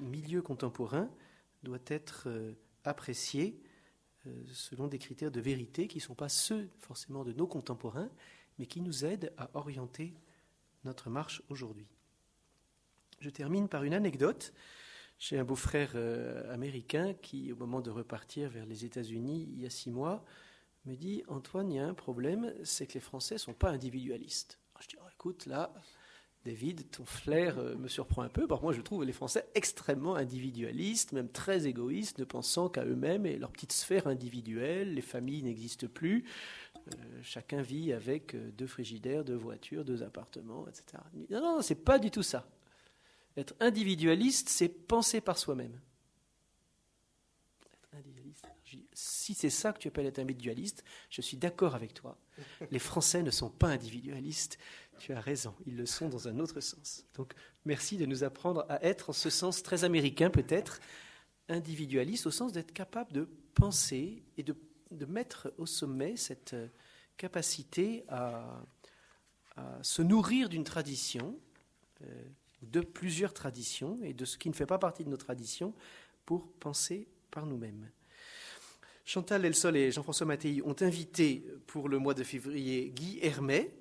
milieu contemporain, doit être apprécié euh, selon des critères de vérité qui ne sont pas ceux forcément de nos contemporains, mais qui nous aident à orienter notre marche aujourd'hui. Je termine par une anecdote. J'ai un beau-frère euh, américain qui, au moment de repartir vers les États-Unis il y a six mois, me dit Antoine, il y a un problème, c'est que les Français ne sont pas individualistes. je dis oh, écoute, là, David, ton flair euh, me surprend un peu. Par moi, je trouve les Français extrêmement individualistes, même très égoïstes, ne pensant qu'à eux-mêmes et leur petite sphère individuelle. Les familles n'existent plus. Euh, chacun vit avec euh, deux frigidaires, deux voitures, deux appartements, etc. Non, non, c'est pas du tout ça. Être individualiste, c'est penser par soi-même. Si c'est ça que tu appelles être individualiste, je suis d'accord avec toi. Les Français ne sont pas individualistes. Tu as raison, ils le sont dans un autre sens. Donc merci de nous apprendre à être en ce sens très américain peut-être, individualiste au sens d'être capable de penser et de, mettre au sommet cette euh, capacité à, se nourrir d'une tradition, euh, de plusieurs traditions et de ce qui ne fait pas partie de nos traditions pour penser par nous-mêmes. Chantal Elsol et Jean-François Mattei ont invité pour le mois de février Guy Hermet,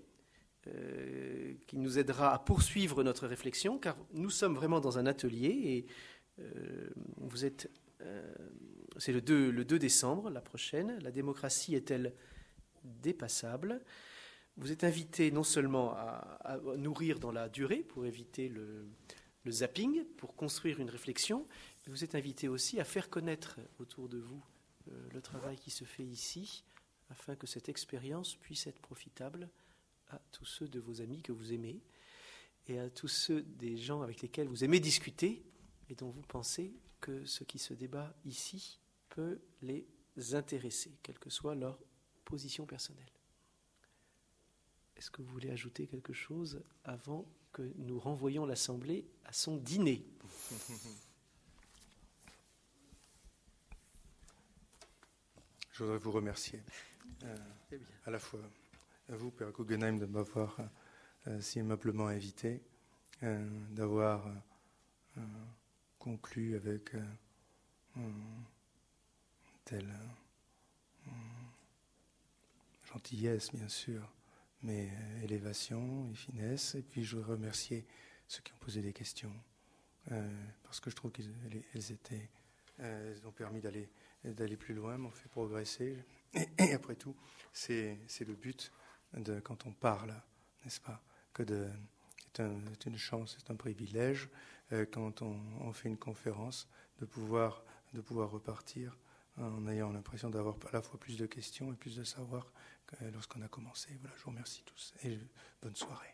euh, qui nous aidera à poursuivre notre réflexion, car nous sommes vraiment dans un atelier et euh, vous êtes. Euh, c'est le 2, le 2 décembre, la prochaine. La démocratie est-elle dépassable? Vous êtes invité non seulement à, nourrir dans la durée pour éviter le, le zapping, pour construire une réflexion, mais vous êtes invité aussi à faire connaître autour de vous le travail qui se fait ici, afin que cette expérience puisse être profitable à tous ceux de vos amis que vous aimez et à tous ceux des gens avec lesquels vous aimez discuter et dont vous pensez que ce qui se débat ici peut les intéresser, quelle que soit leur position personnelle. Est-ce que vous voulez ajouter quelque chose avant que nous renvoyions l'Assemblée à son dîner? [LAUGHS] Je voudrais vous remercier euh, à la fois à vous, Père Guggenheim, de m'avoir euh, si aimablement invité, euh, d'avoir conclu avec telle gentillesse, bien sûr, mais élévation et finesse. Et puis je veux remercier ceux qui ont posé des questions, parce que je trouve qu'elles étaient, elles ont permis d'aller d'aller plus loin, m'ont fait progresser. Et, après tout, c'est le but de, quand on parle, n'est-ce pas C'est une chance, c'est un privilège euh, quand on, fait une conférence de pouvoir, de pouvoir repartir en ayant l'impression d'avoir à la fois plus de questions et plus de savoir que lorsqu'on a commencé. Voilà, je vous remercie tous et bonne soirée.